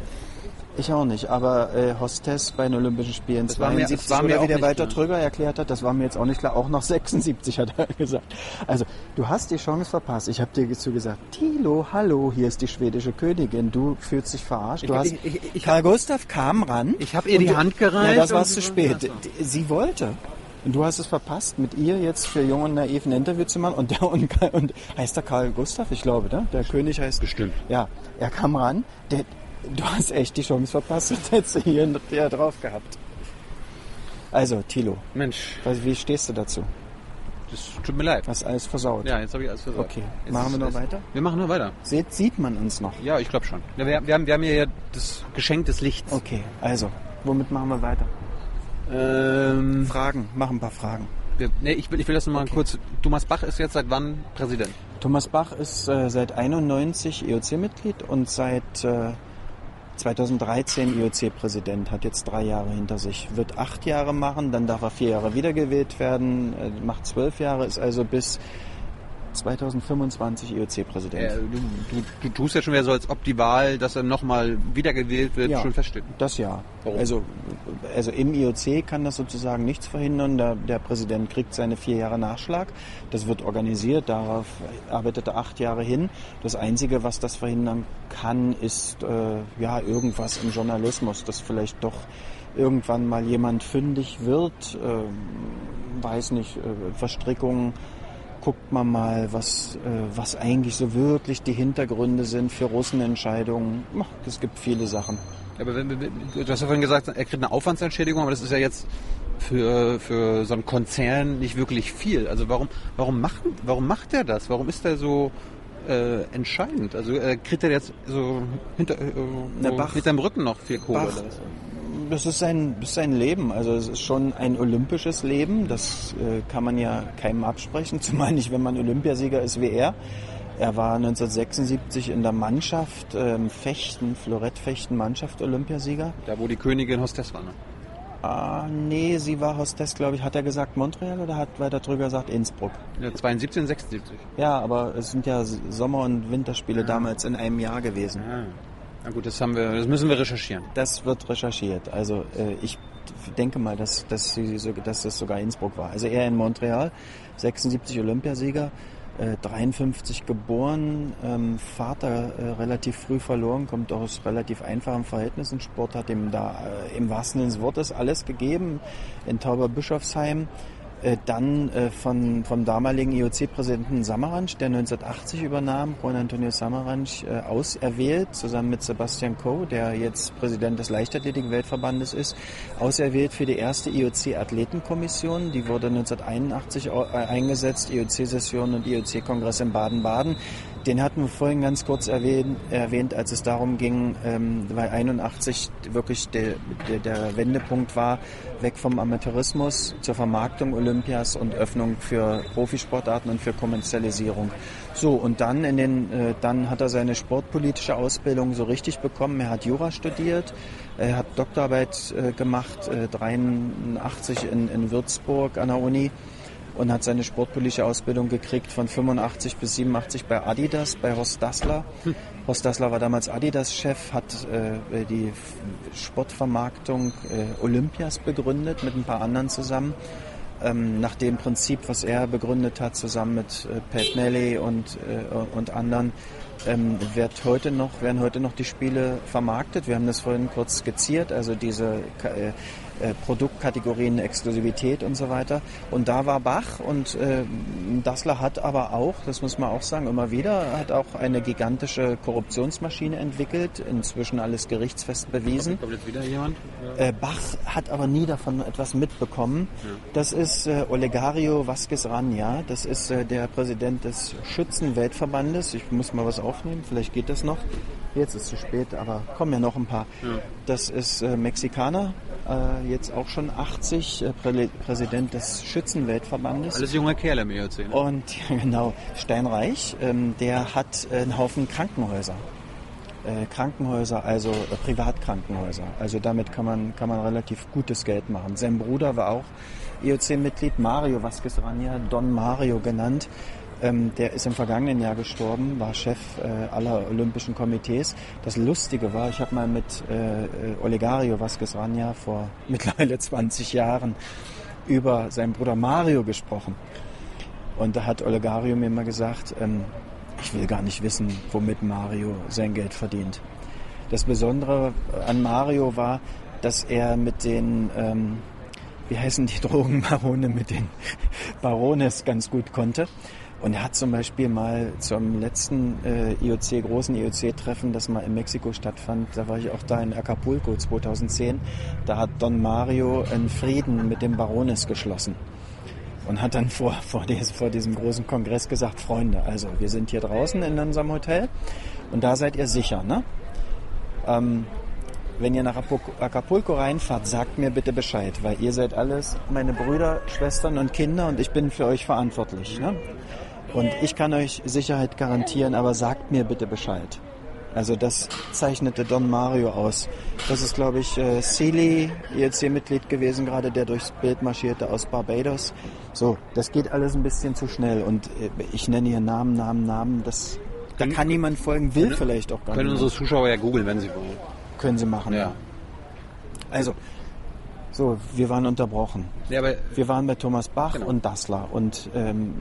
Ich auch nicht, aber äh, Hostess bei den Olympischen Spielen Das war mir- 72 das war mir oder wie der Walter klar. Trüger erklärt hat, das war mir jetzt auch nicht klar, auch noch 76 hat er gesagt. Also, du hast die Chance verpasst. Ich habe dir dazu gesagt, Tilo, hallo, hier ist die schwedische Königin, du fühlst dich verarscht. Du Ich- hast, ich- ich- ich Karl Gustav kam ran. Ich hab ihr die du- Hand gereicht Ja, das war zu spät. Sie wollte. Und du hast es verpasst, mit ihr jetzt für Jung und Naiv ein Interview zu machen. Und der und, und heißt der Karl Gustav, ich glaube, ne? Der König heißt. Bestimmt. Ja, er kam ran. Der, du hast echt die Chance verpasst und hättest du hier drauf gehabt. Also, Tilo, Mensch, was- wie stehst du dazu? das tut mir leid. Hast alles versaut? Ja, jetzt habe ich alles versorgt. Okay, Jetzt machen wir noch weiter? Wir machen nur weiter. Seht, sieht man uns noch? Ja, ich glaube schon. Ja, wir, wir, haben, wir haben hier ja das Geschenk des Lichts. Okay, also, womit machen wir weiter? Ähm, Fragen, mach ein paar Fragen. wir, nee, ich will, ich will das nochmal kurz. Thomas Bach ist jetzt seit wann Präsident? Thomas Bach ist äh, seit 91 IOC-Mitglied und seit äh, 2013 IOC-Präsident, hat jetzt drei Jahre hinter sich. Wird acht Jahre machen, dann darf er vier Jahre wiedergewählt werden, äh, macht zwölf Jahre, ist also bis 2025 IOC-Präsident. Äh, du, du, du tust ja schon wieder so, als ob die Wahl, dass er nochmal wiedergewählt wird, Ja. schon feststeht. Das ja. Warum? Also, also im IOC kann das sozusagen nichts verhindern. Der, der Präsident kriegt seine vier Jahre Nachschlag. Das wird organisiert. Darauf arbeitet er acht Jahre hin. Das Einzige, was das verhindern kann, ist äh, ja irgendwas im Journalismus, dass vielleicht doch irgendwann mal jemand fündig wird. ähm, weiß nicht, äh, Verstrickungen guckt man mal, was, äh, was eigentlich so wirklich die Hintergründe sind für Russenentscheidungen. Ach, Es gibt viele Sachen. Aber wenn, du hast ja vorhin gesagt, er kriegt eine Aufwandsentschädigung, aber das ist ja jetzt für, für so einen Konzern nicht wirklich viel. Also warum, warum, macht, warum macht er das? Warum ist er so äh, entscheidend? Also äh, kriegt er jetzt so hinter, äh, so Bach- hinterm Rücken noch viel Kohle? Bach? Das ist sein, das ist sein Leben. Also es ist schon ein olympisches Leben. Das äh, kann man ja keinem absprechen, zumal nicht, wenn man Olympiasieger ist wie er. Er war 1976 in der Mannschaft, ähm, Fechten, Florettfechten, Mannschaft Olympiasieger. Da wo die Königin Hostess war. Ne? Ah, nee, sie war Hostess, glaube ich. Hat er gesagt Montreal oder hat weiter drüber gesagt Innsbruck? Ja, 72 und 76. Ja, aber es sind ja Sommer- und Winterspiele damals in einem Jahr gewesen. Ah. Na gut, das haben wir, das müssen wir recherchieren. Das wird recherchiert. Also äh, ich denke mal, dass, dass, sie, so- dass das sogar Innsbruck war. Also er in Montreal, 76 Olympiasieger, äh, 53 geboren, ähm, Vater äh, relativ früh verloren, kommt aus relativ einfachen Verhältnissen. Sport hat ihm da äh, im wahrsten Sinne des Wortes alles gegeben in Tauberbischofsheim. Äh, dann äh, von, vom damaligen IOC-Präsidenten Samaranch, der 1980 übernahm, Juan Antonio Samaranch, äh, auserwählt, zusammen mit Sebastian Coe, der jetzt Präsident des Leichtathletik-Weltverbandes ist, auserwählt für die erste IOC-Athletenkommission. Die wurde 1981 au- äh, eingesetzt, IOC-Session und IOC-Kongress in Baden-Baden. Den hatten wir vorhin ganz kurz erwähnt, erwähnt als es darum ging, ähm, weil 81 wirklich der, der, der Wendepunkt war, weg vom Amateurismus zur Vermarktung Olympias und Öffnung für Profisportarten und für Kommerzialisierung. So, und dann in den, äh, dann hat er seine sportpolitische Ausbildung so richtig bekommen. Er hat Jura studiert, er hat Doktorarbeit äh, gemacht, äh, 83 in, in Würzburg an der Uni und hat seine sportpolitische Ausbildung gekriegt von 85 bis 87 bei Adidas, bei Horst Dassler. Horst Dassler war damals Adidas-Chef, hat äh, die Sportvermarktung äh, Olympias begründet mit ein paar anderen zusammen. Ähm, nach dem Prinzip, was er begründet hat, zusammen mit äh, Pat Nelly und, äh, und anderen, ähm, wird heute noch, werden heute noch die Spiele vermarktet. Wir haben das vorhin kurz skizziert, also diese äh, äh, Produktkategorien, Exklusivität und so weiter. Und da war Bach und äh, Dassler hat aber auch, das muss man auch sagen, immer wieder, hat auch eine gigantische Korruptionsmaschine entwickelt, inzwischen alles gerichtsfest bewiesen. Kommt jetzt wieder jemand? Äh, Bach hat aber nie davon etwas mitbekommen. Das ist äh, Olegario Vasquez Rania. Das ist äh, der Präsident des Schützenweltverbandes. Ich muss mal was aufnehmen, vielleicht geht das noch. Jetzt ist es zu spät, aber kommen ja noch ein paar. Das ist äh, Mexikaner, äh, jetzt auch schon 80, äh, Prä Präsident des Schützenweltverbandes. Alles junge Kerle im IOC. Ne? Und ja, genau, Steinreich, ähm, der hat einen Haufen Krankenhäuser. Äh, Krankenhäuser, also äh, Privatkrankenhäuser. Also damit kann man, kann man relativ gutes Geld machen. Sein Bruder war auch IOC-Mitglied, Mario Vasquez Rania, Don Mario genannt. Ähm, der ist im vergangenen Jahr gestorben, war Chef äh, aller Olympischen Komitees. Das Lustige war, ich habe mal mit äh, Olegario Vasquez Rania vor mittlerweile 20 Jahren über seinen Bruder Mario gesprochen. Und da hat Olegario mir mal gesagt, ähm, ich will gar nicht wissen, womit Mario sein Geld verdient. Das Besondere an Mario war, dass er mit den, ähm, wie heißen die Drogenbarone, mit den Barones ganz gut konnte. Und er hat zum Beispiel mal zum letzten äh, IOC, großen IOC-Treffen, das mal in Mexiko stattfand, da war ich auch da in Acapulco 2010, da hat Don Mario einen Frieden mit den Barones geschlossen und hat dann vor, vor, des, vor diesem großen Kongress gesagt, Freunde, also wir sind hier draußen in unserem Hotel und da seid ihr sicher, ne? Ähm, wenn ihr nach Apu- Acapulco reinfahrt, sagt mir bitte Bescheid, weil ihr seid alles meine Brüder, Schwestern und Kinder und ich bin für euch verantwortlich. Ne? Und ich kann euch Sicherheit garantieren, aber sagt mir bitte Bescheid. Also das zeichnete Don Mario aus. Das ist, glaube ich, äh, Sealy, IEC-Mitglied gewesen, gerade der durchs Bild marschierte aus Barbados. So, das geht alles ein bisschen zu schnell und äh, ich nenne hier Namen, Namen, Namen. Das, da Können- kann niemand folgen, will vielleicht auch gar Können nicht. unsere Zuschauer ja googeln, wenn sie wollen. Können sie machen, ja. Also, so, wir waren unterbrochen. Ja, aber Wir waren bei Thomas Bach Genau. und Dassler. Und ähm,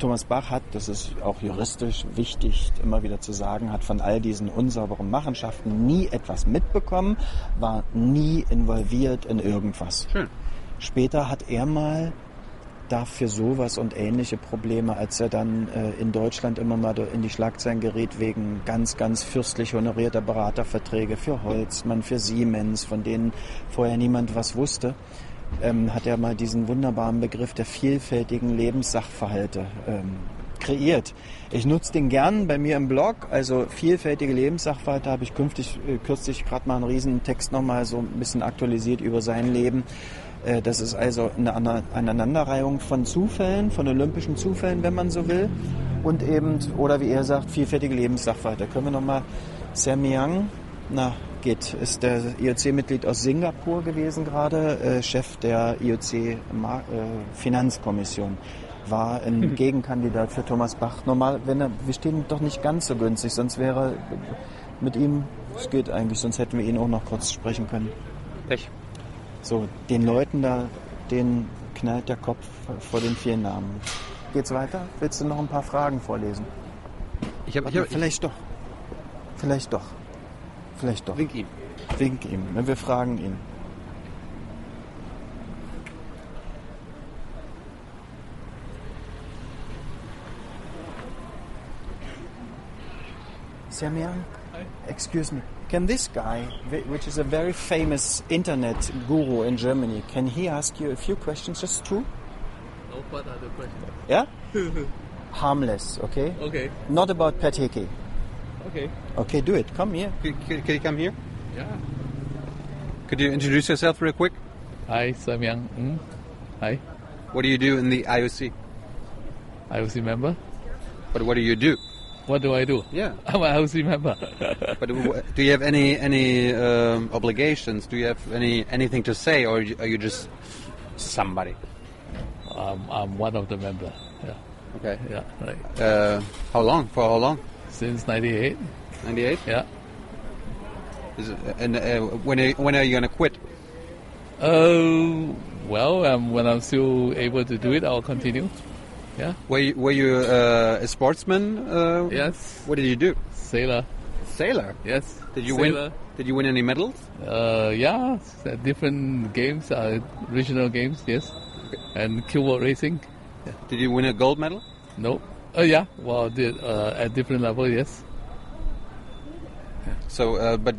Thomas Bach hat, das ist auch juristisch wichtig immer wieder zu sagen, hat von all diesen unsauberen Machenschaften nie etwas mitbekommen, war nie involviert in irgendwas. Schön. Später hat er mal dafür sowas und ähnliche Probleme, als er dann äh, in Deutschland immer mal in die Schlagzeilen gerät wegen ganz, ganz fürstlich honorierter Beraterverträge für Holzmann, für Siemens, von denen vorher niemand was wusste, ähm, hat er mal diesen wunderbaren Begriff der vielfältigen Lebenssachverhalte ähm, kreiert. Ich nutze den gern bei mir im Blog, also vielfältige Lebenssachverhalte habe ich künftig, äh, kürzlich gerade mal einen riesen Text nochmal so ein bisschen aktualisiert über sein Leben. Äh, Das ist also eine Aneinanderreihung von Zufällen, von olympischen Zufällen, wenn man so will. Und eben, oder wie er sagt, vielfältige Lebenssachverhalte. Können wir nochmal Samyang, na, Git ist der IOC-Mitglied aus Singapur gewesen gerade, äh, Chef der IOC-Finanzkommission. War ein Gegenkandidat für Thomas Bach. Normal, wenn er, wir stehen doch nicht ganz so günstig, sonst wäre mit ihm, es geht eigentlich, sonst hätten wir ihn auch noch kurz sprechen können. Pech. So, den Leuten da, denen knallt der Kopf vor den vielen Namen. Geht's weiter? Willst du noch ein paar Fragen vorlesen? Ich habe, ich Ja, hab, vielleicht doch. Vielleicht doch. Vielleicht doch. wink ihm. Wink ihm. ne? Wir fragen ihn. Samyang, excuse me. Can this guy, which is a very famous internet guru in Germany, can he ask you a few questions, just two? No, what are the questions? Yeah? Harmless, okay? Okay, Not about Pateke. okay. Okay, do it. Come here. Can, could, could you come here? Yeah. Could you introduce yourself real quick? Hi, Samyang. Mm. Hi, What do you do in the IOC? IOC member. But what do you do? What do I do? Yeah. I'm a IOC member. But do you have any any um, obligations? Do you have any anything to say, or are you just somebody? um, I'm one of the member. Yeah, Okay. yeah, right. Uh, how long? For how long? Since '98. Ninety-eight. Yeah. Is it, and uh, when are, when are you gonna quit? Uh, well, um, when I'm still able to do it, I'll continue. Yeah. Were you, were you uh, a sportsman? Uh, Yes. What did you do? Sailor. Sailor. Yes. Did you Sailor. win? Did you win any medals? Uh, yeah, different games, uh, regional games, yes, and keelboat racing. Did you win a gold medal? No. Uh, yeah, well, the, uh, at different level, yes. So, uh, but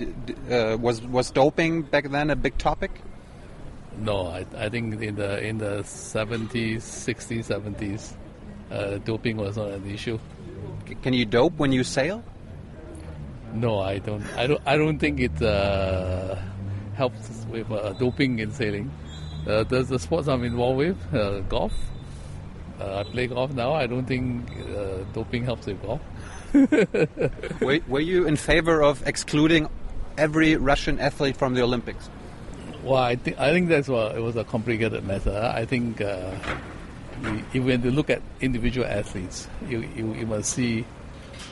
uh, was was doping back then a big topic? No, I, I think in the in the seventies, sixties, seventies, uh, doping was not an issue. C- Can you dope when you sail? No, I don't. I don't. I don't think it uh, helps with uh, doping in sailing. Uh, there's the sports I'm involved with, uh, golf. Uh, I play golf now. I don't think uh, doping helps with golf. were, were you in favor of excluding every Russian athlete from the Olympics? Well, I think I think that's what it was a complicated matter. I think uh, if when you look at individual athletes, you you, you must see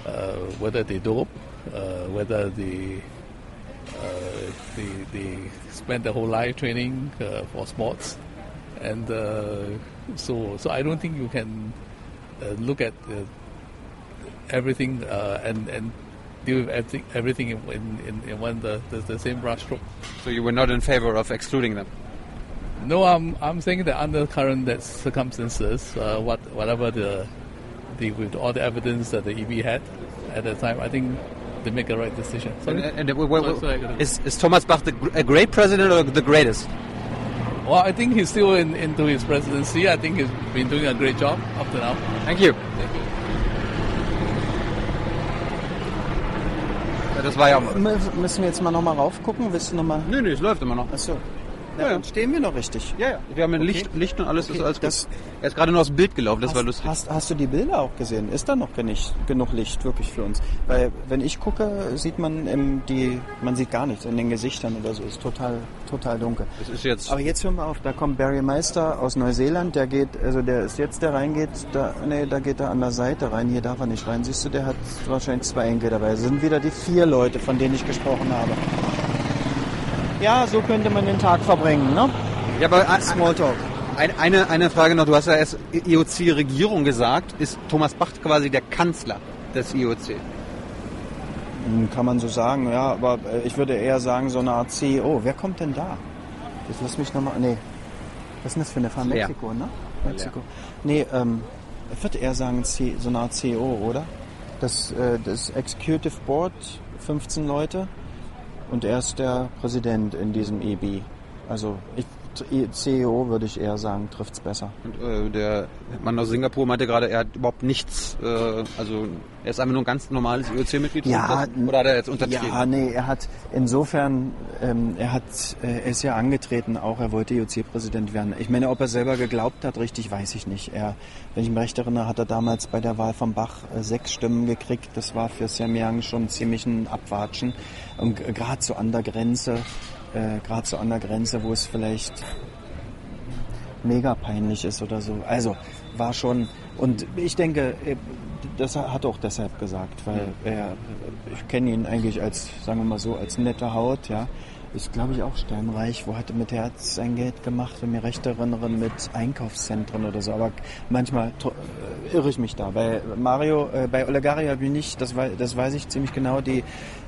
uh, whether they dope, uh, whether they uh, they they spend their whole life training uh, for sports, and uh, so so I don't think you can look at everything and and deal with everything everything in in, in one the, the, the same brushstroke. So you were not in favor of excluding them? No, I'm I'm saying that under current that circumstances, uh, what whatever the the with all the evidence that the EB had at the time, I think they make the right decision. And, Sorry? and, uh, w- w- Sorry, sorry, is, is Thomas Bach the, a great president or the greatest? well, I think he's still in, into his presidency. I think he's been doing a great job up to now. Thank you. Thank you. Das war ja. Müssen wir jetzt mal nochmal raufgucken? Willst du nochmal? Nö, nö, es läuft immer noch. Achso. Ja, ja. dann stehen wir noch richtig. Ja, ja. Wir haben ein Okay. Licht, Licht und alles ist Okay, alles gut. das- er ist gerade nur aus dem Bild gelaufen, das war hast, lustig. Hast, hast du die Bilder auch gesehen? Ist da noch nicht genug Licht wirklich für uns? Weil wenn ich gucke, sieht man im, die, man sieht gar nichts in den Gesichtern oder so. Ist total, total dunkel. Das ist jetzt. Aber jetzt hören wir auf. Da kommt Barry Meister aus Neuseeland. Der geht, also der ist jetzt, der reingeht, da, nee, da geht er an der Seite rein. Hier darf er nicht rein. Siehst du, der hat wahrscheinlich zwei Enkel dabei. Das sind wieder die vier Leute, von denen ich gesprochen habe. Ja, so könnte man den Tag verbringen, ne? Ja, aber Smalltalk. ein, eine, eine Frage noch. Du hast ja erst IOC-Regierung gesagt. Ist Thomas Bach quasi der Kanzler des IOC? Hm, Kann man so sagen, ja, aber äh, ich würde eher sagen, so eine Art CEO. Wer kommt denn da? Jetzt lass mich nochmal. Nee. Was ist denn das für eine? Leer. Mexiko, ne? Mexiko. Nee, ähm, ich würde eher sagen C, so eine Art CEO, oder? Das, äh, das Executive Board, 15 Leute. Und er ist der Präsident in diesem EB. Also ich CEO würde ich eher sagen, trifft es besser. Und, äh, der Mann aus Singapur meinte gerade, er hat überhaupt nichts, äh, also er ist einfach nur ein ganz normales IOC-Mitglied. Ja, oder hat er jetzt untertrieben? Ja, nee, er hat insofern, ähm, er hat, äh, er ist ja angetreten auch, er wollte IOC-Präsident werden. Ich meine, ob er selber geglaubt hat, richtig, weiß ich nicht. Er, wenn ich mich recht erinnere, hat er damals bei der Wahl von Bach äh, sechs Stimmen gekriegt. Das war für Samyang schon ziemlich ein Abwatschen. Und gerade so an der Grenze, äh, gerade so an der Grenze, wo es vielleicht mega peinlich ist oder so. Also war schon, und ich denke, äh, das hat er auch deshalb gesagt, weil er, ich kenne ihn eigentlich als, sagen wir mal so, als nette Haut, ja. Ist, glaube ich, auch sternreich. Wo hat er mit Herz sein Geld gemacht, wenn ich mich recht erinnere, mit Einkaufszentren oder so. Aber manchmal äh, irre ich mich da. Bei Mario, äh, bei Olegari habe ich nicht, das, wei- das weiß ich ziemlich genau, die,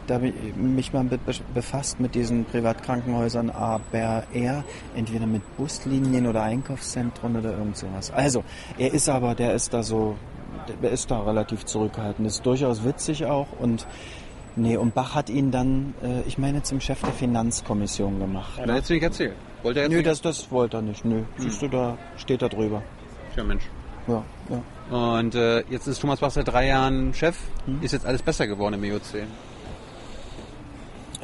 da habe ich mich mal mit be- befasst mit diesen Privatkrankenhäusern, aber er entweder mit Buslinien oder Einkaufszentren oder irgend sowas. Also, er ist aber, der ist da so, der ist da relativ zurückhaltend. Ist durchaus witzig auch und nee, und Bach hat ihn dann, äh, ich meine, zum Chef der Finanzkommission gemacht. Hat er jetzt nicht erzählt. Wollte er Nö, das, das wollte er nicht. Nö, siehst du, da steht da drüber. Ja, Mensch. Ja, ja. Und äh, jetzt ist Thomas Bach seit drei Jahren Chef. Hm? Ist jetzt alles besser geworden im E IOC?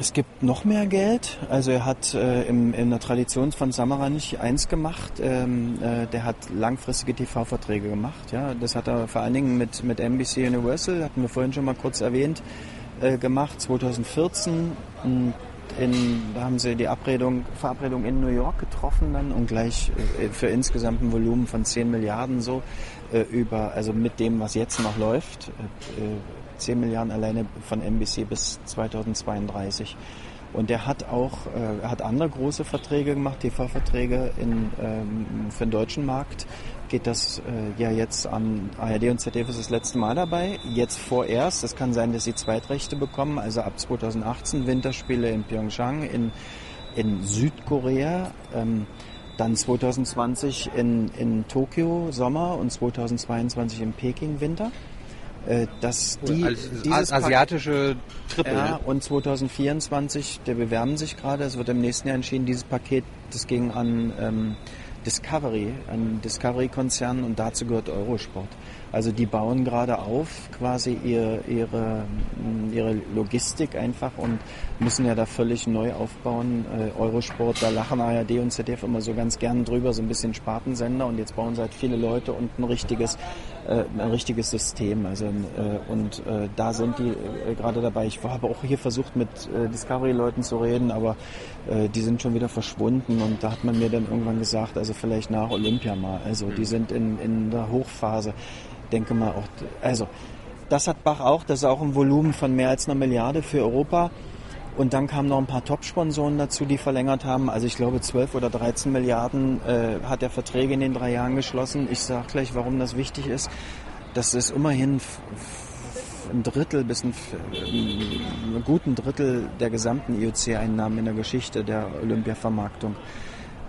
Es gibt noch mehr Geld. Also er hat äh, im, in der Tradition von Samara nicht eins gemacht. Ähm, äh, der hat langfristige TV-Verträge gemacht. Ja, das hat er vor allen Dingen mit mit NBC Universal, hatten wir vorhin schon mal kurz erwähnt, äh, gemacht. 2014. Und in, da haben sie die Abredung, Verabredung in New York getroffen dann und gleich äh, für insgesamt ein Volumen von 10 Milliarden so äh, über, also mit dem, was jetzt noch läuft, äh, 10 Milliarden alleine von NBC bis 2032. Und er hat auch, äh, hat andere große Verträge gemacht, TV-Verträge ähm, für den deutschen Markt. Geht das äh, ja jetzt an ARD und ZDF ist das letzte Mal dabei. Jetzt vorerst, es kann sein, dass sie Zweitrechte bekommen, also ab 2018 Winterspiele in Pyeongchang, in, in Südkorea. Ähm, dann 2020 in, in Tokio Sommer und 2022 in Peking Winter. Äh, Das, die, Als dieses asiatische Triple. ja, und 2024, der bewerben sich gerade, es wird im nächsten Jahr entschieden, dieses Paket, das ging an ähm, Discovery, an Discovery-Konzern und dazu gehört Eurosport. Also die bauen gerade auf quasi ihr, ihre, ihre Logistik einfach und müssen ja da völlig neu aufbauen. Äh, Eurosport, da lachen ARD und ZDF immer so ganz gern drüber, so ein bisschen Spartensender und jetzt bauen sie halt viele Leute und ein richtiges, äh, ein richtiges System. Also äh, und äh, da sind die äh, gerade dabei. Ich habe auch hier versucht mit äh, Discovery-Leuten zu reden, aber äh, die sind schon wieder verschwunden und da hat man mir dann irgendwann gesagt, also vielleicht nach Olympia mal. Also die sind in, in der Hochphase. Denke mal auch, also das hat Bach auch, das ist auch ein Volumen von mehr als einer Milliarde für Europa. Und dann kamen noch ein paar Top-Sponsoren dazu, die verlängert haben. Also ich glaube 12 oder 13 Milliarden äh, hat er Verträge in den drei Jahren geschlossen. Ich sage gleich, warum das wichtig ist. Das ist immerhin ein Drittel bis ein, einen guten Drittel der gesamten IOC-Einnahmen in der Geschichte der Olympia-Vermarktung.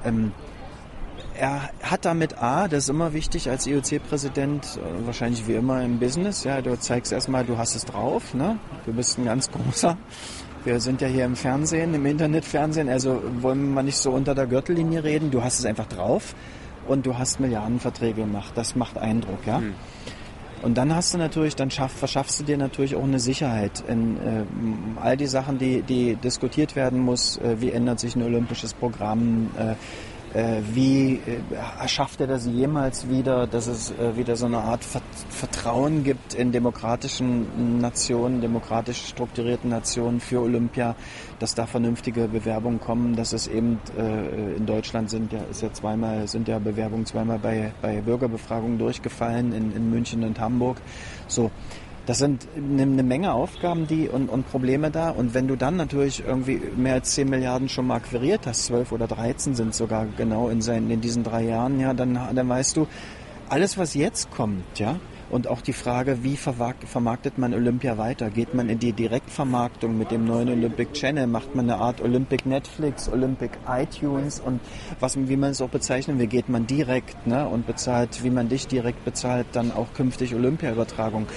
Ähm, er hat damit A, das ist immer wichtig als IOC-Präsident, äh, wahrscheinlich wie immer im Business, ja, du zeigst erstmal, du hast es drauf, ne? Du bist ein ganz großer. Wir sind ja hier im Fernsehen, im Internetfernsehen, also wollen wir mal nicht so unter der Gürtellinie reden, du hast es einfach drauf und du hast Milliardenverträge gemacht. Das macht Eindruck, ja? Und dann hast du natürlich, dann schaff, verschaffst du dir natürlich auch eine Sicherheit in äh, all die Sachen, die, die diskutiert werden muss. Äh, wie ändert sich ein olympisches Programm? Äh, wie äh, schafft er das jemals wieder, dass es äh, wieder so eine Art Vert Vertrauen gibt in demokratischen Nationen, demokratisch strukturierten Nationen für Olympia, dass da vernünftige Bewerbungen kommen, dass es eben äh, in Deutschland sind ja ist ja zweimal sind ja Bewerbungen zweimal bei bei Bürgerbefragungen durchgefallen in, in München und Hamburg. So das sind eine, Menge Aufgaben die und, und Probleme da. Und wenn du dann natürlich irgendwie mehr als 10 Milliarden schon mal akquiriert hast, 12 oder 13 sind sogar genau in, seinen, in diesen drei Jahren, ja, dann, dann weißt du, alles was jetzt kommt, ja, und auch die Frage, wie vermarktet man Olympia weiter? Geht man in die Direktvermarktung mit dem neuen Olympic Channel? Macht man eine Art Olympic Netflix, Olympic iTunes und was, wie man es auch bezeichnen will, geht man direkt ne, und bezahlt, wie man dich direkt bezahlt, dann auch künftig Olympia-Übertragung.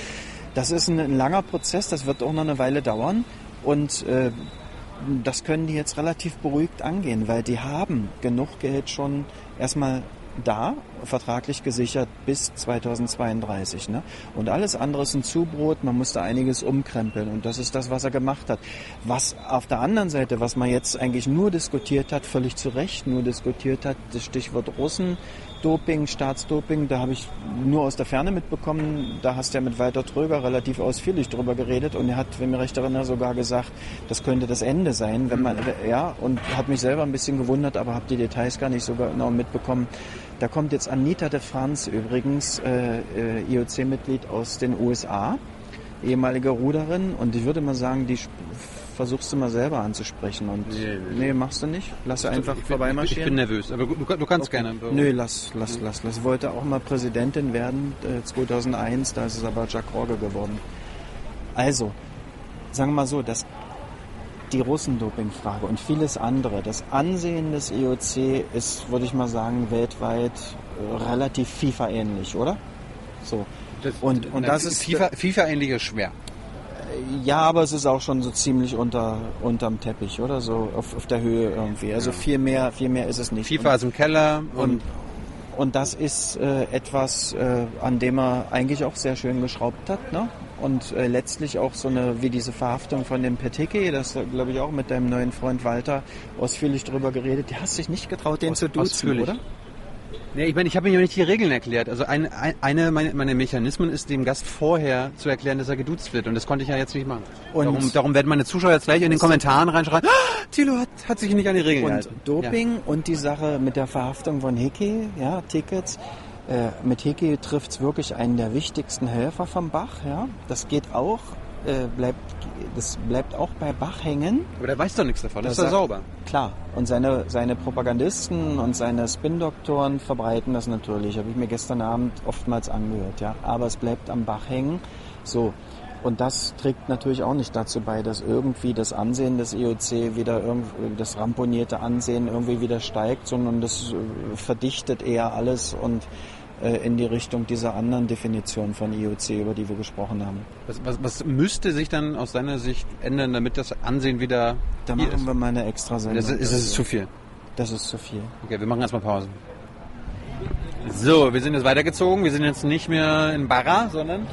Das ist ein, ein langer Prozess, das wird auch noch eine Weile dauern und äh, das können die jetzt relativ beruhigt angehen, weil die haben genug Geld schon erstmal da, vertraglich gesichert bis 2032. Ne? Und alles andere ist ein Zubrot, man musste einiges umkrempeln und das ist das, was er gemacht hat. Was auf der anderen Seite, was man jetzt eigentlich nur diskutiert hat, völlig zu Recht nur diskutiert hat, das Stichwort Russen, Doping, Staatsdoping, da habe ich nur aus der Ferne mitbekommen, da hast du ja mit Walter Tröger relativ ausführlich drüber geredet und er hat, wenn mich recht erinnere, sogar gesagt, das könnte das Ende sein, wenn man, ja, und hat mich selber ein bisschen gewundert, aber habe die Details gar nicht so genau mitbekommen. Da kommt jetzt Anita de France übrigens, äh, äh, IOC-Mitglied aus den USA, ehemalige Ruderin und ich würde mal sagen, die versuchst du mal selber anzusprechen und Nee, nee, machst du nicht. Lass einfach Ich bin, ich, vorbeimarschieren. ich bin nervös, aber du, du kannst gerne. Nö, lass, lass, lass, lass. Wollte auch mal Präsidentin werden, äh, 2001, da ist es aber Jack Rogge geworden. Also, sagen wir mal so, dass die Russendoping-Frage und vieles andere, das Ansehen des IOC ist, würde ich mal sagen, weltweit äh, relativ FIFA-ähnlich, oder? So. und, und das ist FIFA, FIFA ähnlich ist schwer. Ja, aber es ist auch schon so ziemlich unter unterm Teppich, oder so auf, auf der Höhe irgendwie. Also viel mehr, viel mehr ist es nicht. FIFA ist im Keller und, und und das ist äh, etwas, äh, an dem er eigentlich auch sehr schön geschraubt hat. Ne? Und äh, letztlich auch so eine, wie diese Verhaftung von dem Peteke, das glaube ich auch mit deinem neuen Freund Walter ausführlich drüber geredet. Die hast dich nicht getraut, den Aus- zu duzen, oder? Nee, ich meine, ich habe mir ja nicht die Regeln erklärt. Also ein, ein, eine meiner meine Mechanismen ist, dem Gast vorher zu erklären, dass er geduzt wird. Und das konnte ich ja jetzt nicht machen. Und- darum, darum werden meine Zuschauer jetzt gleich in den Kommentaren reinschreien, ah, Thilo hat, hat sich nicht an die Regeln Und gehalten. Doping und die Sache mit der Verhaftung von Hickey, ja, Tickets. Äh, mit Hickey trifft es wirklich einen der wichtigsten Helfer vom Bach. Ja. Das geht auch, äh, bleibt, das bleibt auch bei Bach hängen. Ja. Aber der weiß doch nichts davon. Das ist sagt- sauber. Klar, und seine, seine Propagandisten und seine Spin-Doktoren verbreiten das natürlich. Habe ich mir gestern Abend oftmals angehört, ja. Aber es bleibt am Bach hängen. So. Und das trägt natürlich auch nicht dazu bei, dass irgendwie das Ansehen des IOC wieder irgendwie, das ramponierte Ansehen irgendwie wieder steigt, sondern das äh, verdichtet eher alles und in die Richtung dieser anderen Definition von IOC, über die wir gesprochen haben. Was, was, was müsste sich dann aus deiner Sicht ändern, damit das Ansehen wieder Da machen ist? wir mal eine extra Sendung. Das ist, ist, ist zu viel. Das ist zu viel. Okay, wir machen erstmal Pause. So, wir sind jetzt weitergezogen. Wir sind jetzt nicht mehr in Barra, sondern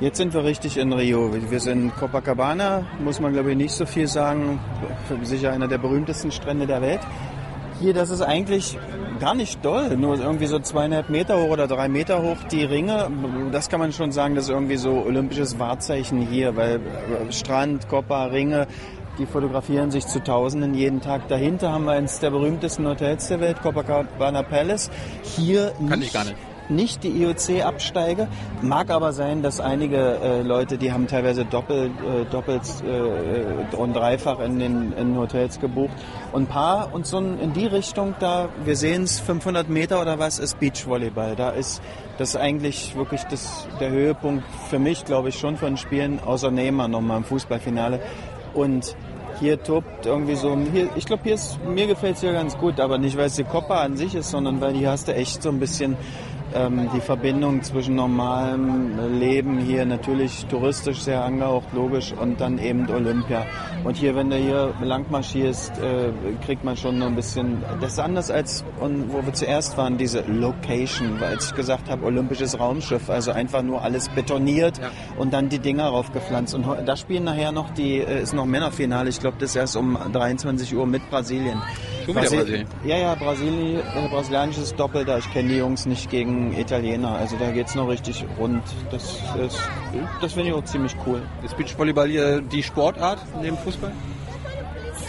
Jetzt sind wir richtig in Rio. Wir sind Copacabana, muss man glaube ich nicht so viel sagen. Sicher einer der berühmtesten Strände der Welt. Hier, das ist eigentlich gar nicht doll. Nur irgendwie so zweieinhalb Meter hoch oder drei Meter hoch die Ringe. Das kann man schon sagen, das ist irgendwie so olympisches Wahrzeichen hier, weil äh, Strand, Copa, Ringe, die fotografieren sich zu Tausenden jeden Tag. Dahinter haben wir eines der berühmtesten Hotels der Welt, Copacabana Palace. Hier Kann nicht ich gar nicht. Nicht die IOC-Absteige. Mag aber sein, dass einige äh, Leute, die haben teilweise doppelt, äh, doppelt äh, und dreifach in den in Hotels gebucht. Und ein paar und so in die Richtung da, wir sehen es, 500 Meter oder was, ist Beachvolleyball. Da ist das eigentlich wirklich das, der Höhepunkt für mich, glaube ich, schon von Spielen, außer Neymar nochmal im Fußballfinale. Und hier tobt irgendwie so, hier, ich glaube, hier ist, mir gefällt es hier ganz gut, aber nicht, weil es die Copa an sich ist, sondern weil hier hast du echt so ein bisschen ähm, die Verbindung zwischen normalem Leben hier, natürlich touristisch sehr angehaucht, logisch, und dann eben Olympia. Und hier, wenn du hier lang marschierst, äh, kriegt man schon ein bisschen, das ist anders als, und wo wir zuerst waren, diese Location, weil ich gesagt habe, olympisches Raumschiff, also einfach nur alles betoniert Ja. und dann die Dinger raufgepflanzt. Und da spielen nachher noch die, äh, ist noch Männerfinale, ich glaube, das ist erst um 23 Uhr mit Brasilien. Wieder Brasilien? Ja, ja, Brasilien, äh, brasilianisches Doppel, da ich kenne die Jungs nicht gegen Italiener. Also da geht's noch richtig rund. Das, ist, das finde ich auch ziemlich cool. ist Beachvolleyball hier die Sportart neben Fußball?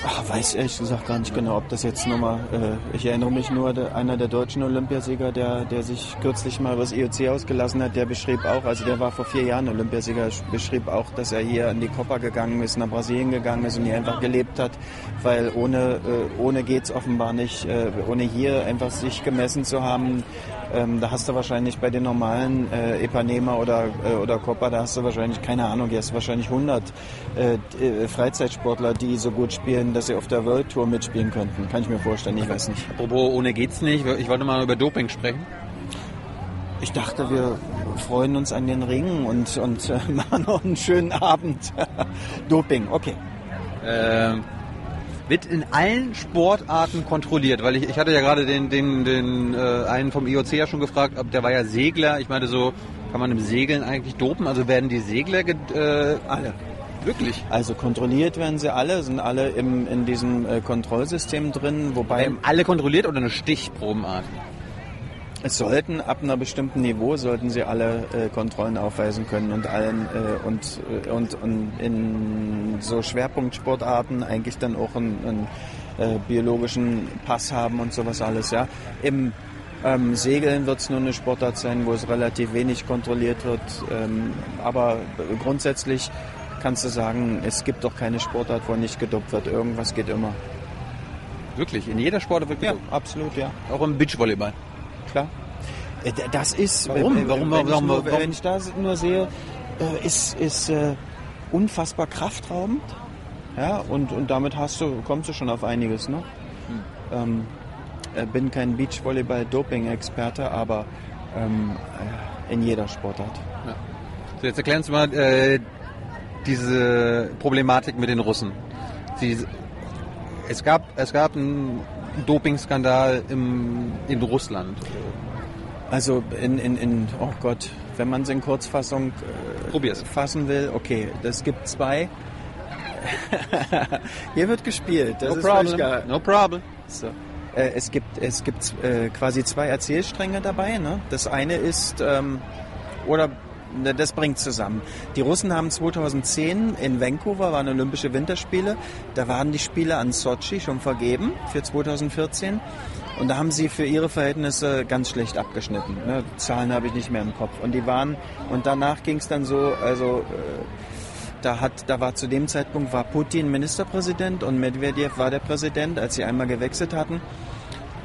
Ach, weiß ehrlich gesagt gar nicht genau, ob das jetzt nochmal. Äh, ich erinnere mich nur, der, einer der deutschen Olympiasieger, der, der sich kürzlich mal über das IOC ausgelassen hat, der beschrieb auch, also der war vor vier Jahren Olympiasieger, beschrieb auch, dass er hier an die Copa gegangen ist, nach Brasilien gegangen ist und hier einfach gelebt hat, weil ohne, äh, ohne geht's offenbar nicht, äh, ohne hier einfach sich gemessen zu haben. Ähm, da hast du wahrscheinlich bei den normalen äh, Ipanema oder, äh, oder Copa, da hast du wahrscheinlich, keine Ahnung, hier hast du wahrscheinlich 100 äh, äh, Freizeitsportler, die so gut spielen, dass sie auf der World Tour mitspielen könnten. Kann ich mir vorstellen, ich weiß nicht. Apropos, ohne geht's nicht. Ich wollte mal über Doping sprechen. Ich dachte, wir freuen uns an den Ringen und, und äh, machen noch einen schönen Abend. Doping, okay. Ähm, wird in allen Sportarten kontrolliert, weil ich, ich hatte ja gerade den, den, den äh, einen vom IOC ja schon gefragt, ob der war ja Segler. Ich meinte so, kann man im Segeln eigentlich dopen? Also werden die Segler äh, alle wirklich? Also kontrolliert werden sie alle, sind alle im, in diesem äh, Kontrollsystem drin, wobei Werden alle kontrolliert oder eine Stichprobenart? Es sollten ab einer bestimmten Niveau sollten sie alle äh, Kontrollen aufweisen können und allen äh, und, äh, und, und in so Schwerpunktsportarten eigentlich dann auch einen, einen äh, biologischen Pass haben und sowas alles. Ja, im ähm, Segeln wird es nur eine Sportart sein, wo es relativ wenig kontrolliert wird, ähm, aber grundsätzlich kannst du sagen, es gibt doch keine Sportart, wo nicht gedopt wird. Irgendwas geht immer. Wirklich? In jeder Sportart wird Ja, gedopt? absolut, ja. Auch im Beachvolleyball. Klar. Äh, Das ist, Warum? wenn- Warum- wenn, ich warum- nur, warum- wenn ich da nur sehe, äh, ist, ist äh, unfassbar kraftraubend. Ja, und, und damit hast du, kommst du schon auf einiges. Ne? Ähm, äh, bin kein Beachvolleyball-Doping-Experte, aber ähm, äh, in jeder Sportart. So, jetzt erklären Sie mal äh, diese Problematik mit den Russen. Sie, es, gab, es gab einen Dopingskandal im, in Russland. Also in, in, in oh Gott, wenn man es in Kurzfassung äh, Probier's. fassen will, okay, das gibt zwei. Hier wird gespielt. Das no problem. geil. No problem. So. Äh, es gibt, es gibt äh, quasi zwei Erzählstränge dabei. Ne? Das eine ist, ähm, oder das bringt zusammen. Die Russen haben 2010 in Vancouver, waren Olympische Winterspiele, da waren die Spiele an Sochi schon vergeben für 2014. Und da haben sie für ihre Verhältnisse ganz schlecht abgeschnitten. Ne? Zahlen habe ich nicht mehr im Kopf. Und die waren, und danach ging es dann so, also äh, da hat, da war zu dem Zeitpunkt war Putin Ministerpräsident und Medvedev war der Präsident, als sie einmal gewechselt hatten.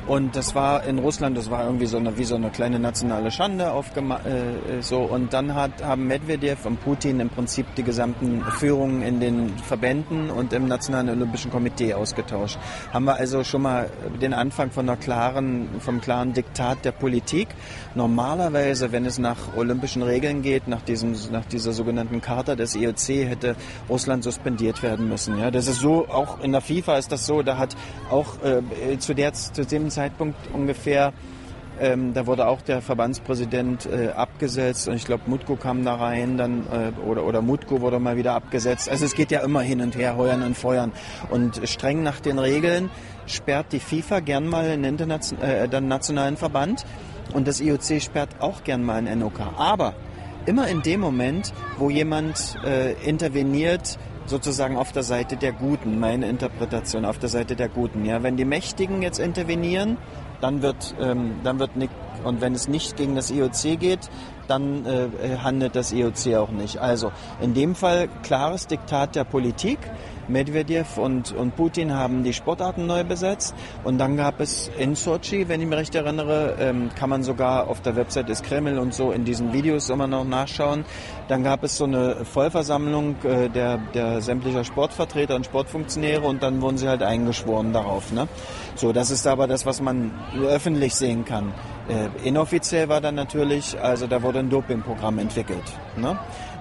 Und das war in Russland, das war irgendwie so eine, wie so eine kleine nationale Schande aufgema äh, so. Und dann hat, haben Medvedev und Putin im Prinzip die gesamten Führungen in den Verbänden und im Nationalen Olympischen Komitee ausgetauscht. Haben wir also schon mal den Anfang von einer klaren, vom klaren Diktat der Politik. Normalerweise, wenn es nach olympischen Regeln geht, nach diesem, nach dieser sogenannten Charta des IOC, hätte Russland suspendiert werden müssen. Ja, das ist so, auch in der FIFA ist das so, da hat auch äh, zu der, zu dem Zeitpunkt ungefähr ähm, da wurde auch der Verbandspräsident äh, abgesetzt und ich glaube Mutko kam da rein dann äh, oder oder Mutko wurde mal wieder abgesetzt. Also es geht ja immer hin und her, heuern und feuern und streng nach den Regeln sperrt die FIFA gern mal einen äh, den nationalen Verband und das IOC sperrt auch gern mal einen NOK. Aber immer in dem Moment, wo jemand äh, interveniert, sozusagen auf der Seite der Guten, meine Interpretation, auf der Seite der Guten. Ja, wenn die Mächtigen jetzt intervenieren, dann wird, ähm, dann wird nicht, und wenn es nicht gegen das IOC geht, dann äh, handelt das IOC auch nicht. Also in dem Fall klares Diktat der Politik. Medvedev und, und Putin haben die Sportarten neu besetzt und dann gab es in Sochi, wenn ich mich recht erinnere, ähm, kann man sogar auf der Website des Kreml und so in diesen Videos immer noch nachschauen. Dann gab es so eine Vollversammlung äh, der, der sämtlicher Sportvertreter und Sportfunktionäre und dann wurden sie halt eingeschworen darauf. Ne? So, das ist aber das, was man öffentlich sehen kann. Äh, inoffiziell war dann natürlich, also da wurde ein Dopingprogramm entwickelt. Ne?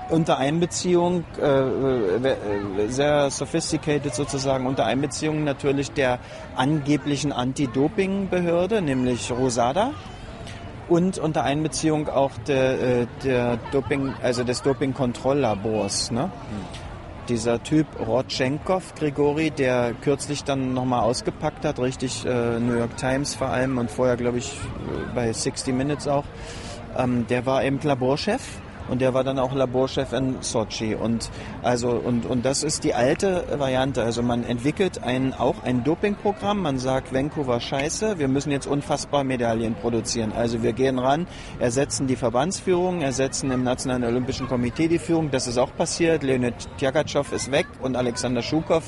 Unter Einbeziehung, äh, äh, sehr sophisticated sozusagen, unter Einbeziehung natürlich der angeblichen Anti-Doping-Behörde, nämlich Rosada. Und unter Einbeziehung auch der, äh, der Doping, also des Doping-Kontrolllabors. Ne? Dieser Typ Rodchenkov, Grigori, der kürzlich dann nochmal ausgepackt hat, richtig äh, New York Times vor allem und vorher, glaube ich, bei 60 Minutes auch, ähm, der war eben Laborchef und der war dann auch Laborchef in Sochi. Und also und und das ist die alte Variante. Also man entwickelt ein auch ein Dopingprogramm. Man sagt Vancouver Scheiße. Wir müssen jetzt unfassbar Medaillen produzieren. Also wir gehen ran ersetzen die Verbandsführung ersetzen im nationalen olympischen Komitee die Führung. Das ist auch passiert. Leonid Tjagatschow ist weg und Alexander Schukov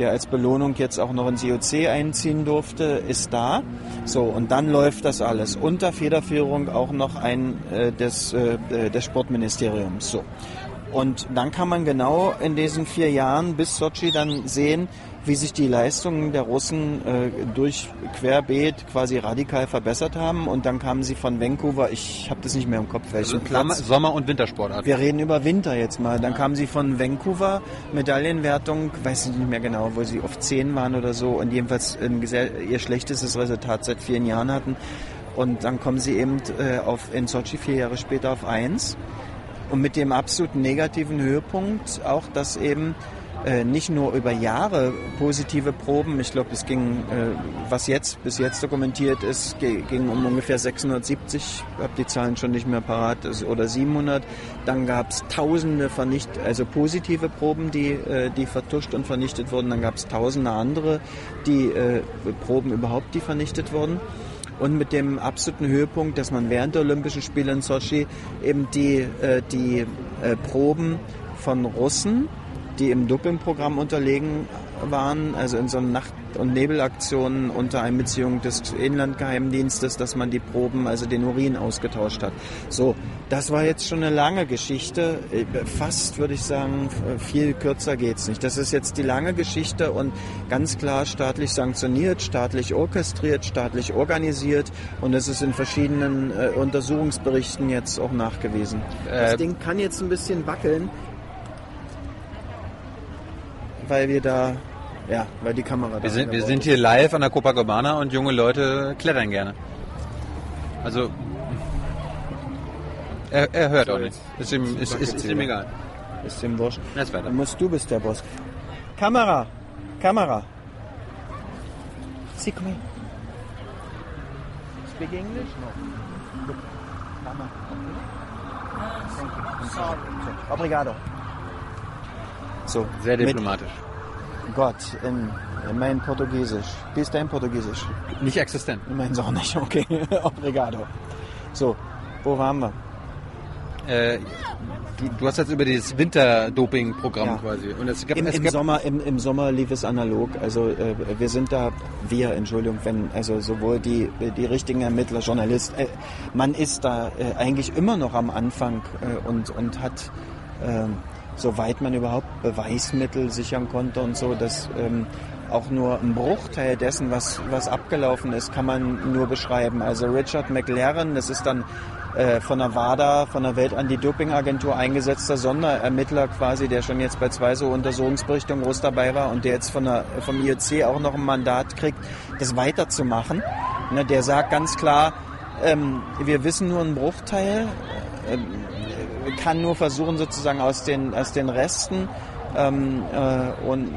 der als Belohnung jetzt auch noch ins IOC einziehen durfte, ist da. So, und dann läuft das alles. Unter Federführung auch noch ein äh, des, äh, des Sportministeriums. So. Und dann kann man genau in diesen vier Jahren bis Sochi dann sehen, wie sich die Leistungen der Russen äh, durch Querbeet quasi radikal verbessert haben. Und dann kamen sie von Vancouver, ich habe das nicht mehr im Kopf, welchen Also Platz. Sommer- und Wintersportart. Wir reden über Winter jetzt mal. Dann kamen sie von Vancouver, Medaillenwertung, weiß ich nicht mehr genau, wo sie auf 10 waren oder so und jedenfalls ihr schlechtestes Resultat seit vielen Jahren hatten. Und dann kommen sie eben äh, auf, in Sochi vier Jahre später auf 1. Und mit dem absoluten negativen Höhepunkt auch, dass eben äh, nicht nur über Jahre positive Proben, ich glaube, es ging, äh, was jetzt bis jetzt dokumentiert ist, ging um ungefähr 670, ich habe die Zahlen schon nicht mehr parat, also- oder 700. Dann gab es tausende vernicht, also positive Proben, die, äh, die vertuscht und vernichtet wurden. Dann gab es tausende andere, die äh, Proben überhaupt, die vernichtet wurden. Und mit dem absoluten Höhepunkt, dass man während der Olympischen Spiele in Sochi eben die, äh, die äh, Proben von Russen, die im Dopingprogramm unterlegen waren, also in so Nacht- und Nebelaktionen unter Einbeziehung des Inlandgeheimdienstes, dass man die Proben, also den Urin ausgetauscht hat. So, das war jetzt schon eine lange Geschichte. Äh, Fast würde ich sagen, viel kürzer geht's nicht. Das ist jetzt die lange Geschichte und ganz klar staatlich sanktioniert, staatlich orchestriert, staatlich organisiert und es ist in verschiedenen äh, Untersuchungsberichten jetzt auch nachgewiesen. Äh, das Ding kann jetzt ein bisschen wackeln, weil wir da, ja, weil die Kamera da Wir sind, wir sind hier live an der Copacabana und junge Leute klettern gerne. Also er, er hört auch nicht. Ist ihm, ist, ist, ist ihm egal. Ist dem wurscht. Jetzt weiter. Dann musst du bist der Boss. Kamera, Kamera. Come here. Speak English? No. Look. Kamera. Thank you. I'm sorry. So, Obrigado. So, Sehr diplomatisch. Gott in, in mein Portugiesisch. Wie ist dein Portugiesisch? Nicht existent. Meins auch nicht, okay. Obrigado. So, wo waren wir? Äh, du, du hast jetzt über dieses Winterdoping-Programm Ja. quasi. Und es gab, Im, es im, gab Sommer, im, Im Sommer lief es analog. Also äh, wir sind da, wir, Entschuldigung, wenn, also sowohl die, die richtigen Ermittler, Journalist, äh, man ist da äh, eigentlich immer noch am Anfang äh, und, und hat, äh, soweit man überhaupt Beweismittel sichern konnte und so, dass ähm, auch nur ein Bruchteil dessen, was, was abgelaufen ist, kann man nur beschreiben. Also Richard McLaren, das ist dann äh, von der WADA, von der Welt-Anti-Doping-Agentur eingesetzter Sonderermittler quasi, der schon jetzt bei zwei so Untersuchungsberichtungen groß dabei war und der jetzt von der, vom IOC auch noch ein Mandat kriegt, das weiterzumachen. Ne, der sagt ganz klar, ähm, wir wissen nur einen Bruchteil, ähm, kann nur versuchen sozusagen aus den, aus den Resten ähm, äh, und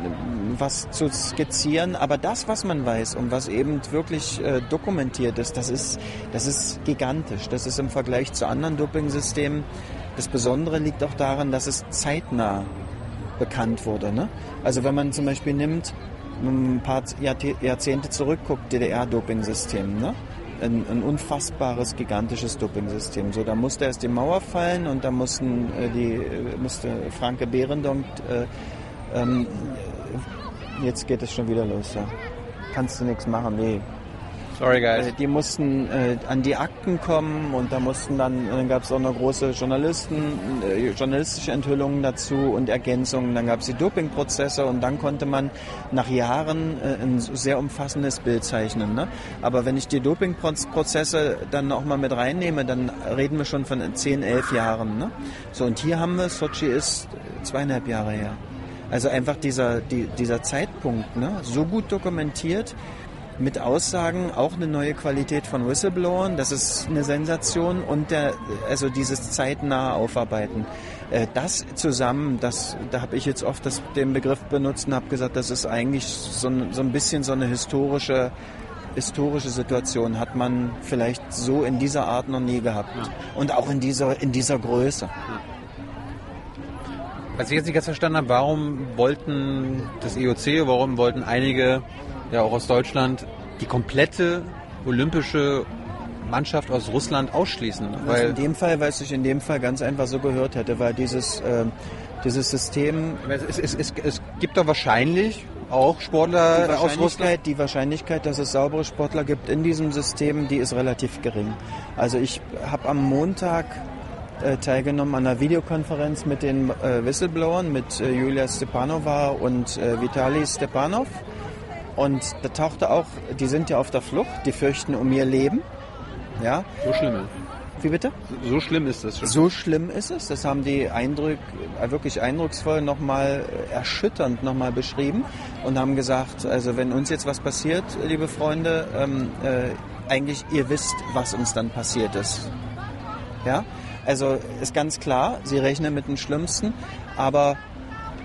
was zu skizzieren. Aber das, was man weiß und was eben wirklich äh, dokumentiert ist, das ist, das ist gigantisch. Das ist im Vergleich zu anderen Dopingsystemen. Das Besondere liegt auch daran, dass es zeitnah bekannt wurde. Ne? Also wenn man zum Beispiel nimmt, ein paar Jahrzehnte zurückguckt, DDR-Doping-System, ne? Ein, ein unfassbares, gigantisches Dopingsystem. So, da musste erst die Mauer fallen und da mussten äh, die, äh, musste Franke Behrendonk, äh, ähm, jetzt geht es schon wieder los, ja. Kannst du nichts machen, nee. Sorry, guys. Äh, Die mussten äh, an die Akten kommen und da mussten dann, dann gab es auch noch große Journalisten, äh, journalistische Enthüllungen dazu und Ergänzungen. Dann gab es die Dopingprozesse und dann konnte man nach Jahren äh, ein sehr umfassendes Bild zeichnen. Ne? Aber wenn ich die Dopingprozesse dann auch mal mit reinnehme, dann reden wir schon von 10, 11 Jahren. Ne? So und hier haben wir, Sochi ist zweieinhalb Jahre her. Also einfach dieser, die, dieser Zeitpunkt, ne? so gut dokumentiert, mit Aussagen, auch eine neue Qualität von Whistleblowern, das ist eine Sensation und der, also dieses zeitnahe Aufarbeiten. Äh, Das zusammen, das, da habe ich jetzt oft das, den Begriff benutzt und habe gesagt, das ist eigentlich so ein, so ein bisschen so eine historische historische Situation hat man vielleicht so in dieser Art noch nie gehabt und auch in dieser in dieser Größe. Was ich jetzt nicht ganz verstanden habe, warum wollten das IOC, warum wollten einige, ja auch aus Deutschland, die komplette olympische Mannschaft aus Russland ausschließen? Also in Weil dem Fall, weil es sich in dem Fall ganz einfach so gehört hätte, weil dieses ähm, dieses System es, es, es, es gibt doch wahrscheinlich auch Sportler aus Russland. Die Wahrscheinlichkeit, dass es saubere Sportler gibt in diesem System, die ist relativ gering. Also ich habe am Montag äh, teilgenommen an einer Videokonferenz mit den äh, Whistleblowern, mit äh, Julia Stepanova und äh, Vitali Stepanov. Und da tauchte auch, die sind ja auf der Flucht, die fürchten um ihr Leben. Ja, So schlimm ist wie bitte? So schlimm ist das schon. So schlimm ist es. Das haben die Eindruck, äh, wirklich eindrucksvoll nochmal äh, erschütternd nochmal beschrieben und haben gesagt, also wenn uns jetzt was passiert, liebe Freunde, ähm, äh, eigentlich ihr wisst, was uns dann passiert ist. Ja, also ist ganz klar, sie rechnen mit dem Schlimmsten, aber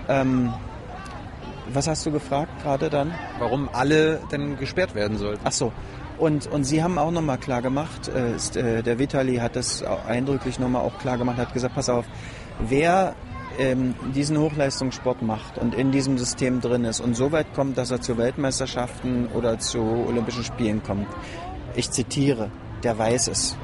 ähm, was hast du gefragt gerade dann? Warum alle denn gesperrt werden sollten? Ach so. Und, und Sie haben auch nochmal klar gemacht, äh, ist, äh, der Vitali hat das eindrücklich nochmal auch klar gemacht, hat gesagt, pass auf, wer ähm, diesen Hochleistungssport macht und in diesem System drin ist und so weit kommt, dass er zu Weltmeisterschaften oder zu Olympischen Spielen kommt, ich zitiere, der weiß es.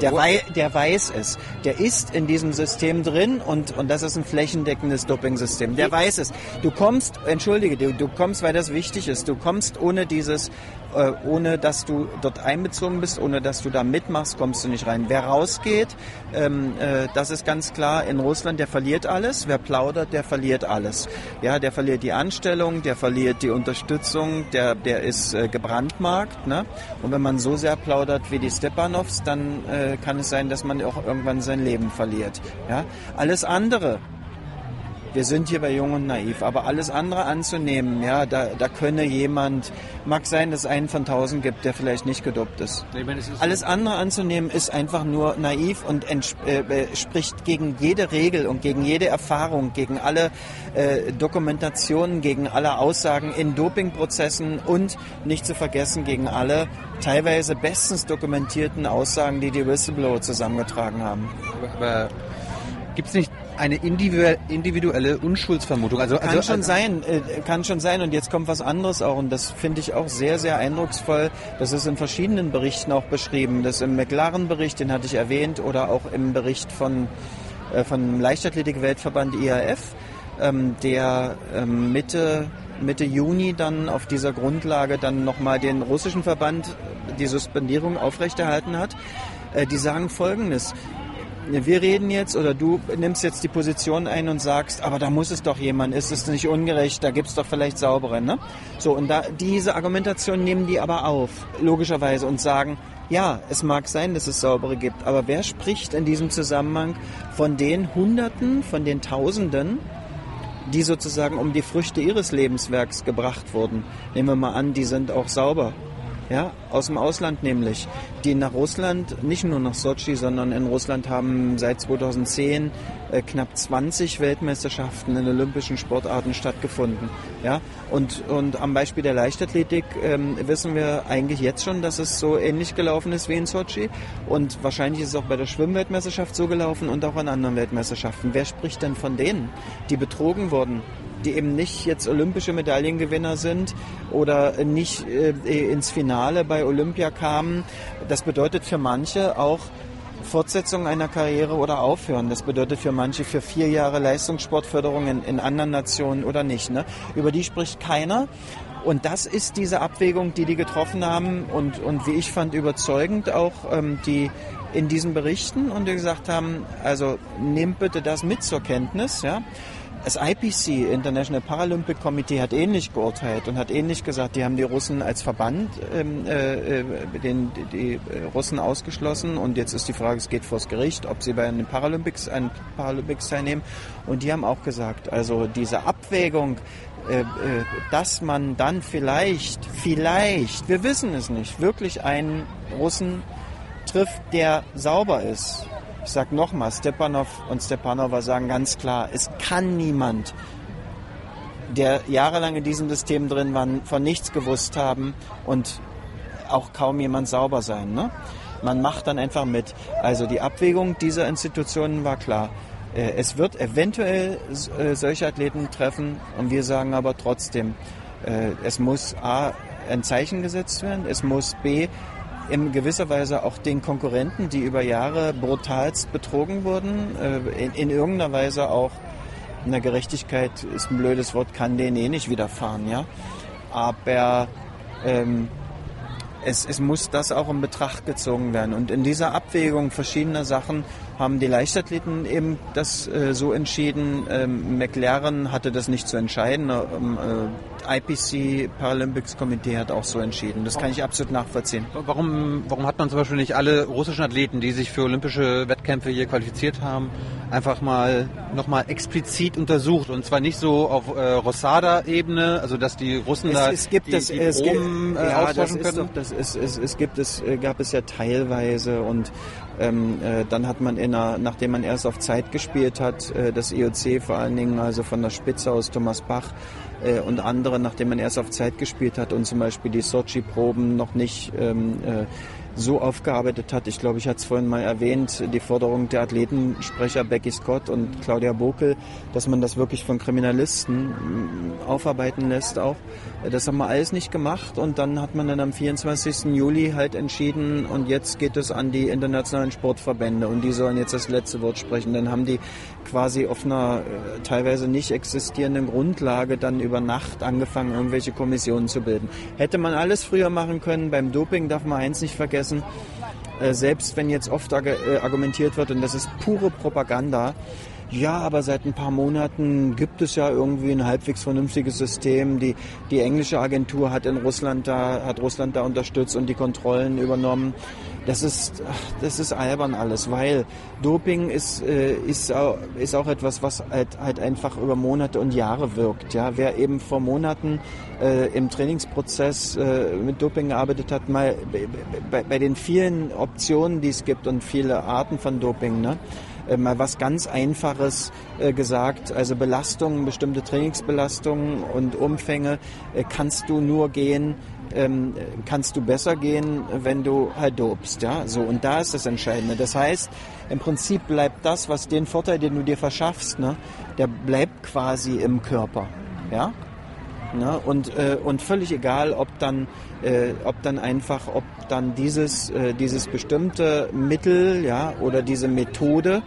Der, wei der weiß es. Der ist in diesem System drin und, und das ist ein flächendeckendes Dopingsystem. Der weiß es. Du kommst, entschuldige, du, du kommst, weil das wichtig ist. Du kommst ohne dieses, äh, ohne dass du dort einbezogen bist, ohne dass du da mitmachst, kommst du nicht rein. Wer rausgeht, ähm, äh, das ist ganz klar, in Russland, der verliert alles. Wer plaudert, der verliert alles. Ja, der verliert die Anstellung, der verliert die Unterstützung, der, der ist äh, gebrandmarkt. Ne? Und wenn man so sehr plaudert wie die Stepanovs, dann äh, kann es sein, dass man auch irgendwann sein Leben verliert. Ja? Alles andere, wir sind hier bei Jung und Naiv, aber alles andere anzunehmen, ja, da, da könne jemand, mag sein, dass es einen von tausend gibt, der vielleicht nicht gedopt ist. Alles andere anzunehmen ist einfach nur naiv und äh, spricht gegen jede Regel und gegen jede Erfahrung, gegen alle äh, Dokumentationen, gegen alle Aussagen in Dopingprozessen und nicht zu vergessen gegen alle teilweise bestens dokumentierten Aussagen, die die Whistleblower zusammengetragen haben. Aber gibt es nicht eine individuelle Unschuldsvermutung. Also, kann also, schon also, sein, äh, kann schon sein. Und jetzt kommt was anderes auch. Und das finde ich auch sehr, sehr eindrucksvoll. Das ist in verschiedenen Berichten auch beschrieben. Das im McLaren-Bericht, den hatte ich erwähnt, oder auch im Bericht von äh, vom Leichtathletik-Weltverband IAF, ähm, der ähm, Mitte Mitte Juni dann auf dieser Grundlage dann nochmal den russischen Verband die Suspendierung aufrechterhalten hat. Äh, die sagen Folgendes wir reden jetzt oder du nimmst jetzt die Position ein und sagst, aber da muss es doch jemand, ist es nicht ungerecht, da gibt es doch vielleicht saubere. Ne? So, und da, diese Argumentation nehmen die aber auf, logischerweise, und sagen, ja, es mag sein, dass es saubere gibt, aber wer spricht in diesem Zusammenhang von den Hunderten, von den Tausenden, die sozusagen um die Früchte ihres Lebenswerks gebracht wurden? Nehmen wir mal an, die sind auch sauber ja, aus dem Ausland nämlich, die nach Russland, nicht nur nach Sochi, sondern in Russland haben seit 2010 äh, knapp 20 Weltmeisterschaften in olympischen Sportarten stattgefunden. Ja, und, und am Beispiel der Leichtathletik ähm, wissen wir eigentlich jetzt schon, dass es so ähnlich gelaufen ist wie in Sochi und wahrscheinlich ist es auch bei der Schwimmweltmeisterschaft so gelaufen und auch an anderen Weltmeisterschaften. Wer spricht denn von denen, die betrogen wurden? Die eben nicht jetzt olympische Medaillengewinner sind oder nicht äh, ins Finale bei Olympia kamen. Das bedeutet für manche auch Fortsetzung einer Karriere oder aufhören. Das bedeutet für manche für vier Jahre Leistungssportförderung in, in anderen Nationen oder nicht. Ne? Über die spricht keiner. Und das ist diese Abwägung, die die getroffen haben und, und wie ich fand, überzeugend auch, ähm, die in diesen Berichten und die gesagt haben, also nehmt bitte das mit zur Kenntnis, ja. Das IPC, International Paralympic Committee, hat ähnlich geurteilt und hat ähnlich gesagt, die haben die Russen als Verband, ähm, äh, äh den, die, Russen ausgeschlossen und jetzt ist die Frage, es geht vors Gericht, ob sie bei den Paralympics, an Paralympics teilnehmen. Und die haben auch gesagt, also diese Abwägung, äh, äh, dass man dann vielleicht, vielleicht, wir wissen es nicht, wirklich einen Russen trifft, der sauber ist ich sage nochmal, Stepanov und Stepanova sagen ganz klar, es kann niemand, der jahrelang in diesem System drin war, von nichts gewusst haben und auch kaum jemand sauber sein. Ne? Man macht dann einfach mit. Also die Abwägung dieser Institutionen war klar. Äh, es wird eventuell äh, solche Athleten treffen und wir sagen aber trotzdem, äh, es muss A, ein Zeichen gesetzt werden, es muss B, in gewisser Weise auch den Konkurrenten, die über Jahre brutalst betrogen wurden, äh, in, in irgendeiner Weise auch eine Gerechtigkeit ist ein blödes Wort, kann denen eh nicht widerfahren, ja. Aber ähm, es, es muss das auch in Betracht gezogen werden. Und in dieser Abwägung verschiedener Sachen haben die Leichtathleten eben das äh, so entschieden. Ähm, McLaren hatte das nicht zu entscheiden. Ähm, äh, IPC Paralympics Komitee hat auch so entschieden. Das kann ich absolut nachvollziehen. Warum, warum hat man zum Beispiel nicht alle russischen Athleten, die sich für olympische Wettkämpfe hier qualifiziert haben, einfach mal nochmal explizit untersucht? Und zwar nicht so auf äh, Rosada-Ebene, also dass die Russen es, da es gibt die, es, die es, Proben äh, ja, das austauschen ist können. doch, das ist, es, es gibt es, äh, gab es ja teilweise und ähm, äh, dann hat man in einer, nachdem man erst auf Zeit gespielt hat, äh, das IOC vor allen Dingen, also von der Spitze aus Thomas Bach äh, und andere, nachdem man erst auf Zeit gespielt hat und zum Beispiel die Sochi-Proben noch nicht ähm, äh, so aufgearbeitet hat. Ich glaube, ich hatte es vorhin mal erwähnt, die Forderung der Athletensprecher Becky Scott und Claudia Bokel, dass man das wirklich von Kriminalisten mm, aufarbeiten lässt auch. Das haben wir alles nicht gemacht und dann hat man dann am 24. Juli halt entschieden und jetzt geht es an die internationalen Sportverbände und die sollen jetzt das letzte Wort sprechen. Dann haben die quasi auf einer äh, teilweise nicht existierenden Grundlage dann über Nacht angefangen, irgendwelche Kommissionen zu bilden. Hätte man alles früher machen können. Beim Doping darf man eins nicht vergessen. Äh, selbst wenn jetzt oft äh, argumentiert wird, und das ist pure Propaganda, ja, aber seit ein paar Monaten gibt es ja irgendwie ein halbwegs vernünftiges System. Die, die englische Agentur hat in Russland da, hat Russland da unterstützt und die Kontrollen übernommen. Das ist, das ist albern alles, weil Doping ist, äh, ist, auch, ist auch etwas, was halt, halt einfach über Monate und Jahre wirkt. Ja, wer eben vor Monaten äh, im Trainingsprozess äh, mit Doping gearbeitet hat, mal bei, bei, den vielen Optionen, die es gibt und viele Arten von Doping, ne? äh, mal was ganz Einfaches äh, gesagt. Also Belastungen, bestimmte Trainingsbelastungen und Umfänge kannst du nur gehen, ähm, kannst du besser gehen, wenn du halt dopst. Ja? So, und da ist das Entscheidende. Das heißt, im Prinzip bleibt das, was den Vorteil, den du dir verschaffst, ne, der bleibt quasi im Körper. Ja? Ne? Und, äh, und völlig egal, ob dann, äh, ob dann einfach, ob dann dieses, äh, dieses bestimmte Mittel ja, oder diese Methode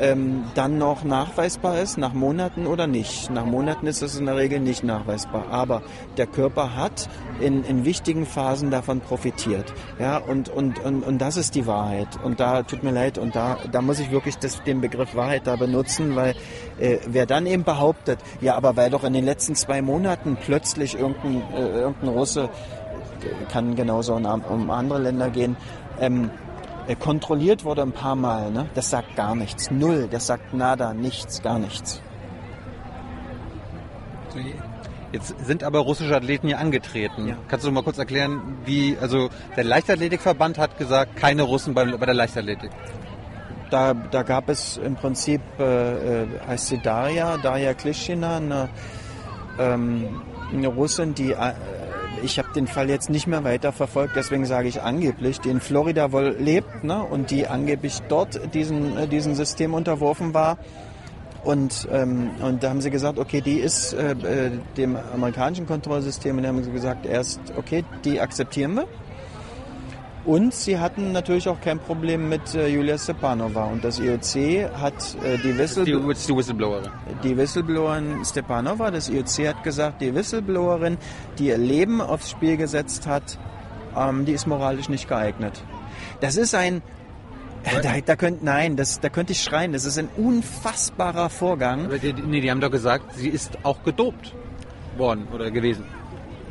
ähm, dann noch nachweisbar ist, nach Monaten oder nicht. Nach Monaten ist es in der Regel nicht nachweisbar. Aber der Körper hat in, in wichtigen Phasen davon profitiert. Ja, und, und, und, und das ist die Wahrheit. Und da tut mir leid, und da, da muss ich wirklich das, den Begriff Wahrheit da benutzen, weil äh, wer dann eben behauptet, ja, aber weil doch in den letzten zwei Monaten plötzlich irgendein, äh, irgendein Russe, kann genauso um, andere Länder gehen, ähm, äh, kontrolliert wurde ein paar Mal, ne? das sagt gar nichts. Null, das sagt nada, nichts, gar nichts. Jetzt sind aber russische Athleten hier angetreten. Kannst du mal kurz erklären, wie, also der Leichtathletikverband hat gesagt, keine Russen bei, bei der Leichtathletik. Da, da gab es im Prinzip, äh, äh, heißt sie Daria, Daria Klischina, eine, ähm, eine Russin, die, äh, ich habe den Fall jetzt nicht mehr weiter verfolgt, deswegen sage ich angeblich, die in Florida wohl lebt ne, und die angeblich dort diesen, äh, diesem System unterworfen war. Und, ähm, und da haben sie gesagt, okay, die ist äh, äh, dem amerikanischen Kontrollsystem und da haben sie gesagt, erst, okay, die akzeptieren wir. Und sie hatten natürlich auch kein Problem mit äh, Julia Stepanova. Und das IOC hat äh, die, Whistle Die, die Whistleblowerin. die Whistleblowerin Stepanova, das IOC hat gesagt, die Whistleblowerin, die ihr Leben aufs Spiel gesetzt hat, ähm, die ist moralisch nicht geeignet. Das ist ein, da, da könnt, nein, das, da könnte ich schreien, das ist ein unfassbarer Vorgang. Aber die, nee, die haben doch gesagt, sie ist auch gedopt worden oder gewesen.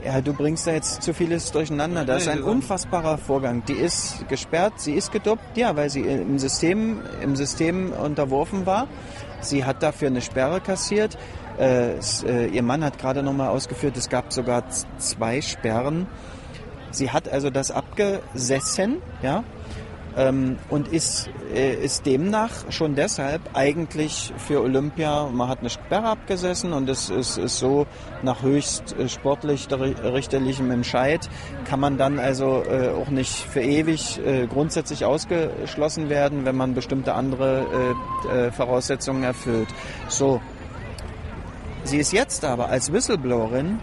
Ja, du bringst da jetzt zu vieles durcheinander. Das ist ein unfassbarer Vorgang. Die ist gesperrt, sie ist gedopt, ja, weil sie im System, im System unterworfen war. Sie hat dafür eine Sperre kassiert. Äh, es, äh, ihr Mann hat gerade nochmal ausgeführt, es gab sogar zwei Sperren. Sie hat also das abgesessen, ja, ähm, und ist, äh, ist demnach schon deshalb eigentlich für Olympia, man hat eine Sperre abgesessen und es ist, ist so nach höchst äh, sportlich richterlichem Entscheid kann man dann also äh, auch nicht für ewig äh, grundsätzlich ausgeschlossen werden, wenn man bestimmte andere äh, äh, Voraussetzungen erfüllt. So, Sie ist jetzt aber als Whistleblowerin,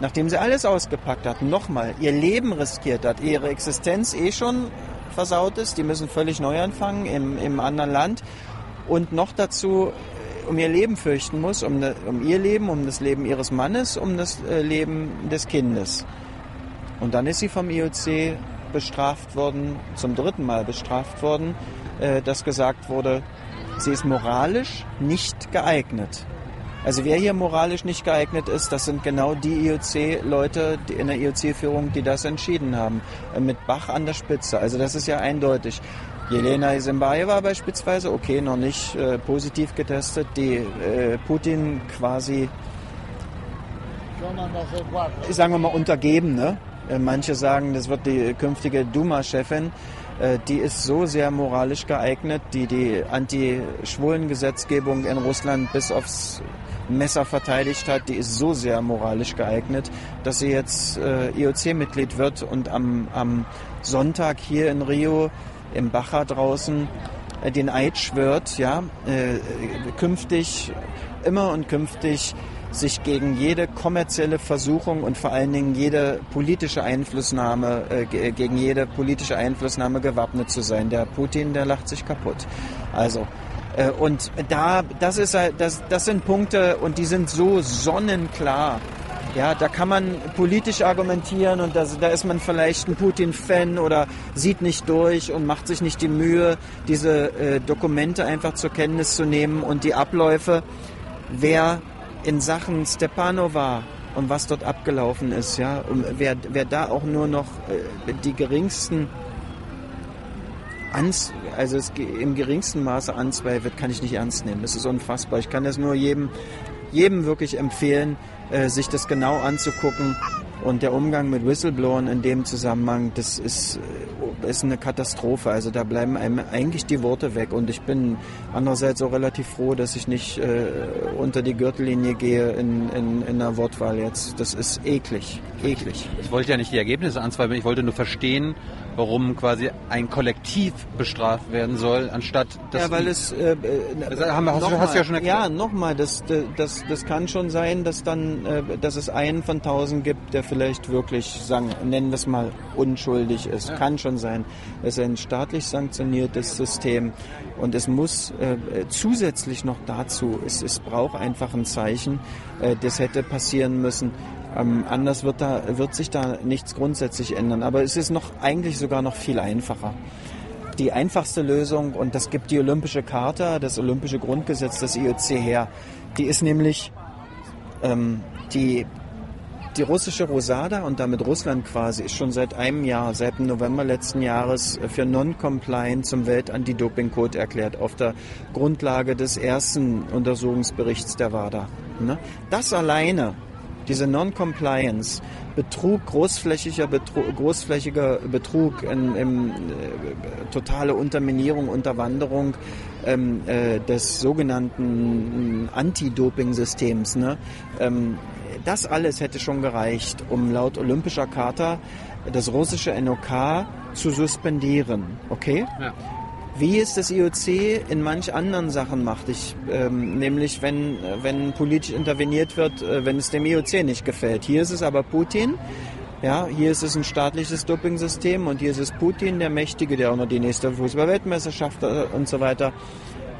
nachdem sie alles ausgepackt hat, nochmal ihr Leben riskiert hat, ihre Existenz eh schon versaut ist, die müssen völlig neu anfangen im, im anderen Land und noch dazu äh, um ihr Leben fürchten muss, um, ne- um ihr Leben, um das Leben ihres Mannes, um das äh, Leben des Kindes. Und dann ist sie vom IOC bestraft worden, zum dritten Mal bestraft worden, äh, dass gesagt wurde, sie ist moralisch nicht geeignet. Also wer hier moralisch nicht geeignet ist, das sind genau die IOC-Leute in der IOC-Führung, die das entschieden haben. Äh, mit Bach an der Spitze. Also das ist ja eindeutig. Jelena Isembaeva beispielsweise, okay, noch nicht äh, positiv getestet, die äh, Putin quasi, sagen wir mal, untergeben. Ne? Äh, manche sagen, das wird die künftige Duma-Chefin. Äh, die ist so sehr moralisch geeignet, die die Anti-Schwulen-Gesetzgebung in Russland bis aufs Messer verteidigt hat, die ist so sehr moralisch geeignet, dass sie jetzt äh, IOC-Mitglied wird und am, am Sonntag hier in Rio im Bacher draußen äh, den Eid schwört, ja, äh, künftig, immer und künftig sich gegen jede kommerzielle Versuchung und vor allen Dingen jede politische Einflussnahme, äh, gegen jede politische Einflussnahme gewappnet zu sein. Der Putin, der lacht sich kaputt. Also, und da, das ist, das, das sind Punkte und die sind so sonnenklar. Ja, da kann man politisch argumentieren und das, da ist man vielleicht ein Putin-Fan oder sieht nicht durch und macht sich nicht die Mühe, diese äh, Dokumente einfach zur Kenntnis zu nehmen und die Abläufe. Wer in Sachen Stepanova und was dort abgelaufen ist, ja, und wer, wer da auch nur noch äh, die geringsten ans, also es im geringsten Maße anzweifelt, kann ich nicht ernst nehmen. Das ist unfassbar. Ich kann das nur jedem, jedem wirklich empfehlen, äh, sich das genau anzugucken. Und der Umgang mit Whistleblowern in dem Zusammenhang, das ist, äh, ist eine Katastrophe. Also da bleiben einem eigentlich die Worte weg. Und ich bin andererseits auch relativ froh, dass ich nicht äh, unter die Gürtellinie gehe in, in, in einer Wortwahl jetzt. Das ist eklig. Eklig. Ich wollte ja nicht die Ergebnisse anzweifeln, ich wollte nur verstehen, warum quasi ein Kollektiv bestraft werden soll, anstatt dass ja, weil die, es äh, das haben, hast, du, hast du ja schon erklärt. Ja, nochmal, das, das, das kann schon sein, dass dann, äh, dass es einen von tausend gibt, der vielleicht wirklich, sagen, nennen wir es mal, unschuldig ist. Ja. Kann schon sein. Es ist ein staatlich sanktioniertes System und es muss äh, zusätzlich noch dazu, es, es braucht einfach ein Zeichen, äh, das hätte passieren müssen. Ähm, anders wird, da, wird sich da nichts grundsätzlich ändern. Aber es ist noch eigentlich sogar noch viel einfacher. Die einfachste Lösung, und das gibt die Olympische Charta, das Olympische Grundgesetz des IOC her, die ist nämlich ähm, die, die russische Rosada und damit Russland quasi ist schon seit einem Jahr, seit dem November letzten Jahres für non-compliant zum Welt-Anti-Doping-Code erklärt, auf der Grundlage des ersten Untersuchungsberichts der WADA. Ne? Das alleine diese Non-Compliance, Betrug, großflächiger Betrug, großflächiger Betrug, in, in, äh, totale Unterminierung, Unterwanderung ähm, äh, des sogenannten Anti-Doping-Systems. Ne? Ähm, das alles hätte schon gereicht, um laut Olympischer Charta das russische NOK zu suspendieren. Okay? Ja wie es das IOC in manch anderen Sachen macht. Ich, ähm, nämlich wenn, wenn politisch interveniert wird, äh, wenn es dem IOC nicht gefällt. Hier ist es aber Putin. Ja, hier ist es ein staatliches Dopingsystem und hier ist es Putin, der Mächtige, der auch noch die nächste Fußball-Weltmeisterschaft äh, und so weiter,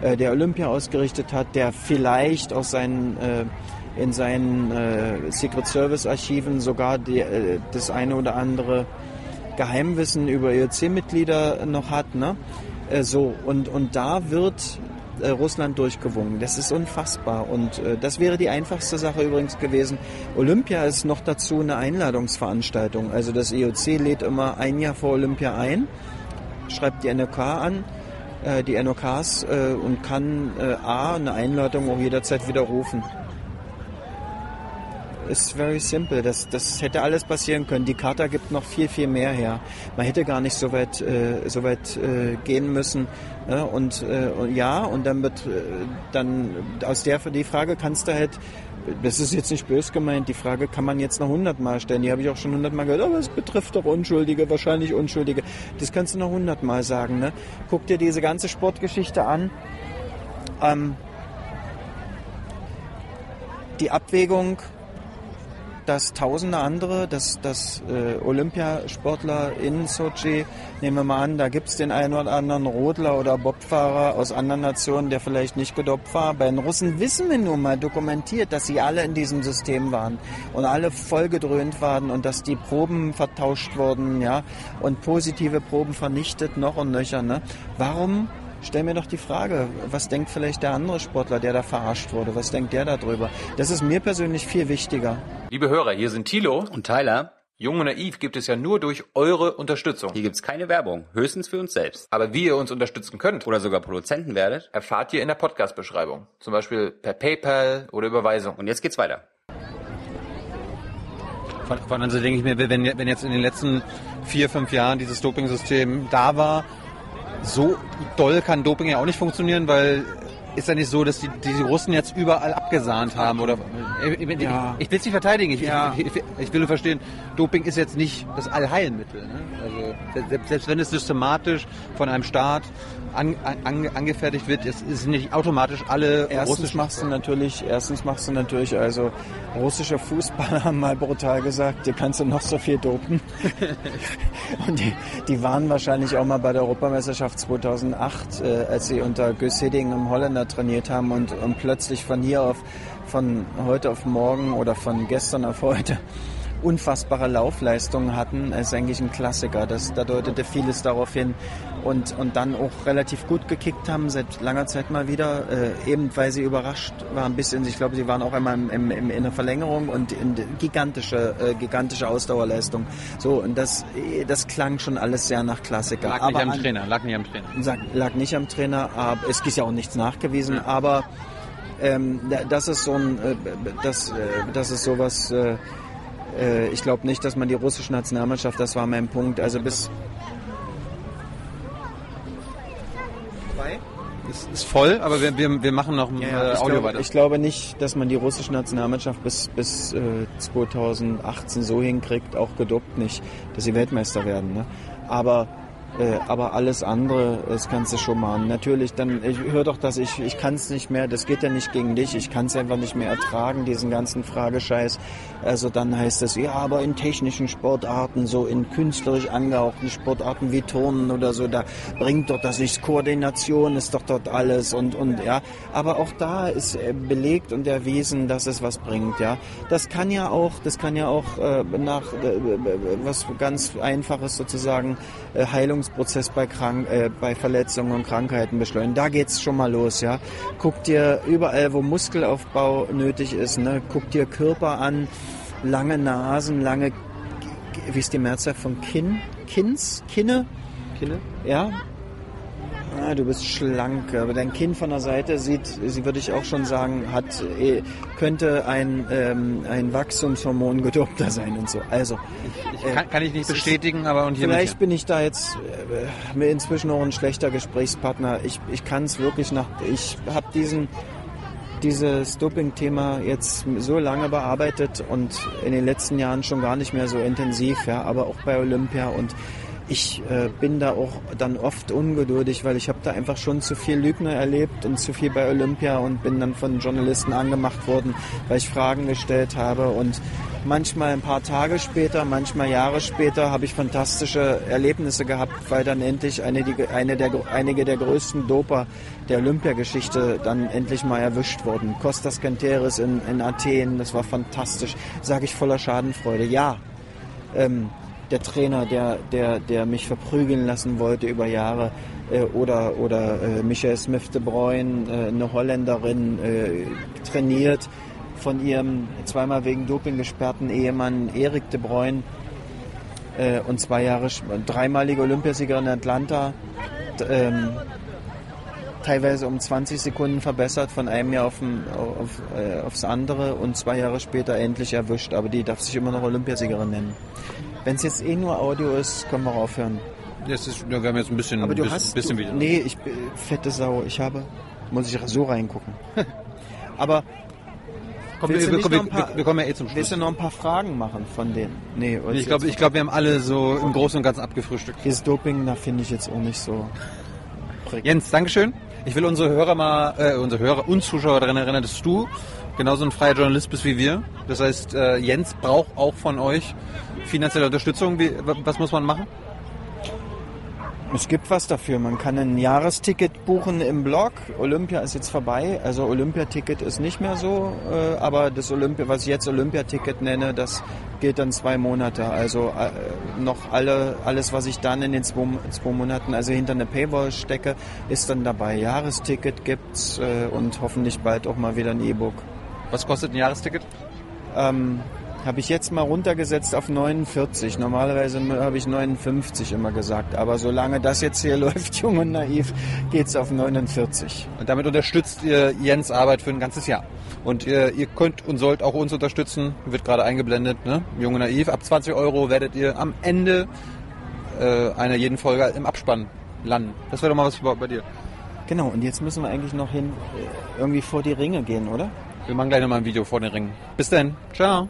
äh, der Olympia ausgerichtet hat, der vielleicht aus seinen äh, in seinen äh, Secret Service Archiven sogar die, äh, das eine oder andere Geheimwissen über IOC-Mitglieder noch hat. Ne? Äh, so, und, und da wird äh, Russland durchgewungen. Das ist unfassbar. Und äh, das wäre die einfachste Sache übrigens gewesen. Olympia ist noch dazu eine Einladungsveranstaltung. Also das IOC lädt immer ein Jahr vor Olympia ein, schreibt die NOK an, äh, die NOKs äh, und kann äh, A, eine Einladung auch jederzeit widerrufen ist very simple. Das, das hätte alles passieren können. Die Charta gibt noch viel, viel mehr her. Man hätte gar nicht so weit, äh, so weit äh, gehen müssen. Ja, und, äh, und ja, und dann wird äh, dann aus der die Frage kannst du halt das ist jetzt nicht bös gemeint, die Frage kann man jetzt noch hundertmal stellen. Die habe ich auch schon hundertmal gehört, aber es betrifft doch Unschuldige, wahrscheinlich Unschuldige. Das kannst du noch hundertmal sagen. Ne? Guck dir diese ganze Sportgeschichte an. Ähm, die Abwägung dass tausende andere, dass, dass äh, Olympiasportler in Sochi, nehmen wir mal an, da gibt's den einen oder anderen Rodler oder Bobfahrer aus anderen Nationen, der vielleicht nicht gedopt war. Bei den Russen wissen wir nun mal dokumentiert, dass sie alle in diesem System waren und alle vollgedröhnt waren und dass die Proben vertauscht wurden, ja, und positive Proben vernichtet noch und nöcher. Ne? Warum Stell mir doch die Frage, was denkt vielleicht der andere Sportler, der da verarscht wurde? Was denkt der darüber? Das ist mir persönlich viel wichtiger. Liebe Hörer, hier sind Thilo. Und Tyler, Jung und Naiv gibt es ja nur durch eure Unterstützung. hier gibt's keine Werbung, höchstens für uns selbst. Aber wie ihr uns unterstützen könnt, Oder sogar Produzenten werdet. erfahrt ihr in der Podcast-Beschreibung. Zum Beispiel per PayPal oder Überweisung. Und jetzt geht's weiter. Von, von also denke ich mir, wenn, wenn jetzt in den letzten vier, fünf Jahren dieses Doping-System da war, so doll kann Doping ja auch nicht funktionieren, weil ist ja nicht so, dass die, die Russen jetzt überall abgesahnt haben oder ich, ich, Ja. ich will es nicht verteidigen. Ich, Ja. ich, will nur verstehen, Doping ist jetzt nicht das Allheilmittel. Ne? Also selbst, selbst wenn es systematisch von einem Staat an, an, angefertigt wird, ist, ist nicht automatisch alle Erstens russischen machst du natürlich, erstens machst du natürlich, also russische Fußballer haben mal brutal gesagt, dir kannst du noch so viel dopen. Und die, die waren wahrscheinlich auch mal bei der Europameisterschaft 2008, äh, als sie unter Gus Hidding im Holländer trainiert haben und, und plötzlich von hier auf, von heute auf morgen oder von gestern auf heute unfassbare Laufleistungen hatten, ist eigentlich ein Klassiker. Das, da deutete vieles darauf hin und, und dann auch relativ gut gekickt haben, seit langer Zeit mal wieder, äh, eben weil sie überrascht waren bis in, ich glaube, sie waren auch einmal im, im, im, in der Verlängerung und in gigantische, äh, gigantische Ausdauerleistung. So, und das, das klang schon alles sehr nach Klassiker. lag nicht am an- Trainer, lag nicht am Trainer. Sag, lag nicht am Trainer, aber es ist ja auch nichts nachgewiesen, aber ähm, da- das ist so ein, äh, das, äh, das ist sowas, äh, äh, ich glaube nicht, dass man die russische Nationalmannschaft, das war mein Punkt, also bis Ist, ist voll, aber wir, wir, wir machen noch ein äh, ich, Audio glaube, weiter. ich glaube nicht, dass man die russische Nationalmannschaft bis, bis äh, 2018 so hinkriegt, auch gedopt nicht, dass sie Weltmeister werden. Ne? Aber äh, aber alles andere, das kannst du schon machen. Natürlich, dann, ich höre doch, dass ich, ich kann es nicht mehr, das geht ja nicht gegen dich, ich kann es einfach nicht mehr ertragen, diesen ganzen Fragescheiß. Also dann heißt es, ja, aber in technischen Sportarten, so in künstlerisch angehauchten Sportarten wie Turnen oder so, da bringt doch das nichts. Koordination ist doch dort alles und, und ja. Aber auch da ist äh, belegt und erwiesen, dass es was bringt, ja. Das kann ja auch, das kann ja auch äh, nach äh, was ganz Einfaches sozusagen äh, Heilungsprozess bei Krank äh, bei Verletzungen und Krankheiten beschleunigen. Da geht's schon mal los, ja. Guck dir überall, wo Muskelaufbau nötig ist, ne, guck dir Körper an, lange Nasen, lange wie ist die Mehrzahl von Kinn? Kinns? Kinne? Kinne? Ja? Ah, du bist schlank, aber dein Kinn von der Seite sieht, sie würde ich auch schon sagen, hat eh, könnte ein, ähm, ein Wachstumshormon gedopter sein und so. Also äh, Kann, kann ich nicht bestätigen, aber und hier Vielleicht bin ich da jetzt äh, mir inzwischen auch ein schlechter Gesprächspartner. Ich, ich kann es wirklich nach. Ich habe diesen dieses Doping-Thema jetzt so lange bearbeitet und in den letzten Jahren schon gar nicht mehr so intensiv, ja, aber auch bei Olympia und ich äh, bin da auch dann oft ungeduldig, weil ich habe da einfach schon zu viel Lügner erlebt und zu viel bei Olympia und bin dann von Journalisten angemacht worden, weil ich Fragen gestellt habe und manchmal ein paar Tage später, manchmal Jahre später habe ich fantastische Erlebnisse gehabt, weil dann endlich eine, die, eine der, einige der größten Doper der Olympiageschichte dann endlich mal erwischt wurden. Kostas Kanteris in, in Athen, das war fantastisch, sage ich voller Schadenfreude. Ja, ähm, der Trainer, der, der, der mich verprügeln lassen wollte über Jahre, äh, oder, oder äh, Michael Smith de Bruyne, äh, eine Holländerin, äh, trainiert von ihrem zweimal wegen Doping gesperrten Ehemann Erik de Bruyne äh, und zwei Jahre, dreimalige Olympiasiegerin in Atlanta, ähm, teilweise um 20 Sekunden verbessert von einem Jahr auf, auf, äh, aufs andere und zwei Jahre später endlich erwischt. Aber die darf sich immer noch Olympiasiegerin nennen. Wenn es jetzt eh nur Audio ist, können wir aufhören. Das ist, wir haben jetzt ein bisschen, Aber du bisschen, hast... bisschen du, wieder. nee, ich fette Sau. Ich habe... Muss ich so reingucken. Aber... Komm, wir, wir, wir, paar- wir, kommen ja eh zum Schluss. Willst du noch ein paar Fragen machen von denen? Nee, Ich glaube, ich glaub, wir haben alle so im Großen und Ganzen abgefrühstückt. Dieses Doping, da finde ich jetzt auch nicht so... Jens, Dankeschön. Ich will unsere Hörer mal, äh, unsere Hörer und Zuschauer daran erinnern, dass du genauso ein freier Journalist bist wie wir. Das heißt, äh, Jens braucht auch von euch finanzielle Unterstützung. Wie, was muss man machen? Es gibt was dafür. Man kann ein Jahresticket buchen im Blog. Olympia ist jetzt vorbei. Also Olympiaticket ist nicht mehr so. Äh, aber das Olympia, was ich jetzt Olympiaticket nenne, das geht dann zwei Monate. Also äh, noch alle, alles, was ich dann in den zwei, zwei Monaten, also hinter eine Paywall stecke, ist dann dabei. Jahresticket gibt's äh, und hoffentlich bald auch mal wieder ein E-Book. Was kostet ein Jahresticket? Ähm, habe ich jetzt mal runtergesetzt auf 49. Normalerweise habe ich 59 immer gesagt. Aber solange das jetzt hier läuft, jung und naiv, geht's auf 49. Und damit unterstützt ihr Jens Arbeit für ein ganzes Jahr. Und ihr, ihr könnt und sollt auch uns unterstützen. Wird gerade eingeblendet, ne? Jung und naiv. Ab 20 Euro werdet ihr am Ende äh, einer jeden Folge im Abspann landen. Das wäre doch mal was bei, bei dir. Genau, und jetzt müssen wir eigentlich noch hin, äh, irgendwie vor die Ringe gehen, oder? Wir machen gleich nochmal ein Video vor den Ringen. Bis dann. Ciao.